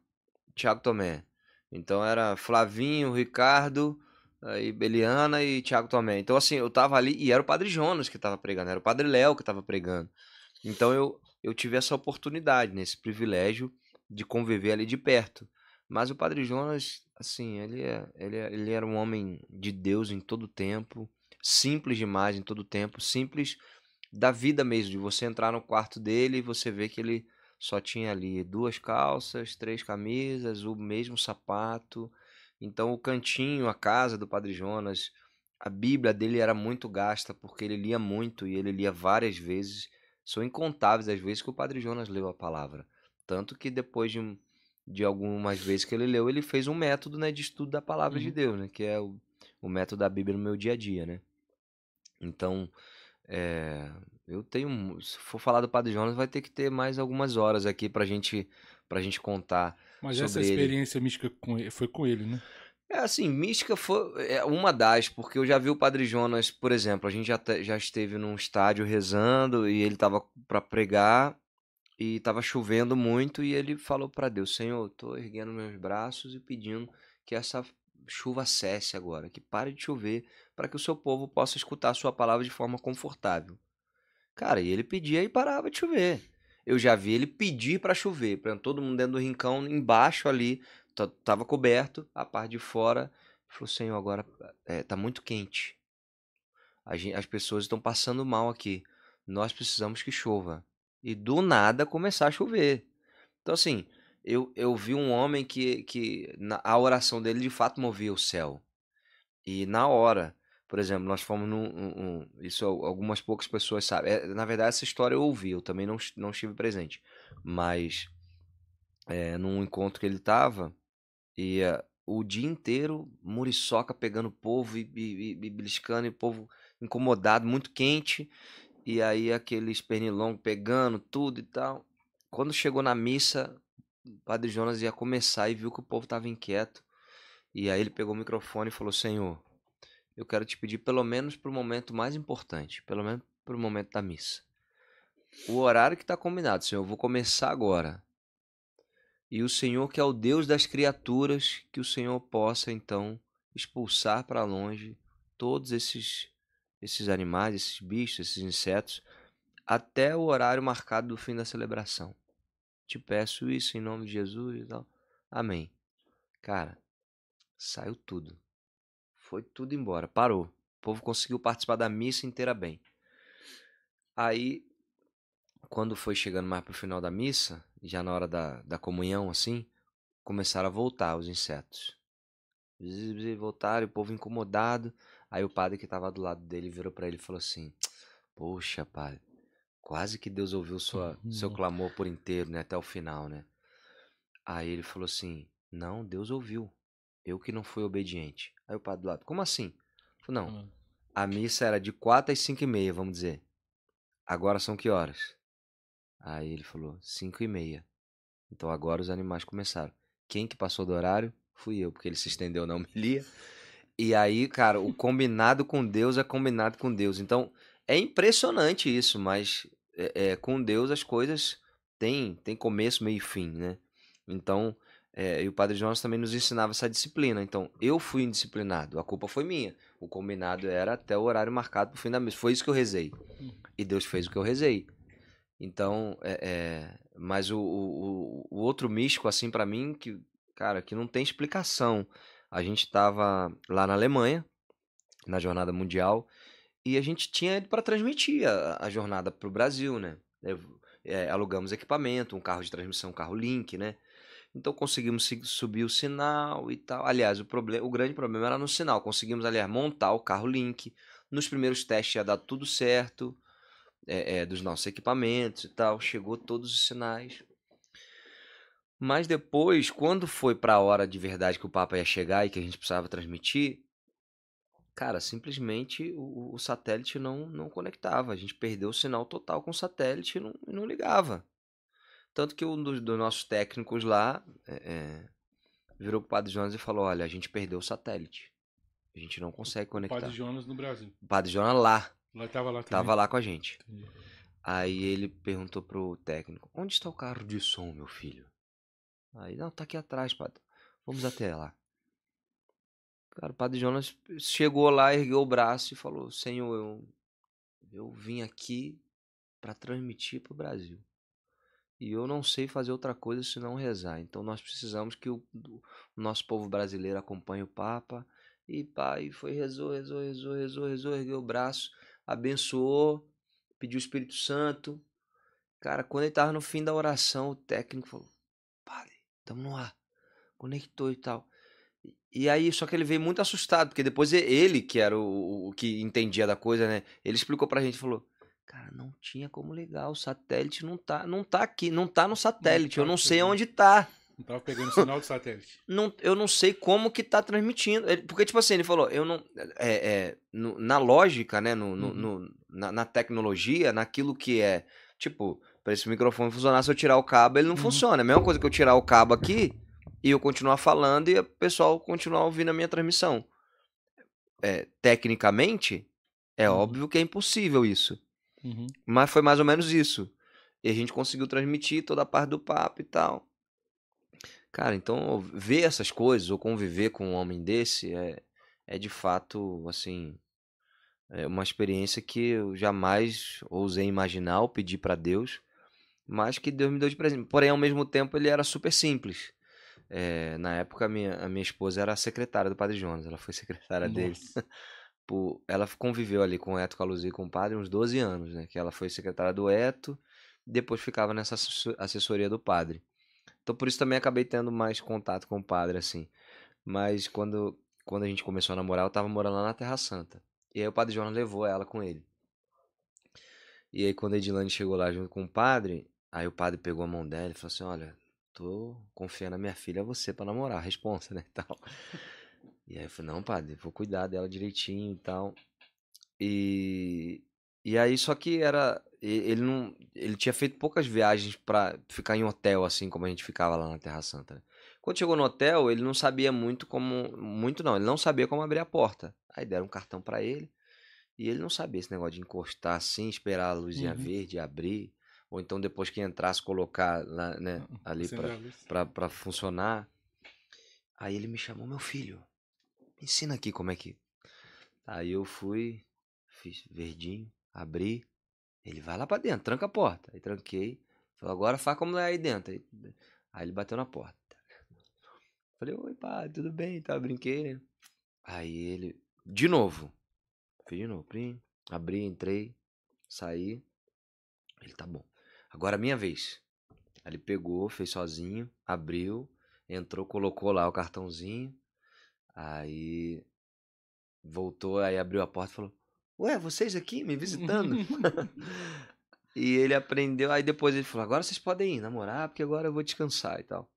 Thiago Tomé. Então era Flavinho, Ricardo, aí Eliana e Thiago Tomé. Então assim, eu tava ali e era o Padre Jonas que tava pregando, era o Padre Léo que tava pregando. Então eu, eu tive essa oportunidade, né, privilégio de conviver ali de perto. Mas o Padre Jonas, assim, ele, é, ele, é, ele era um homem de Deus em todo tempo, simples demais em todo tempo, simples da vida mesmo, de você entrar no quarto dele e você ver que ele só tinha ali duas calças, três camisas, o mesmo sapato. Então o cantinho, a casa do Padre Jonas, a Bíblia dele era muito gasta porque ele lia muito e ele lia várias vezes. São incontáveis as vezes que o Padre Jonas leu a palavra. Tanto que depois de, de algumas vezes que ele leu, ele fez um método né, de estudo da palavra uhum. de Deus, né, que é o, o método da Bíblia no meu dia a dia. Né? Então, é, eu tenho. Se for falar do Padre Jonas, vai ter que ter mais algumas horas aqui pra gente, pra gente contar. Mas essa experiência ele. mística foi com ele, né? É assim, mística foi é uma das, porque eu já vi o Padre Jonas, por exemplo, a gente já, já esteve num estádio rezando e ele tava para pregar e tava chovendo muito e ele falou para Deus: Senhor, tô erguendo meus braços e pedindo que essa chuva cesse agora, que pare de chover, para que o seu povo possa escutar a sua palavra de forma confortável. Cara, e ele pedia e parava de chover. Eu já vi ele pedir para chover, para todo mundo dentro do rincão, embaixo ali, tava coberto, a parte de fora, falou: "Senhor, agora é, tá muito quente. Gente, as pessoas estão passando mal aqui. Nós precisamos que chova." E do nada começar a chover. Então assim, eu, eu vi um homem que, que na, a oração dele de fato movia o céu. E na hora, por exemplo, nós fomos num. Um, um, isso algumas poucas pessoas sabem. É, na verdade, essa história eu ouvi, eu também não, não estive presente. Mas é, num encontro que ele estava, e uh, o dia inteiro, muriçoca pegando o povo e, e, e beliscando, e o povo incomodado, muito quente. E aí aqueles pernilongos pegando tudo e tal. Quando chegou na missa, o Padre Jonas ia começar e viu que o povo estava inquieto. E aí ele pegou o microfone e falou: Senhor, eu quero te pedir pelo menos para o momento mais importante, pelo menos para o momento da missa. O horário que está combinado, Senhor, eu vou começar agora. E o Senhor, que é o Deus das criaturas, que o Senhor possa então expulsar para longe todos esses esses animais, esses bichos, esses insetos, até o horário marcado do fim da celebração. Te peço isso em nome de Jesus e tal. Amém. Cara, saiu tudo. Foi tudo embora, parou. O povo conseguiu participar da missa inteira bem. Aí, quando foi chegando mais pro final da missa, já na hora da, da comunhão, assim, começaram a voltar os insetos. Voltaram, o povo incomodado. Aí o padre que estava do lado dele virou para ele e falou assim: Poxa, padre, quase que Deus ouviu sua, seu clamor por inteiro, né? Até o final, né? Aí ele falou assim: Não, Deus ouviu. Eu que não fui obediente. Aí o padre do lado, como assim? Falei, não, a missa era de 4 às 5 e meia, vamos dizer. Agora são que horas? Aí ele falou, 5 e meia. Então agora os animais começaram. Quem que passou do horário? Fui eu, porque ele se estendeu na homilia. E aí, cara, o combinado com Deus é combinado com Deus. Então, é impressionante isso, mas é, é, com Deus as coisas têm, têm começo, meio e fim, né? Então, é, e o Padre Jonas também nos ensinava essa disciplina. Então, eu fui indisciplinado, a culpa foi minha. O combinado era até o horário marcado pro fim da missa. Foi isso que eu rezei. E Deus fez o que eu rezei. Então, é, é mas o, o, o, outro místico, assim, para mim, que, cara, que não tem explicação. A gente tava lá na Alemanha, na Jornada Mundial, e a gente tinha ido para transmitir a, a jornada pro Brasil, né? É, alugamos equipamento, um carro de transmissão, um carro Link, né? Então conseguimos subir o sinal e tal. Aliás, o, problema, o grande problema era no sinal. Conseguimos, aliás, montar o carro Link. Nos primeiros testes ia dar tudo certo. É, é, dos nossos equipamentos e tal. Chegou todos os sinais. Mas depois, quando foi para a hora de verdade que o Papa ia chegar e que a gente precisava transmitir, cara, simplesmente o, o satélite não, não conectava. A gente perdeu o sinal total com o satélite e não, não ligava. Tanto que um dos, dos nossos técnicos lá é, é, virou pro Padre Jonas e falou: Olha, a gente perdeu o satélite. A gente não consegue conectar. Padre Jonas no Brasil. O Padre Jonas lá. Lá tava lá também. Tava lá com a gente. Entendi. Aí ele perguntou pro técnico: Onde está o carro de som, meu filho? Aí, não, tá aqui atrás, padre. Vamos até lá. Cara, o padre Jonas chegou lá, ergueu o braço e falou: Senhor, eu, eu vim aqui para transmitir pro Brasil. E eu não sei fazer outra coisa senão rezar. Então nós precisamos que o, o nosso povo brasileiro acompanhe o Papa. E pai, foi, rezou, rezou, rezou, rezou, rezou, ergueu o braço, abençoou, pediu o Espírito Santo. Cara, quando ele tava no fim da oração, o técnico falou: Padre, tamo no ar. Conectou e tal. E- aí, só que ele veio muito assustado, porque depois ele, que era o, o que entendia da coisa, né? Ele explicou pra gente, falou: Cara, não tinha como ligar, o satélite não tá, não tá aqui, não tá no satélite, eu tá não sei aqui. onde tá. Não tava pegando sinal do satélite. Não, eu não sei como que tá transmitindo. Porque, tipo assim, ele falou, eu não. É, é, no- na lógica, né? No, no- Uhum. no- na, na tecnologia, naquilo que é. Tipo, pra esse microfone funcionar, se eu tirar o cabo, ele não Uhum. funciona. É a mesma coisa que eu tirar o cabo aqui e eu continuar falando e o pessoal continuar ouvindo a minha transmissão. É, tecnicamente, é Uhum. óbvio que é impossível isso. Uhum. Mas foi mais ou menos isso. E a gente conseguiu transmitir toda a parte do papo e tal. Cara, então ver essas coisas ou conviver com um homem desse é, é de fato, assim, é uma experiência que eu jamais ousei imaginar ou pedir pra Deus, mas que Deus me deu de presente. Porém, ao mesmo tempo, ele era super simples. É, na época, a minha, a minha esposa era a secretária do Padre Jonas, ela foi secretária dele Nossa. por- ela conviveu ali com o Eto Caluzzi e com o padre uns 12 anos, né? Que ela foi secretária do Eto, depois ficava nessa assessor- assessoria do padre. Então por isso também acabei tendo mais contato com o padre, assim. Mas quando, quando a gente começou a namorar, eu tava morando lá na Terra Santa. E aí o padre Jonas levou ela com ele. E aí quando a Edilane chegou lá junto com o padre, aí o padre pegou a mão dela e falou assim, olha, tô confiando a minha filha a você pra namorar, responsa, né, tal. E aí eu falei, não, padre, vou cuidar dela direitinho e tal. E, e aí, só que era. Ele não. Ele tinha feito poucas viagens pra ficar em hotel, assim como a gente ficava lá na Terra Santa. né? Quando chegou no hotel, ele não sabia muito como. Muito não, ele não sabia como abrir a porta. Aí deram um cartão pra ele. E ele não sabia esse negócio de encostar assim, esperar a luzinha Uhum. verde abrir. Ou então depois que entrasse, colocar lá, né, ali Acender pra, a luz. pra, pra funcionar. Aí ele me chamou, meu filho, ensina aqui como é que. Aí eu fui, fiz verdinho, abri. Ele vai lá pra dentro, tranca a porta. Aí tranquei. Falou, agora faz como é aí dentro. Aí, aí ele bateu na porta. Falei, oi, pai, tudo bem? Tá, brinquei, né? Aí ele, de novo. Fiz de novo, prim, abri, entrei, saí. Ele, tá bom. Agora é minha vez. Aí ele pegou, fez sozinho, abriu, entrou, colocou lá o cartãozinho. Aí voltou, aí abriu a porta e falou: Ué, vocês aqui me visitando? e ele aprendeu, aí depois ele falou: Agora vocês podem ir namorar, porque agora eu vou descansar e tal.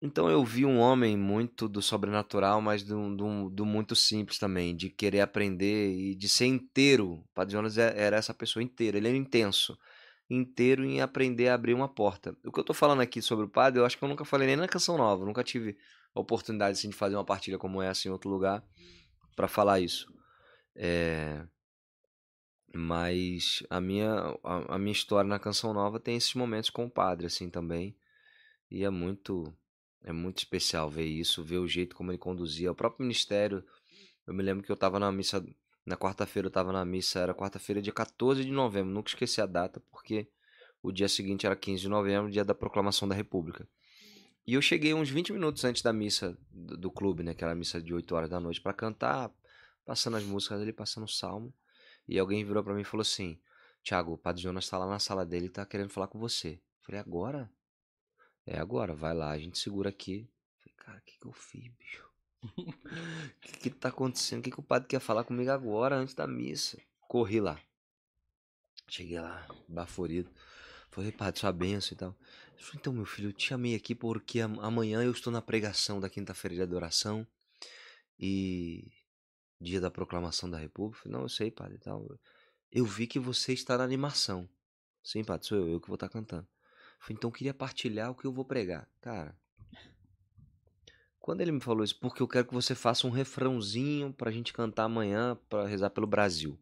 Então eu vi um homem muito do sobrenatural, mas do, do, do muito simples também, de querer aprender e de ser inteiro. O Padre Jonas é- era essa pessoa inteira, ele era intenso. Inteiro em aprender a abrir uma porta. O que eu tô falando aqui sobre o padre, eu acho que eu nunca falei nem na canção nova, nunca tive a oportunidade assim, de fazer uma partilha como essa em outro lugar para falar isso. É, Mas a minha, a, a minha história na canção nova tem esses momentos com o padre, assim, também. E é muito, é muito especial ver isso, ver o jeito como ele conduzia. O próprio ministério, eu me lembro que eu tava na missa, na quarta-feira eu tava na missa, era quarta-feira, dia 14 de novembro, nunca esqueci a data, porque o dia seguinte era 15 de novembro, dia da proclamação da República. E eu cheguei uns 20 minutos antes da missa do, do clube, né? Que era a missa de 8 horas da noite, pra cantar, passando as músicas ali, passando o salmo. E alguém virou pra mim e falou assim: Tiago, o Padre Jonas tá lá na sala dele e tá querendo falar com você. Eu falei, agora? É agora, vai lá, a gente segura aqui. Eu falei, cara, o que, que eu fiz, bicho? O que, que tá acontecendo? O que, que o padre quer falar comigo agora, antes da missa? Corri lá. Cheguei lá, baforido. Falei, padre, sua benção e tal. Falou, então, meu filho, eu te chamei aqui porque amanhã eu estou na pregação da quinta-feira de adoração. E dia da proclamação da República. Falei, não, eu sei, padre, tal. Eu vi que você está na animação. Sim, padre, sou eu, eu que vou estar cantando. Falei, então eu queria partilhar o que eu vou pregar. Cara, quando ele me falou isso, porque eu quero que você faça um refrãozinho pra gente cantar amanhã para rezar pelo Brasil.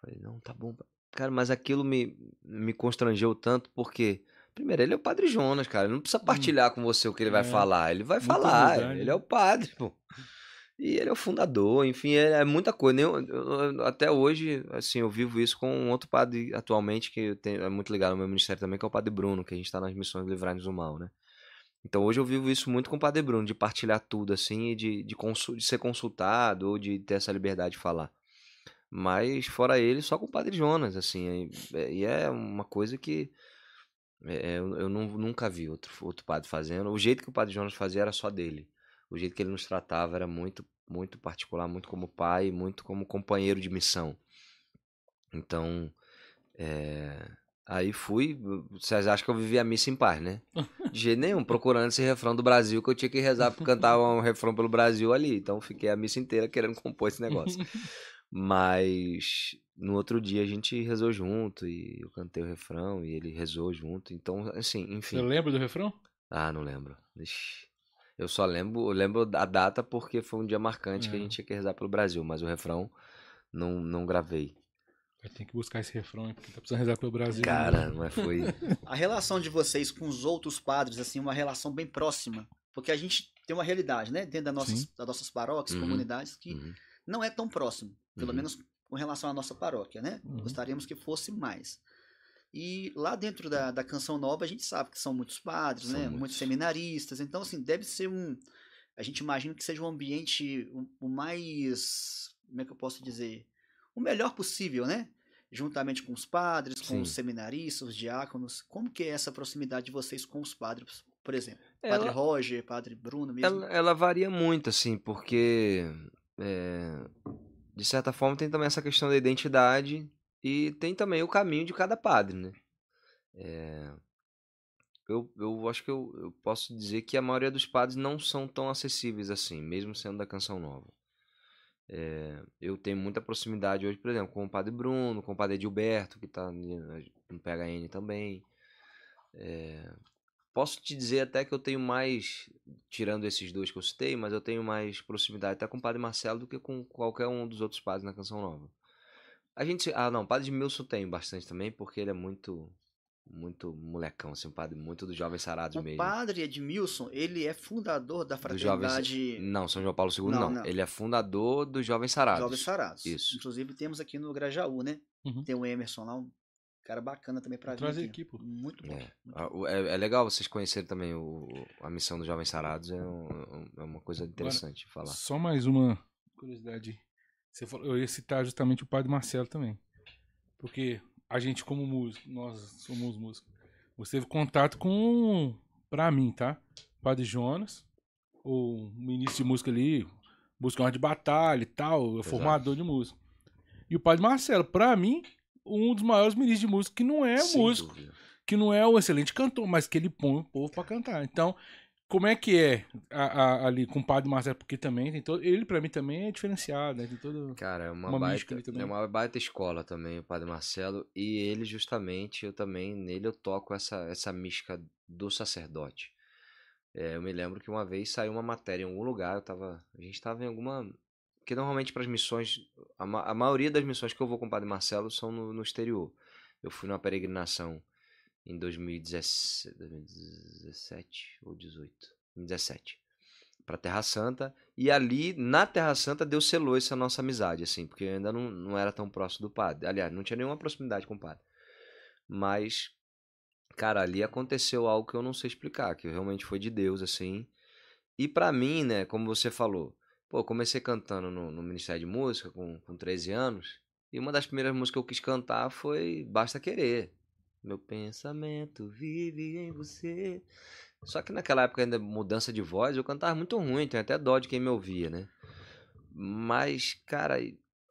Falei, não, tá bom. Cara, mas aquilo me, me constrangeu tanto porque, primeiro, ele é o Padre Jonas, cara. Ele não precisa hum. partilhar hum. com você o que ele vai é, falar. Ele vai falar. Ele né? é o padre, pô. E ele é o fundador, enfim, é, é muita coisa. Eu, eu, até hoje, assim, eu vivo isso com um outro padre atualmente, que tenho, é muito ligado ao meu ministério também, que é o Padre Bruno, que a gente está nas missões de livrar-nos do mal, né? Então hoje eu vivo isso muito com o Padre Bruno, de partilhar tudo, assim, e de, de, de ser consultado, ou de ter essa liberdade de falar. Mas fora ele, só com o Padre Jonas, assim, e é, é uma coisa que é, é, eu, eu não, nunca vi outro, outro padre fazendo. O jeito que o Padre Jonas fazia era só dele o jeito que ele nos tratava era muito, muito particular, muito como pai, muito como companheiro de missão. Então, é... aí fui. Vocês acham que eu vivia a missa em paz, né? De jeito nenhum, procurando esse refrão do Brasil que eu tinha que rezar para cantar um refrão pelo Brasil ali. Então, fiquei a missa inteira querendo compor esse negócio. Mas no outro dia a gente rezou junto e eu cantei o refrão e ele rezou junto. Então, assim, enfim. Você lembra do refrão? Ah, não lembro. Ixi. Eu só lembro, lembro a data porque foi um dia marcante é. que a é. gente tinha que rezar pelo Brasil, mas o refrão não, não gravei. Vai ter que buscar esse refrão, porque tá precisando rezar pelo Brasil. Cara, não é foi. a relação de vocês com os outros padres, assim, uma relação bem próxima. Porque a gente tem uma realidade, né? Dentro das nossas, das nossas paróquias, uhum. comunidades, que uhum. não é tão próximo. Pelo uhum. menos com relação à nossa paróquia, né? Uhum. Gostaríamos que fosse mais. E lá dentro da, da Canção Nova, a gente sabe que são muitos padres, são né? Muitos. muitos. seminaristas. Então, assim, deve ser um. A gente imagina que seja um ambiente o, o mais. Como é que eu posso dizer? O melhor possível, né? Juntamente com os padres, com Sim. os seminaristas, os diáconos. Como que é essa proximidade de vocês com os padres, por exemplo? Ela, padre Roger, Padre Bruno mesmo? Ela, ela varia muito, assim, porque. É, de certa forma tem também essa questão da identidade e tem também o caminho de cada padre, né? É... Eu, eu acho que eu, eu posso dizer que a maioria dos padres não são tão acessíveis assim, mesmo sendo da Canção Nova. É, eu tenho muita proximidade hoje, por exemplo, com o Padre Bruno, com o Padre Edilberto, que está no PHN também. É, posso te dizer até que eu tenho mais, tirando esses dois que eu citei, mas eu tenho mais proximidade até com o Padre Marcelo do que com qualquer um dos outros padres na Canção Nova. A gente. Ah, não, o Padre Milson tem bastante também, porque ele é muito. Muito molecão, assim, um padre muito dos Jovens Sarados o mesmo. O padre Edmilson, ele é fundador da fraternidade... Jovens... Não, São João Paulo II não, não. não, Ele é fundador dos Jovens Sarados. Jovens Sarados. Isso. Inclusive temos aqui no Grajaú, né? Uhum. Tem o Emerson lá, um cara bacana também pra Trazer aqui. pô. Muito bom. É. Muito é. é. legal vocês conhecerem também o, a missão dos Jovens Sarados, é, um, é uma coisa interessante Agora, falar. Só mais uma curiosidade. Você falou, eu ia citar justamente o padre Marcelo também. Porque a gente, como músico, nós somos músicos, você teve contato com, pra mim, tá? Padre Jonas, o ministro de música ali, música de batalha e tal, Exato. formador de música. E o Padre Marcelo, pra mim, um dos maiores ministros de música que não é Sem músico, dúvida. que não é um excelente cantor, mas que ele põe o povo pra cantar. Então, como é que é a, a, ali com o Padre Marcelo? Porque também tem todo. Ele, pra mim, também é diferenciado, né? Tem todo. Cara, é uma, uma baita, é uma baita escola também, o Padre Marcelo. E ele, justamente, eu também, nele eu toco essa, essa mística do sacerdote. É, eu me lembro que uma vez saiu uma matéria em algum lugar, eu tava. A gente tava em alguma. Porque normalmente para as missões. A, ma... a, maioria das missões que eu vou com o Padre Marcelo são no, no exterior. Eu fui numa peregrinação em 2017, 2017 ou 18, 2017, para Terra Santa. E ali, na Terra Santa, Deus selou essa nossa amizade, assim, porque eu ainda não, não era tão próximo do padre. Aliás, não tinha nenhuma proximidade com o padre. Mas, cara, ali aconteceu algo que eu não sei explicar, que realmente foi de Deus, assim. E para mim, né, como você falou, pô, comecei cantando no, no Ministério de Música com, com 13 anos. E uma das primeiras músicas que eu quis cantar foi Basta Querer. Meu pensamento vive em você. Só que naquela época ainda mudança de voz, eu cantava muito ruim, tenho até dó de quem me ouvia, né? Mas, cara,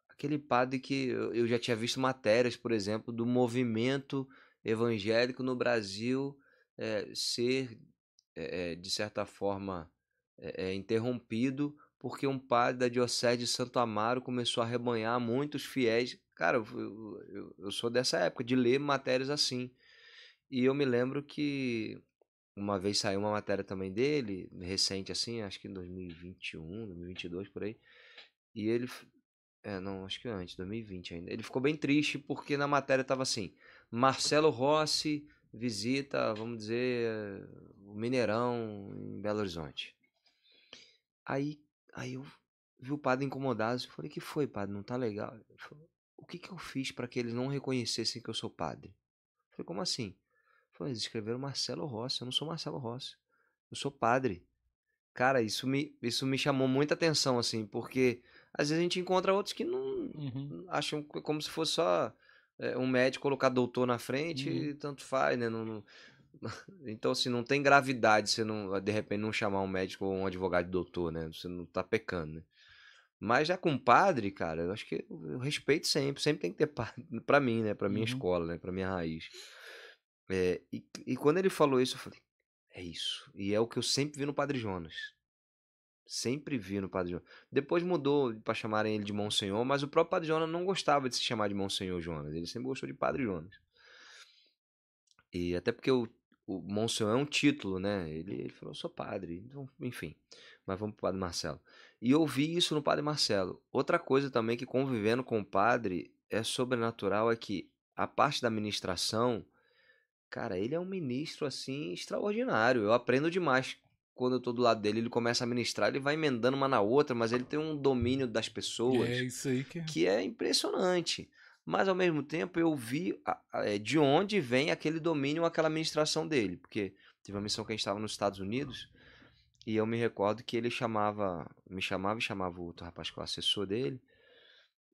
aquele padre que eu já tinha visto matérias, por exemplo, do movimento evangélico no Brasil eh, ser, eh, de certa forma, eh, interrompido porque um padre da Diocese de Santo Amaro começou a arrebanhar muitos fiéis. Cara, eu, eu, eu- sou dessa época, de ler matérias assim. E eu me lembro que uma vez saiu uma matéria também dele, recente assim, acho que em 2021, 2022, por aí. E ele. É, não, acho que antes, 2020 ainda. Ele ficou bem triste porque na matéria tava assim: Marcelo Rossi visita, vamos dizer, o Mineirão em Belo Horizonte. Aí, aí eu vi o padre incomodado. Eu falei: que foi, padre? Não tá legal? Ele falou: o que que eu fiz para que eles não reconhecessem que eu sou padre? Eu falei: como assim? Ele falou: eles escreveram Marcelo Rossi. Eu não sou Marcelo Rossi. Eu sou padre. Cara, isso me, isso me chamou muita atenção, assim, porque às vezes a gente encontra outros que não Uhum. acham como se fosse só é, um médico colocar doutor na frente Uhum. e tanto faz, né? Não, não- Então, assim, não tem gravidade você não, de repente, não chamar um médico ou um advogado de doutor, né? Você não tá pecando, né? Mas já com padre, cara, eu acho que eu eu respeito sempre, sempre tem que ter padre, pra mim, né? Pra minha Uhum. escola, né? Pra minha raiz. É, e, e quando ele falou isso, eu falei, é isso. E é o que eu sempre vi no Padre Jonas. Sempre vi no Padre Jonas. Depois mudou para chamarem ele de Monsenhor, mas o próprio Padre Jonas não gostava de se chamar de Monsenhor Jonas. Ele sempre gostou de Padre Jonas. E até porque o, o Monsenhor é um título, né? Ele, ele falou, eu sou padre. Então, enfim. Mas vamos pro Padre Marcelo. E eu vi isso no Padre Marcelo. Outra coisa também que convivendo com o padre é sobrenatural é que a parte da ministração, cara, ele é um ministro assim extraordinário. Eu aprendo demais quando eu tô do lado dele. Ele começa a ministrar, ele vai emendando uma na outra, mas ele tem um domínio das pessoas É isso aí que. que é impressionante. Mas ao mesmo tempo eu vi a- a- é, de onde vem aquele domínio, aquela administração dele. Porque teve uma missão que a gente estava nos Estados Unidos e eu me recordo que ele chamava, me chamava e chamava o outro rapaz que é o assessor dele,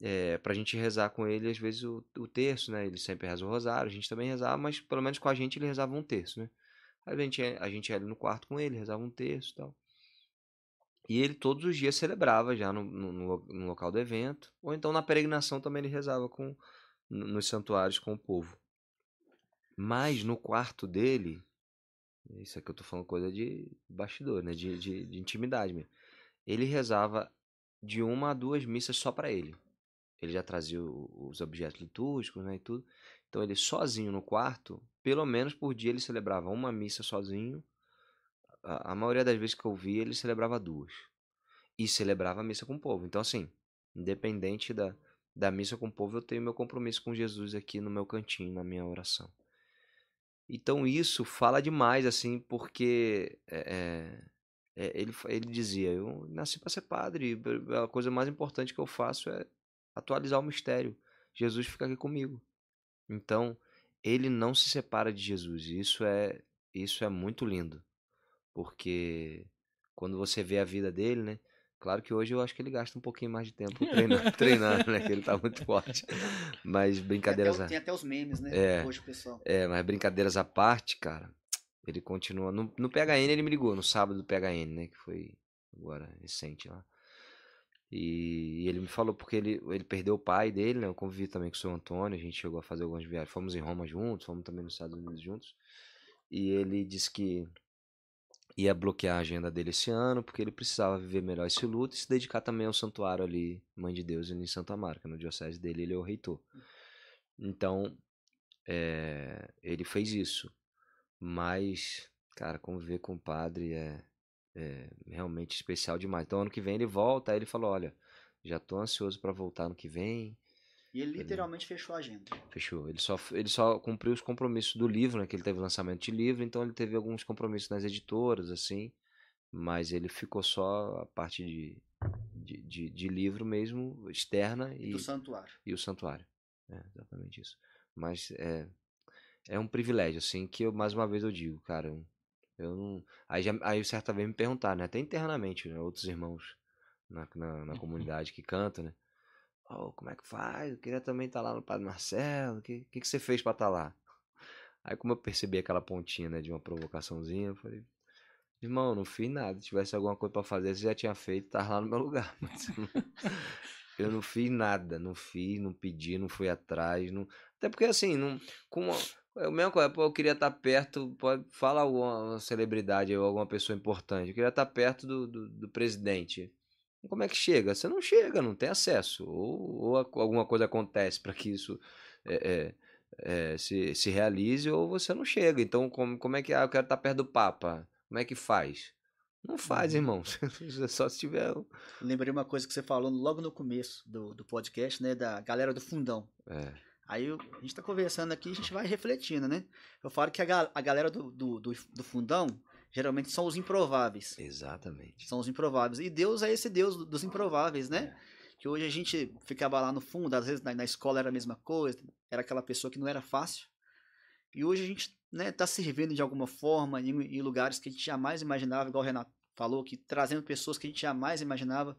é, pra gente rezar com ele, às vezes, o, o terço, né? Ele sempre reza o rosário, a gente também rezava, mas pelo menos com a gente ele rezava um terço, né? Aí a gente, a gente ia ali no quarto com ele, rezava um terço e tal. E ele todos os dias celebrava já no, no, no lo- no local do evento. Ou então na peregrinação também ele rezava com, no- nos santuários com o povo. Mas no quarto dele, isso aqui eu tô falando coisa de bastidor, né? De, de, de intimidade mesmo. Ele rezava de uma a duas missas só para ele. Ele já trazia os objetos litúrgicos, né, e tudo. Então ele sozinho no quarto, pelo menos por dia ele celebrava uma missa sozinho. A, maioria das vezes que eu vi, ele celebrava duas. E celebrava a missa com o povo. Então assim, independente da, da missa com o povo, eu tenho meu compromisso com Jesus aqui no meu cantinho, na minha oração. Então isso fala demais, assim, porque é, é, é, ele, ele dizia, eu nasci para ser padre, a coisa mais importante que eu faço é atualizar o mistério. Jesus fica aqui comigo. Então, ele não se separa de Jesus. Isso é, isso é muito lindo. Porque quando você vê a vida dele, né? Claro que hoje eu acho que ele gasta um pouquinho mais de tempo treinando, treinando né? Que ele tá muito forte. Mas Tem até, brincadeiras à- tem até os memes, né? É. Hoje, pessoal. é, mas brincadeiras à parte, cara, ele continua. No, no PHN ele me ligou, no sábado do PHN, né? Que foi agora recente lá. E, e ele me falou porque ele, ele perdeu o pai dele, né? Eu convivi também com o seu Antônio, a gente chegou a fazer algumas viagens. Fomos em Roma juntos, fomos também nos Estados Unidos juntos. E ele disse que ia bloquear a agenda dele esse ano, porque ele precisava viver melhor esse luto e se dedicar também ao santuário ali, Mãe de Deus, em Santa Marca, no diocese dele, ele é o reitor. Então, é, ele fez isso. Mas, cara, conviver com o padre é, é realmente especial demais. Então, ano que vem ele volta, aí ele falou, olha, já tô ansioso pra voltar ano que vem. E ele literalmente fechou a agenda. Fechou. Ele só, ele só cumpriu os compromissos do livro, né? Que ele teve lançamento de livro, então ele teve alguns compromissos nas editoras, assim. Mas ele ficou só a parte de, de, de, de livro mesmo, externa, E e, do santuário. e o santuário. É, exatamente isso. Mas é, é um privilégio, assim, que eu, mais uma vez eu digo, cara, eu, eu não. Aí, já, aí certa vez me perguntaram, né? Até internamente, né, outros irmãos na, na, na comunidade que cantam, né? Oh, como é que faz? Eu queria também estar lá no Padre Marcelo. O que, que, que você fez pra estar lá? Aí, como eu percebi aquela pontinha, né, de uma provocaçãozinha, eu falei, irmão, não fiz nada. Se tivesse alguma coisa pra fazer, você já tinha feito, tava lá no meu lugar. Mas, Eu não fiz nada, não fiz, não pedi, não fui atrás, não... até porque assim, não, com uma, é mesma coisa, pô, eu queria estar perto, pode fala alguma celebridade ou alguma pessoa importante, eu queria estar perto do, do, do presidente. Como é que chega? Você não chega, não tem acesso. Ou, ou alguma coisa acontece para que isso é, é, é, se, se realize, ou você não chega. Então, como, como é que. Ah, eu quero estar perto do Papa. Como é que faz? Não faz, uhum. irmão. Só se tiver. Lembrei uma coisa que você falou logo no começo do, do podcast, né? Da galera do fundão. É. Aí a gente tá conversando aqui a gente vai refletindo, né? Eu falo que a, a galera do, do, do, do fundão geralmente são os improváveis. Exatamente. São os improváveis. E Deus é esse Deus dos improváveis, né? É. Que hoje a gente ficava lá no fundo, às vezes na, na, escola era a mesma coisa, era aquela pessoa que não era fácil. E hoje a gente né, tá servindo de alguma forma em, em lugares que a gente jamais imaginava, igual o Renato falou, que trazendo pessoas que a gente jamais imaginava.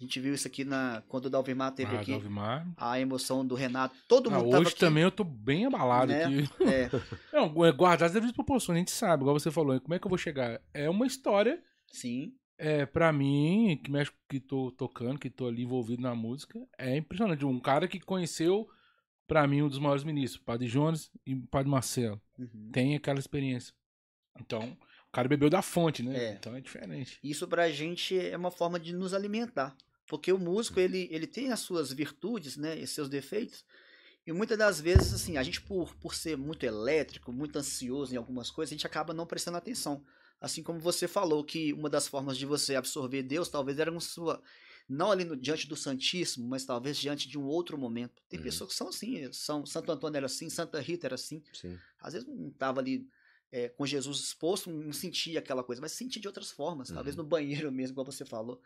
A gente viu isso aqui na quando o Dalvimar teve ah, aqui. Dalvimar. A emoção do Renato. Todo ah, mundo ah, Hoje também eu tô bem abalado né? aqui. É. Não, é guardar as devidas proporções, a gente sabe, igual você falou. Como é que eu vou chegar? É uma história. Sim. É, pra mim, que mexe que tô tocando, que tô ali envolvido na música, é impressionante. Um cara que conheceu, pra mim, um dos maiores ministros, Padre Jonas e Padre Marcelo. Uhum. Tem aquela experiência. Então, o cara bebeu da fonte, né? É. Então é diferente. Isso pra gente é uma forma de nos alimentar. Porque o músico, ele, ele tem as suas virtudes, né, e seus defeitos, e muitas das vezes, assim, a gente por, por ser muito elétrico, muito ansioso em algumas coisas, a gente acaba não prestando atenção. Assim como você falou que uma das formas de você absorver Deus talvez era uma sua não ali no, diante do Santíssimo, mas talvez diante de um outro momento. Tem uhum. pessoas que são assim, são Santo Antônio era assim, Santa Rita era assim. Sim. Às vezes não estava ali é, com Jesus exposto, não sentia aquela coisa, mas sentia de outras formas, uhum. talvez no banheiro mesmo, como você falou.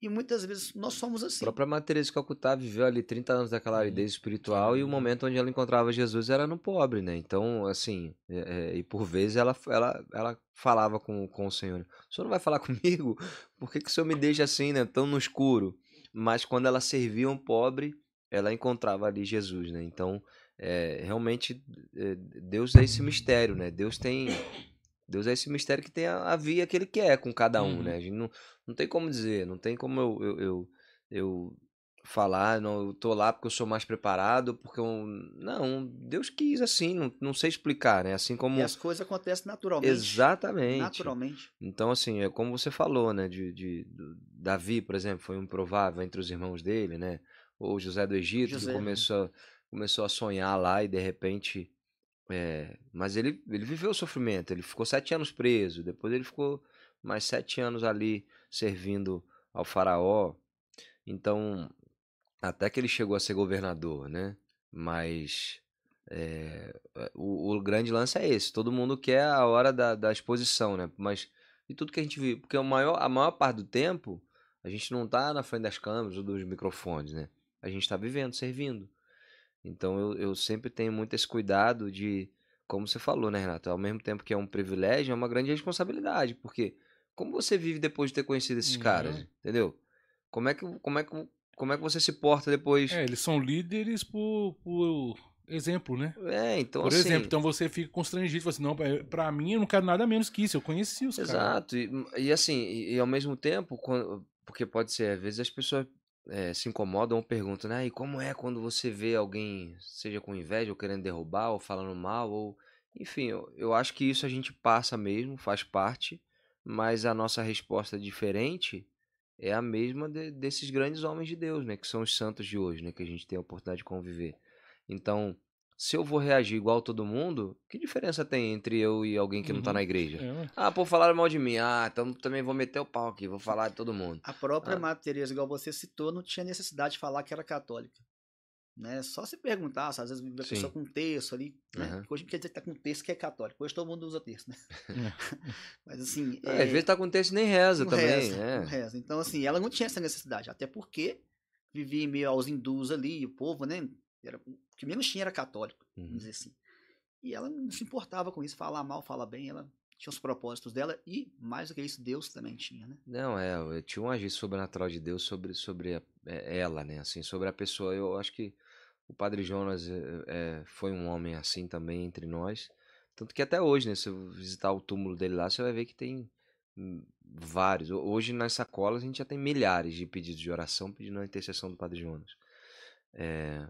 E muitas vezes nós somos assim. A própria Maria Teresa de Calcutá viveu ali 30 anos daquela aridez espiritual e o momento onde ela encontrava Jesus era no pobre, né? Então, assim, é, é, e por vezes ela, ela, ela falava com, com o Senhor, o Senhor não vai falar comigo? Por que, que o Senhor me deixa assim, né? Tão no escuro? Mas quando ela servia um pobre, ela encontrava ali Jesus, né? Então, é, realmente, é, Deus é esse mistério, né? Deus tem Deus é esse mistério que tem a, a via que ele quer com cada um, uhum. né? A gente não, não tem como dizer, não tem como eu, eu, eu, eu falar, não, eu tô lá porque eu sou mais preparado, porque eu. Não, Deus quis assim, não, não sei explicar, né? Assim como. E as coisas acontecem naturalmente. Exatamente. Naturalmente. Então, assim, é como você falou, né? De, de, Davi, por exemplo, foi um improvável entre os irmãos dele, né? Ou José do Egito, José. que né? começou, começou a sonhar lá e de repente é, mas ele, ele viveu o sofrimento, ele ficou sete anos preso, depois ele ficou mais sete anos ali servindo ao faraó. Então, até que ele chegou a ser governador, né? Mas é, o, o, grande lance é esse, todo mundo quer a hora da, da exposição, né? Mas e tudo que a gente vive, porque maior, a maior parte do tempo a gente não tá na frente das câmeras ou dos microfones, né? A gente está vivendo, servindo. Então eu, eu sempre tenho muito esse cuidado de, como você falou, né, Renato? Ao mesmo tempo que é um privilégio, é uma grande responsabilidade, porque como você vive depois de ter conhecido esses uhum. caras, entendeu? Como é que como é que como é que você se porta depois? É, eles são líderes por, por exemplo, né? É, então Por assim... exemplo, então você fica constrangido, você assim, não, para mim eu não quero nada menos que isso, eu conheci os Exato. caras. Exato, e, e, assim, e, e, ao mesmo tempo, quando, porque pode ser, às vezes as pessoas é, se incomodam ou perguntam, né? E como é quando você vê alguém, seja com inveja ou querendo derrubar, ou falando mal, ou. Enfim, eu, eu acho que isso a gente passa mesmo, faz parte, mas a nossa resposta diferente é a mesma de, desses grandes homens de Deus, né? Que são os santos de hoje, né? Que a gente tem a oportunidade de conviver. Então, se eu vou reagir igual todo mundo, que diferença tem entre eu e alguém que uhum. não tá uhum. na igreja? É. Ah, pô, falaram mal de mim. Ah, então também vou meter o pau aqui, vou falar de todo mundo. A própria ah. Madre Teresa, igual você citou, não tinha necessidade de falar que era católica. Né? Só se perguntar, às vezes a pessoa com texto ali, né? Uhum. Hoje quer dizer que tá com texto que é católico. Hoje todo mundo usa texto, né? É. Mas assim. É, Às vezes tá com texto e nem reza não também. Reza, é. Não reza. Então, assim, ela não tinha essa necessidade. Até porque vivia em meio aos hindus ali, o povo, né? Era, o que menos tinha era católico, uhum. vamos dizer assim. E ela não se importava com isso, falar mal, falar bem, ela tinha os propósitos dela e, mais do que isso, Deus também tinha, né? Não, é, tinha um agir sobrenatural de Deus sobre, sobre a, é, ela, né? Assim, sobre a pessoa. Eu acho que o Padre Jonas é, é, foi um homem assim também entre nós. Tanto que até hoje, né? Se você visitar o túmulo dele lá, você vai ver que tem hum, vários. Ho- Hoje nas sacolas a gente já tem milhares de pedidos de oração pedindo a intercessão do Padre Jonas. É,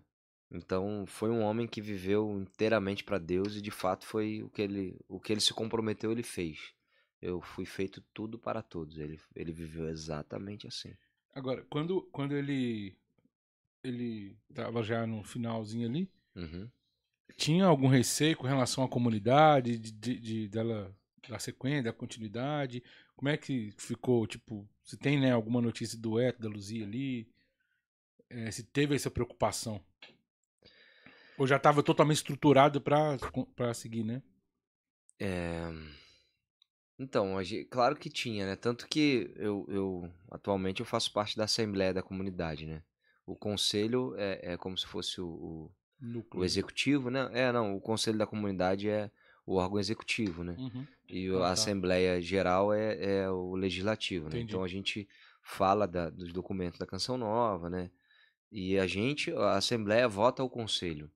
então foi um homem que viveu inteiramente para Deus e de fato foi o que ele, o que ele se comprometeu, ele fez. Eu fui feito tudo para todos. Ele, ele viveu exatamente assim. Agora, quando, quando ele ele tava já no finalzinho ali, Uhum. tinha algum receio com relação à comunidade, de, de, de- dela da sequência, da continuidade? Como é que ficou, tipo, se tem, né, alguma notícia do Eto, da Luzia ali? É, se teve essa preocupação? Ou já estava totalmente estruturado pra seguir, né? É, Então, a gen- claro que tinha, né? Tanto que eu, eu atualmente eu faço parte da Assembleia da Comunidade, né? O conselho é, é como se fosse o, o, o executivo, né? É, não, o conselho da comunidade é o órgão executivo, né? Uhum. E Ah, a tá. Assembleia Geral é, é o legislativo, né? Então a gente fala da- dos documentos da Canção Nova, né? E a gente, a Assembleia vota o conselho.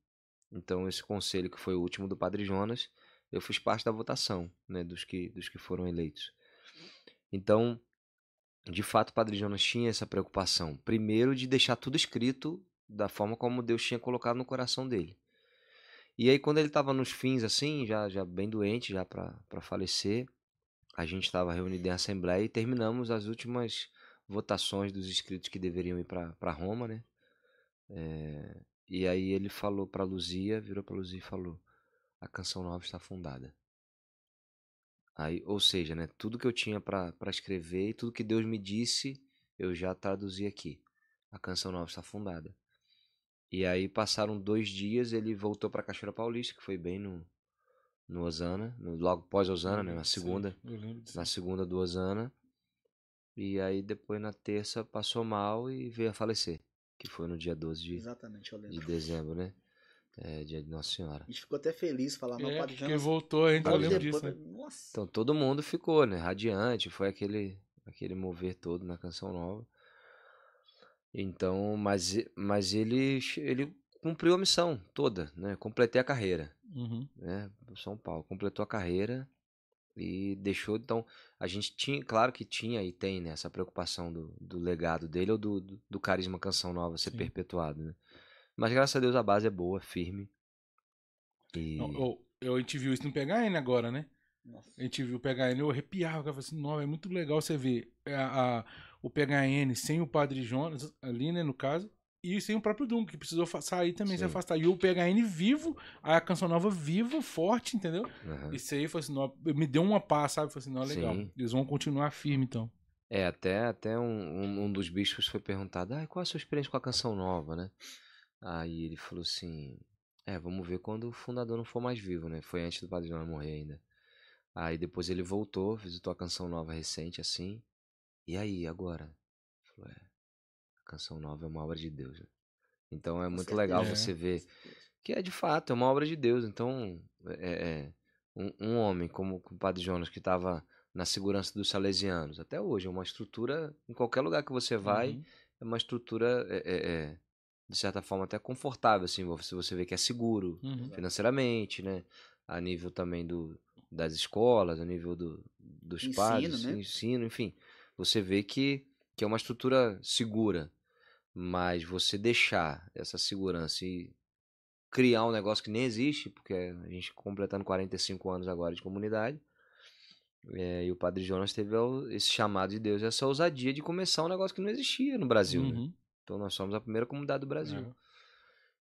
Então esse conselho que foi o último do Padre Jonas, eu fiz parte da votação, né? Dos que, dos que foram eleitos. Então, de fato, o Padre Jonas tinha essa preocupação. Primeiro, de deixar tudo escrito da forma como Deus tinha colocado no coração dele. E aí, quando ele estava nos fins, assim, já, já bem doente, já para falecer, a gente estava reunido em assembleia e terminamos as últimas votações dos inscritos que deveriam ir para Roma, né? É, e aí ele falou para Luzia, virou para Luzia e falou: a canção nova está fundada. Aí, ou seja, né, tudo que eu tinha para escrever e tudo que Deus me disse, eu já traduzi aqui. A canção nova está fundada. E aí passaram dois dias, ele voltou para Cachoeira Paulista, que foi bem no, no Osana, no- logo pós Osana, né, na segunda, disso. na segunda do Osana. E aí depois na terça passou mal e veio a falecer, que foi no dia 12 de, Exatamente, eu de dezembro, né? É, dia de Nossa Senhora. A gente ficou até feliz falar, não, É, Padre porque Jonas. voltou, a gente eu lembro disso. né? Nossa. Então todo mundo ficou, né? Radiante, foi aquele aquele mover todo na canção nova. Então, mas mas ele ele cumpriu a missão toda, né? Completei a carreira, Uhum. né? São Paulo completou a carreira e deixou. Então a gente tinha, claro que tinha e tem né, essa preocupação do, do legado dele ou do, do, do carisma canção nova ser Sim. perpetuado, né? Mas graças a Deus a base é boa, firme. E Não, eu, a gente viu isso no PHN agora, né? Nossa. A gente viu o PHN, eu arrepiava, eu falava assim, não, é muito legal você ver a, a- o PHN sem o Padre Jonas, ali, né, no caso, e sem o próprio Dunga, que precisou sair também, se Sim. afastar. E o PHN vivo, aí a canção nova viva, forte, entendeu? aham. Isso aí foi assim, não, me deu uma paz, sabe? Foi assim, não, legal. Sim. Eles vão continuar firme, então. É, até, até um, um, dos bispos foi perguntado, ah, qual a sua experiência com a canção nova, né? Aí ele falou assim, é, vamos ver quando o fundador não for mais vivo, né? Foi antes do Padre Jonas morrer ainda. Aí depois ele voltou, visitou a canção nova recente, assim. E aí, agora? Ele Falou, é, canção nova é uma obra de Deus, né? Então é muito certeza. legal É. você ver que é de fato, é uma obra de Deus. Então, é, é, um, um homem como o Padre Jonas, que estava na segurança dos salesianos, até hoje, é uma estrutura, em qualquer lugar que você vai, Uhum. é uma estrutura, é, é, é, de certa forma, até confortável, assim, se você vê que é seguro Uhum. financeiramente, né? A nível também do, das escolas, a nível do, dos Ensino, padres, né? ensino, enfim. Você vê que, que é uma estrutura segura, mas você deixar essa segurança e criar um negócio que nem existe, porque a gente completando 45 anos agora de comunidade, é, e o Padre Jonas teve esse chamado de Deus, essa ousadia de começar um negócio que não existia no Brasil, né? Uhum. Então nós somos a primeira comunidade do Brasil. É.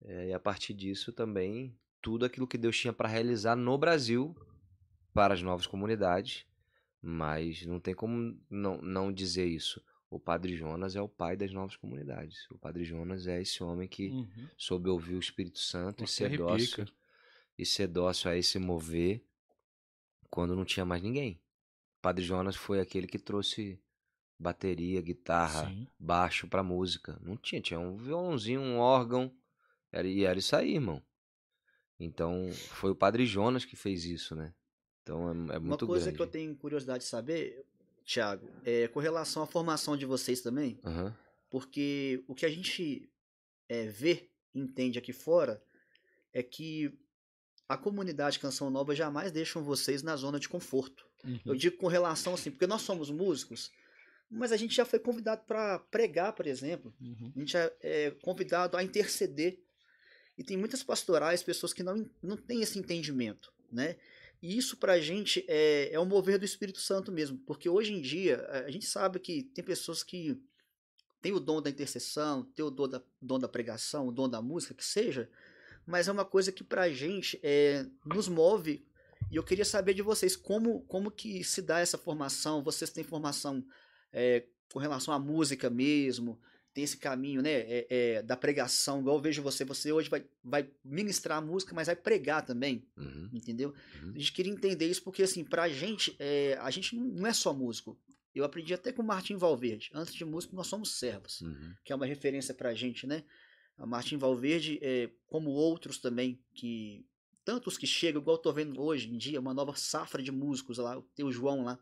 É, e a partir disso também, tudo aquilo que Deus tinha para realizar no Brasil para as novas comunidades. Mas não tem como não, não dizer isso. O Padre Jonas é o pai das novas comunidades. O Padre Jonas é esse homem que Uhum. soube ouvir o Espírito Santo e ser dócil, e ser dócil a esse mover quando não tinha mais ninguém. O Padre Jonas foi aquele que trouxe bateria, guitarra, Sim. baixo pra música. Não tinha, tinha um violãozinho, um órgão, era, e era isso aí, irmão. Então, foi o Padre Jonas que fez isso, né? Então, é, é Uma muito coisa grande. que eu tenho curiosidade de saber, Thiago, é com relação à formação de vocês também, Aham, porque o que a gente é, vê, entende aqui fora, é que a comunidade Canção Nova jamais deixam vocês na zona de conforto. Uhum. Eu digo com relação assim, porque nós somos músicos, mas a gente já foi convidado para pregar, por exemplo. Uhum. A gente é, é convidado a interceder. E tem muitas pastorais, pessoas que não, não têm esse entendimento, né? E isso pra gente é, é o mover do Espírito Santo mesmo, porque hoje em dia a gente sabe que tem pessoas que têm o dom da intercessão, têm o dom da, dom da pregação, o dom da música, que seja, mas é uma coisa que pra gente é, nos move. E eu queria saber de vocês como, como que se dá essa formação. Vocês têm formação é, com relação à música mesmo? Tem esse caminho, né? é, é, da pregação, igual eu vejo você. Você hoje vai, vai ministrar a música, mas vai pregar também, Uhum, entendeu? uhum. A gente queria entender isso porque, assim, pra gente, é, a gente não é só músico. Eu aprendi até com o Martin Valverde. Antes de músico, nós somos servos Uhum. que é uma referência pra gente, né? A Martin Valverde, é, como outros também, que tantos que chegam, igual eu tô vendo hoje em dia, uma nova safra de músicos lá, tem o João lá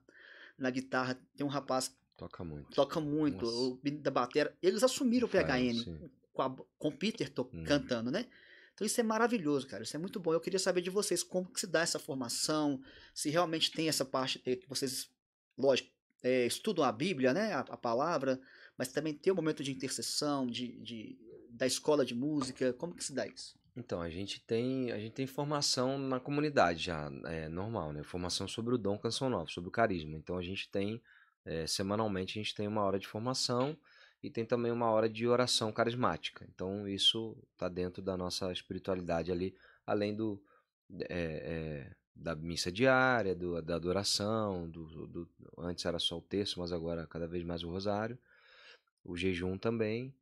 na guitarra, tem um rapaz que Toca muito. toca muito, Nossa. o menino da batera, eles assumiram o PHN com, a- com o Peter to- Hum. cantando, né? Então isso é maravilhoso, cara, isso é muito bom. Eu queria saber de vocês como que se dá essa formação, se realmente tem essa parte que vocês, lógico, eh, estudam a Bíblia, né, a, a palavra, mas também tem o momento de intercessão, de, de- da escola de música, como que se dá isso? Então, a gente tem, a gente tem formação na comunidade já, é normal, né? Formação sobre o dom Canção Nova, sobre o carisma. Então, a gente tem, é, semanalmente, a gente tem uma hora de formação e tem também uma hora de oração carismática. Então, isso está dentro da nossa espiritualidade ali, além do, é, é, da missa diária, do, da adoração, do, do- antes era só o terço, mas agora cada vez mais o rosário, o jejum também.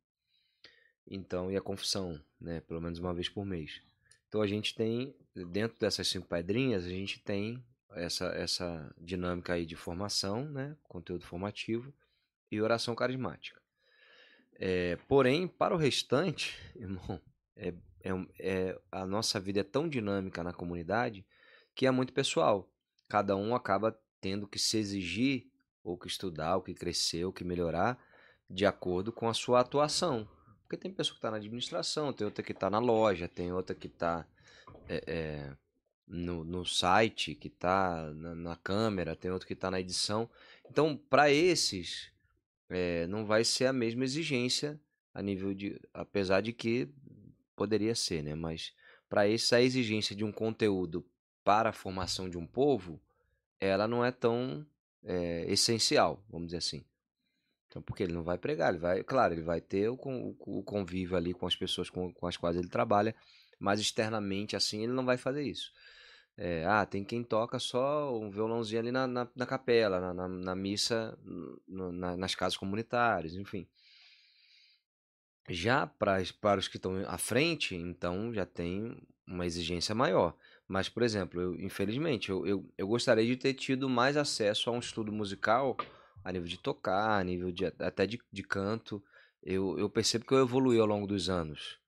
Então, e a confissão, né? Pelo menos uma vez por mês. Então a gente tem, dentro dessas cinco pedrinhas, a gente tem essa, essa dinâmica aí de formação, né? Conteúdo formativo e oração carismática. É, porém, para o restante, irmão, é, é, é- a nossa vida é tão dinâmica na comunidade que é muito pessoal. Cada um acaba tendo que se exigir, ou que estudar, ou que crescer, ou que melhorar, de acordo com a sua atuação. Porque tem pessoa que está na administração, tem outra que está na loja, tem outra que está no, no site, que está na, na câmera, tem outro que está na edição. Então, para esses, é, não vai ser a mesma exigência a nível de. Apesar de que poderia ser, né? Mas para esses, a exigência de um conteúdo para a formação de um povo, ela não é tão é, essencial, vamos dizer assim. Então, porque ele não vai pregar, ele vai, claro, ele vai ter o, con- o convívio ali com as pessoas com, com as quais ele trabalha, mas externamente, assim, ele não vai fazer isso. É, ah, tem quem toca só um violãozinho ali na, na, na capela, na, na, na missa, no- na- nas casas comunitárias, enfim. Já para, para os que estão à frente, então já tem uma exigência maior. Mas, por exemplo, eu, infelizmente, eu, eu, eu gostaria de ter tido mais acesso a um estudo musical a nível de tocar, a nível de, até de, de canto. Eu, eu percebo que eu evolui ao longo dos anos.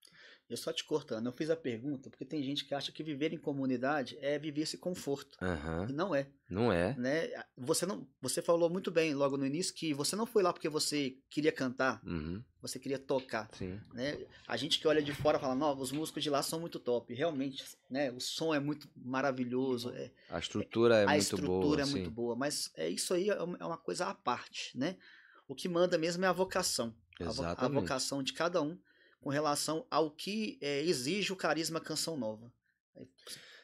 Eu só te cortando, eu fiz a pergunta porque tem gente que acha que viver em comunidade é viver esse conforto. Aham, E não é, Não é? né? Você não, você falou muito bem logo no início que você não foi lá porque você queria cantar, Uhum, você queria tocar, sim. né? A gente que olha de fora fala, não, os músicos de lá são muito top. Realmente, né? O som é muito maravilhoso, é, A estrutura é a muito estrutura boa, é sim. muito boa, mas é isso aí é uma é uma coisa à parte, né? O que manda mesmo é a vocação, a, vo- a Exatamente. vocação de cada um com relação ao que é, exige o carisma canção nova.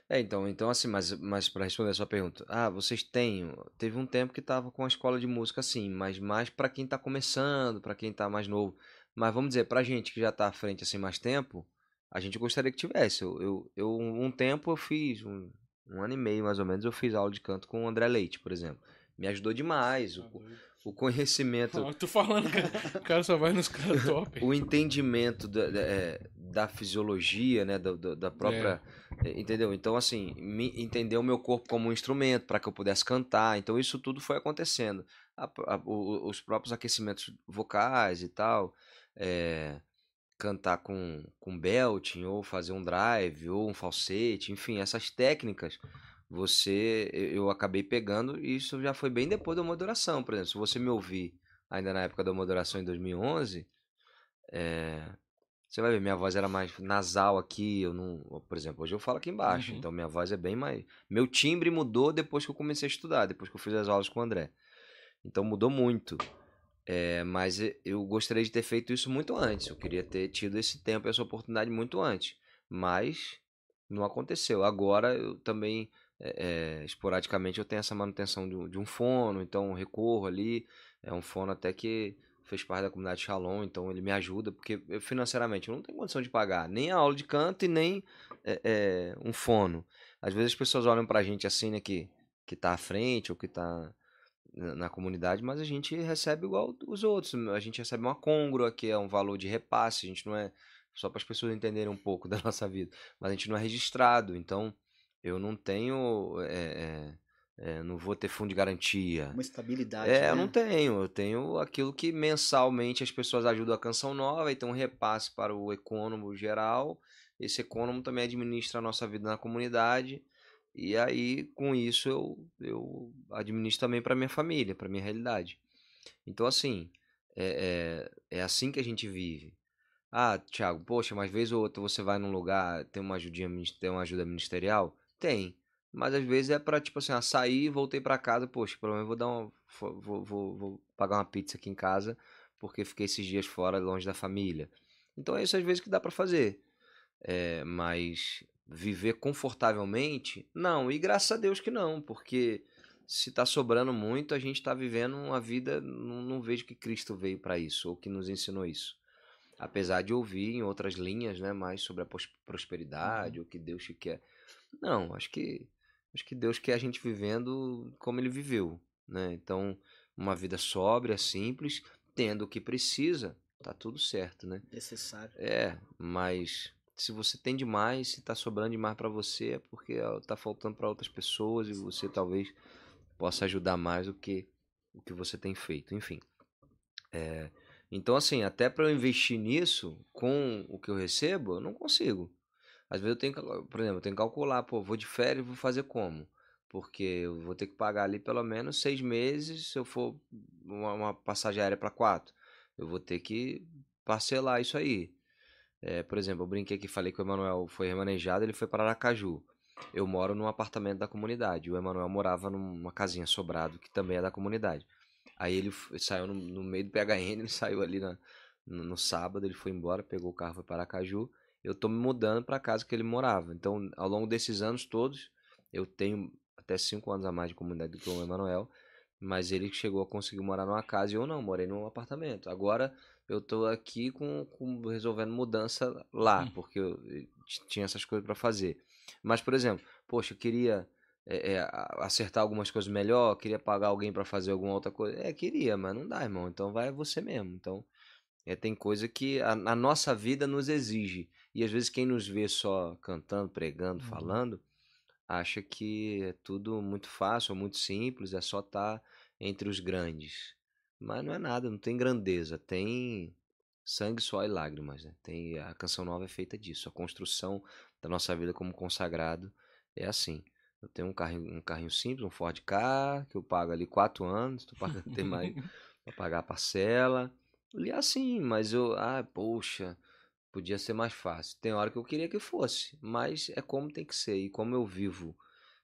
É, então, então assim, mas, mas para responder a sua pergunta, ah, vocês têm, teve um tempo que tava com a escola de música assim, mas mais para quem tá começando, para quem tá mais novo. Mas vamos dizer, pra gente que já tá à frente assim mais tempo, a gente gostaria que tivesse. Eu, eu, eu um tempo eu fiz, um, um ano e meio mais ou menos, eu fiz aula de canto com o André Leite, por exemplo. Me ajudou demais, o, o conhecimento, Ah, tô falando, cara. O cara só vai nos caras top. o entendimento da, da, é, da fisiologia, né, da, da, da própria, é, entendeu? Então assim, me, entender o meu corpo como um instrumento para que eu pudesse cantar. Então isso tudo foi acontecendo. A- a- o- os próprios aquecimentos vocais e tal, é, cantar com com belting ou fazer um drive ou um falsete, enfim, essas técnicas você eu acabei pegando e isso já foi bem depois da moderação, por exemplo, se você me ouvir ainda na época da moderação em 2011, é, Você vai ver, minha voz era mais nasal aqui, eu não, por exemplo, hoje eu falo aqui embaixo, Uhum. então minha voz é bem mais, meu timbre mudou depois que eu comecei a estudar, depois que eu fiz as aulas com o André. Então mudou muito. É, mas eu gostaria de ter feito isso muito antes. Eu queria ter tido esse tempo, essa oportunidade muito antes. Mas não aconteceu. Agora eu também, é, é, esporadicamente, eu tenho essa manutenção de, um- de um fono, então recorro ali. É um fono até que fez parte da comunidade Shalom, então ele me ajuda, porque eu, financeiramente eu não tenho condição de pagar nem a aula de canto e nem é, é, um fono. Às vezes as pessoas olham pra gente assim, né, que, que tá à frente ou que tá na, na comunidade, mas a gente recebe igual os outros. A gente recebe uma côngrua, que é um valor de repasse, a gente não é. Só para as pessoas entenderem um pouco da nossa vida. Mas a gente não é registrado, então eu não tenho. é, é, não vou ter fundo de garantia. Uma estabilidade. É, né? eu não tenho. Eu tenho aquilo que mensalmente as pessoas ajudam a Canção Nova e tem um repasse para o econômico geral. Esse econômico também administra a nossa vida na comunidade. E aí, com isso, eu, eu administro também para minha família, para minha realidade. Então, assim, é, é, é assim que a gente vive. Ah, Thiago, poxa, mas vez ou outra você vai num lugar, tem uma ajudinha, tem uma ajuda ministerial? Tem. Mas às vezes é pra, tipo assim, ah, sair, voltei pra casa, poxa, pelo menos vou dar uma, vou, vou, vou pagar uma pizza aqui em casa, porque fiquei esses dias fora, longe da família. Então é isso às vezes que dá pra fazer. É, mas viver confortavelmente, não. E graças a Deus que não, porque se tá sobrando muito, a gente tá vivendo uma vida, não, não vejo que Cristo veio pra isso, ou que nos ensinou isso. Apesar de ouvir em outras linhas, né, mais sobre a pros- prosperidade, o que Deus te quer. Não, acho que acho que Deus quer a gente vivendo como ele viveu, né? Então, uma vida sóbria, simples, tendo o que precisa, tá tudo certo, né? Necessário. É, mas se você tem demais, se tá sobrando demais pra você, é porque tá faltando pra outras pessoas e você talvez possa ajudar mais do que o que você tem feito, enfim. É, então assim, até pra eu investir nisso com o que eu recebo, eu não consigo. Às vezes eu tenho, que- por exemplo, eu tenho que calcular, pô, vou de férias, vou fazer como? Porque eu vou ter que pagar ali pelo menos seis meses se eu for uma, uma passagem aérea para quatro. Eu vou ter que parcelar isso aí. É, por exemplo, eu brinquei que falei que o Emanuel foi remanejado, ele foi para Aracaju. Eu moro num apartamento da comunidade. O Emanuel morava numa casinha sobrado, que também é da comunidade. Aí ele saiu no, no meio do PHN, ele saiu ali na- no, no sábado, ele foi embora, pegou o carro, foi para Aracaju. Eu tô me mudando para a casa que ele morava. Então, ao longo desses anos todos, eu tenho até cinco anos a mais de comunidade do que o Emanuel, mas ele chegou a conseguir morar numa casa e eu não, morei num apartamento. Agora eu tô aqui com, com resolvendo mudança lá, Hum. porque eu eh, tinha essas coisas para fazer. Mas, por exemplo, poxa, eu queria é, é, acertar algumas coisas melhor, queria pagar alguém para fazer alguma outra coisa. É, queria, mas não dá, irmão. Então vai você mesmo. Então, é, tem coisa que a, a nossa vida nos exige. E às vezes quem nos vê só cantando, pregando, Uhum. falando, acha que é tudo muito fácil, muito simples, é só estar entre os grandes. Mas não é nada, não tem grandeza, tem sangue, suor e lágrimas, né? Tem, a canção nova é feita disso, a construção da nossa vida como consagrado é assim. Eu tenho um carrinho, um carrinho simples, um Ford Ka, que eu pago ali quatro anos, tô pagando, tem mais para pagar a parcela. E é assim, mas eu, ah, poxa, podia ser mais fácil. Tem hora que eu queria que fosse, mas é como tem que ser. E como eu vivo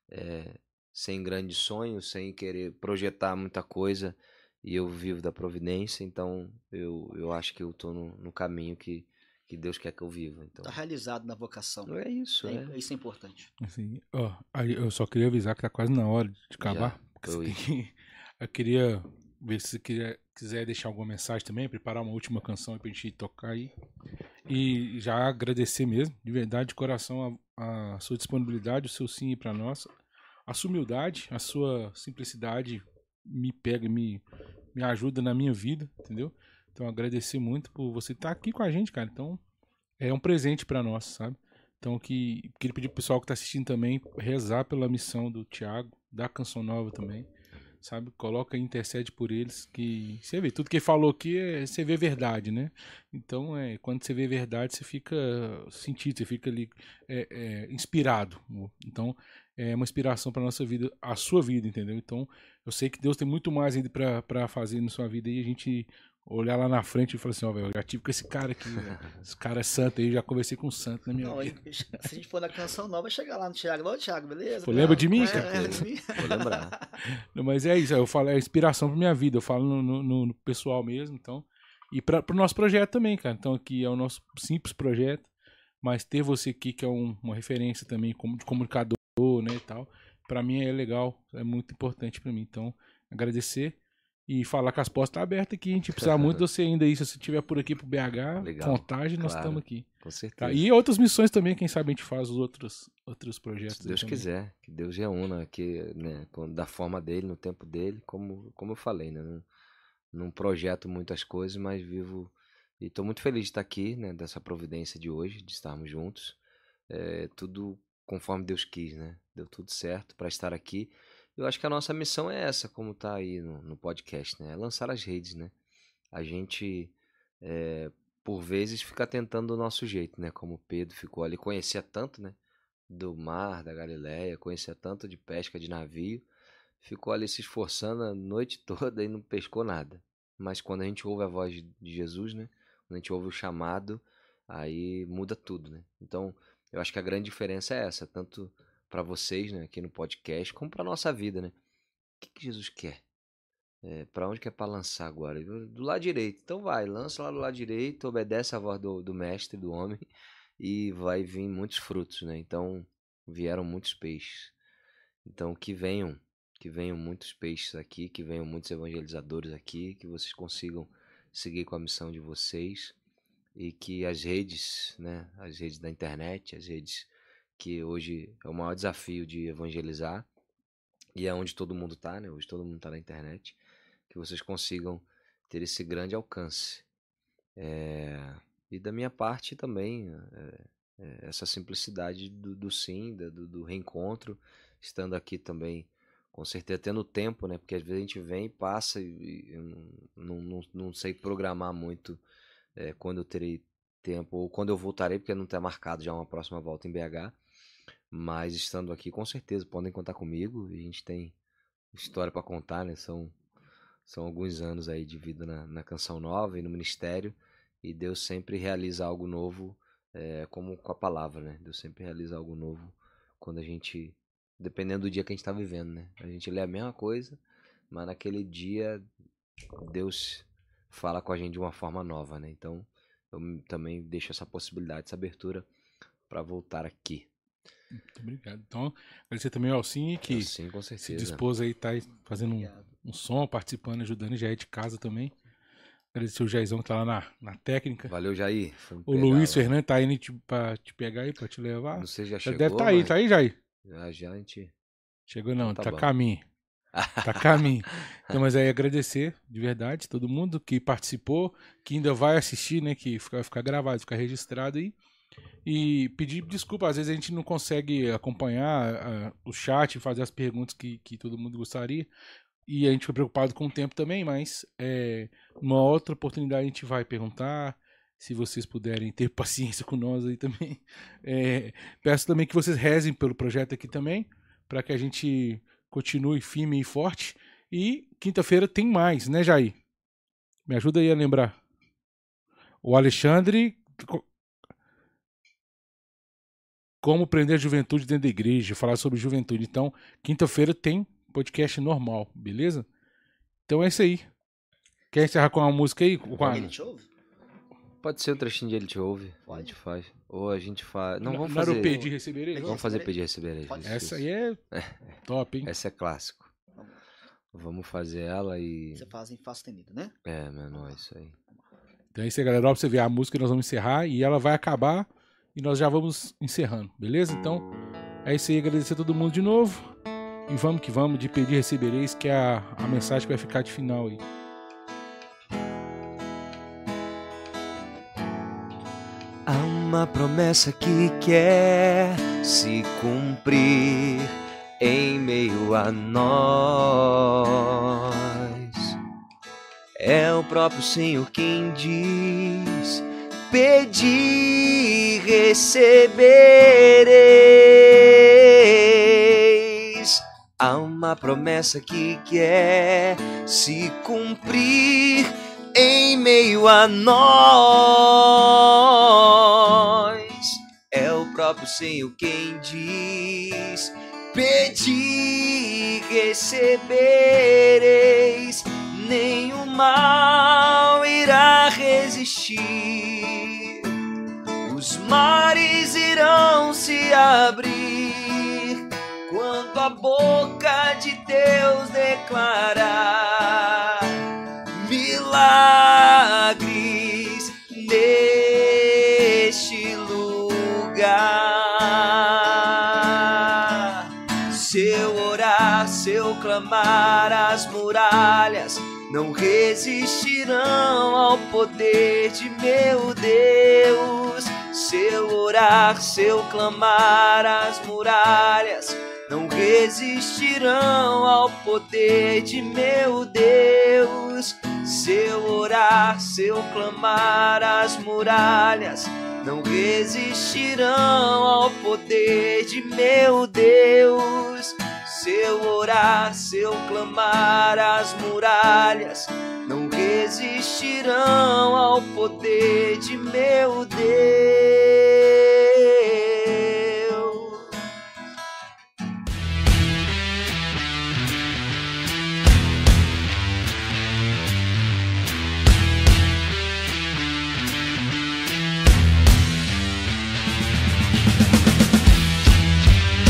é, sem grandes sonhos, sem querer projetar muita coisa, e eu vivo da providência, então eu, eu acho que eu tô no, no caminho que, que Deus quer que eu viva. Então, Tá realizado na vocação. é isso, É, é. Isso é importante. Assim, ó, aí eu só queria avisar que tá quase na hora de acabar. porque eu que- eu queria ver se você queria, quiser deixar alguma mensagem também, preparar uma última canção aí pra gente tocar aí. E já agradecer mesmo, de verdade, de coração, a, a sua disponibilidade, o seu sim para nós. A sua humildade, a sua simplicidade me pega, me, me ajuda na minha vida, entendeu? Então agradecer muito por você estar aqui com a gente, cara. Então é um presente para nós, sabe? Então que queria pedir pro pessoal que tá assistindo também rezar pela missão do Thiago, da Canção Nova também, sabe? Coloca intercede por eles, que você vê, tudo que ele falou aqui, é, você vê verdade, né? Então, é, quando você vê verdade, você fica sentido, você fica ali é, é, inspirado. Então, é uma inspiração para nossa vida, a sua vida, entendeu? Então, eu sei que Deus tem muito mais ainda para fazer na sua vida e a gente olhar lá na frente e falar assim, ó, velho, eu já tive com esse cara aqui, velho. Esse cara é santo aí, já conversei com um santo na minha Não, vida. se a gente for na canção nova, chegar lá no Thiago. Ô, Thiago, beleza? Pô, lembra de mim, É, cara? lembra de mim? Vou lembrar. Não, mas é isso, eu falo, é inspiração pra minha vida, eu falo no, no- no- no pessoal mesmo, então. E para pro nosso projeto também, cara. Então aqui é o nosso simples projeto, mas ter você aqui que é um- uma referência também como de comunicador, né, e tal, para mim é legal, é muito importante para mim. Então, agradecer e falar que as portas estão abertas aqui, a gente precisa muito de você ainda aí, se você estiver por aqui pro BH, Legal, contagem, nós claro. estamos aqui. Com Tá? certeza. E outras missões também, quem sabe a gente faz os outros outros projetos. Se Deus também. quiser, que Deus reúna aqui, né, da forma dele, no tempo dele, como, como eu falei, né? Não, não projeto muitas coisas, mas vivo e estou muito feliz de estar aqui, né? Dessa providência de hoje, de estarmos juntos. É, tudo conforme Deus quis, né? Deu tudo certo para estar aqui. Eu acho que a nossa missão é essa, como tá aí no, no podcast, né? É lançar as redes, né? A gente, é, por vezes, fica tentando do nosso jeito, né? Como o Pedro ficou ali, conhecia tanto, né? do mar, da Galileia, conhecia tanto de pesca de navio, ficou ali se esforçando a noite toda e não pescou nada. Mas quando a gente ouve a voz de Jesus, né? Quando a gente ouve o chamado, aí muda tudo, né? Então, eu acho que a grande diferença é essa, tanto para vocês, né, aqui no podcast, como para nossa vida, né? O que, que Jesus quer? É, para onde que é para lançar agora? Do lado direito. Então vai, lança lá do lado direito, obedece a voz do, do mestre, do homem, e vai vir muitos frutos, né? Então vieram muitos peixes. Então que venham, que venham muitos peixes aqui, que venham muitos evangelizadores aqui, que vocês consigam seguir com a missão de vocês e que as redes, né, as redes da internet, as redes que hoje é o maior desafio de evangelizar e é onde todo mundo tá, né? Hoje todo mundo tá na internet, que vocês consigam ter esse grande alcance. É, e da minha parte também, é, é, essa simplicidade do, do sim, do, do reencontro, estando aqui também, com certeza tendo tempo, né? Porque às vezes a gente vem passa e, não, não, não, sei programar muito quando eu terei tempo ou quando eu voltarei, porque não está marcado já uma próxima volta em BH. Mas estando aqui, com certeza, podem contar comigo. A gente tem história para contar, né? São, são alguns anos aí de vida na, na Canção Nova e no Ministério. E Deus sempre realiza algo novo, é, como com a palavra, né? Deus sempre realiza algo novo quando a gente. Dependendo do dia que a gente está vivendo, né? A gente lê a mesma coisa, mas naquele dia Deus fala com a gente de uma forma nova, né? Então eu também deixo essa possibilidade, essa abertura para voltar aqui. Muito obrigado. Então, agradecer também ao Alcine que Sim, com se certeza. dispôs aí, tá aí fazendo um, um som, participando, ajudando, já é de casa também. Agradecer o Jaizão que tá lá na, na técnica. Valeu, Jair. O pegar Luiz lá. Fernandes tá aí te, pra te pegar aí, pra te levar. Não sei se já Já chegou. deve estar tá aí, mas tá aí, Jair? Já, já a gente. Chegou não, Então tá, tá caminho. Tá caminho. Então, mas aí agradecer de verdade todo mundo que participou, que ainda vai assistir, né? Que vai ficar gravado, ficar registrado aí. E pedir desculpa, às vezes a gente não consegue acompanhar ah, o chat, fazer as perguntas que, que todo mundo gostaria. E a gente foi preocupado com o tempo também, mas é, uma outra oportunidade a gente vai perguntar. Se vocês puderem ter paciência com nós aí também. É, peço também que vocês rezem pelo projeto aqui também, para que a gente continue firme e forte. E quinta-feira tem mais, né, Jair? Me ajuda aí a lembrar. O Alexandre. Co- Como prender a juventude dentro da igreja, falar sobre juventude. Então, quinta-feira tem podcast normal, beleza? Então é isso aí. Quer encerrar com uma música aí? Com a... Ele te ouve? Pode ser um trechinho de ele te ouve. A Pode. gente faz. Ou a gente faz. Não, vamos fazer. eu pedir receberei? Pedir Vamos fazer receberei? pedir receber. Pode. Essa aí é top, hein? Essa é clássico. Vamos fazer ela e. Você faz em Fá sustenido, né? É, mano, é isso aí. Então é isso aí, galera. Ó, pra você ver a música, nós vamos encerrar e ela vai acabar e nós já vamos encerrando, beleza? Então é isso aí, agradecer a todo mundo de novo. E vamos que vamos, de pedir recebereis, que é a, a mensagem que vai ficar de final aí. Há uma promessa que quer se cumprir em meio a nós. É o próprio Senhor quem diz: Pedi, recebereis. Há uma promessa que quer se cumprir em meio a nós. É o próprio Senhor quem diz: Pedi, recebereis, nenhum mal irá resistir. Os mares irão se abrir quando a boca de Deus declarar milagres neste lugar. Se eu orar, se eu clamar, as muralhas não resistirão ao poder de meu Deus. Se eu orar, se eu clamar, as muralhas não resistirão ao poder de meu Deus. Se eu orar, se eu clamar, as muralhas não resistirão ao poder de meu Deus. Se eu orar, se eu clamar, as muralhas não resistirão ao poder de meu Deus.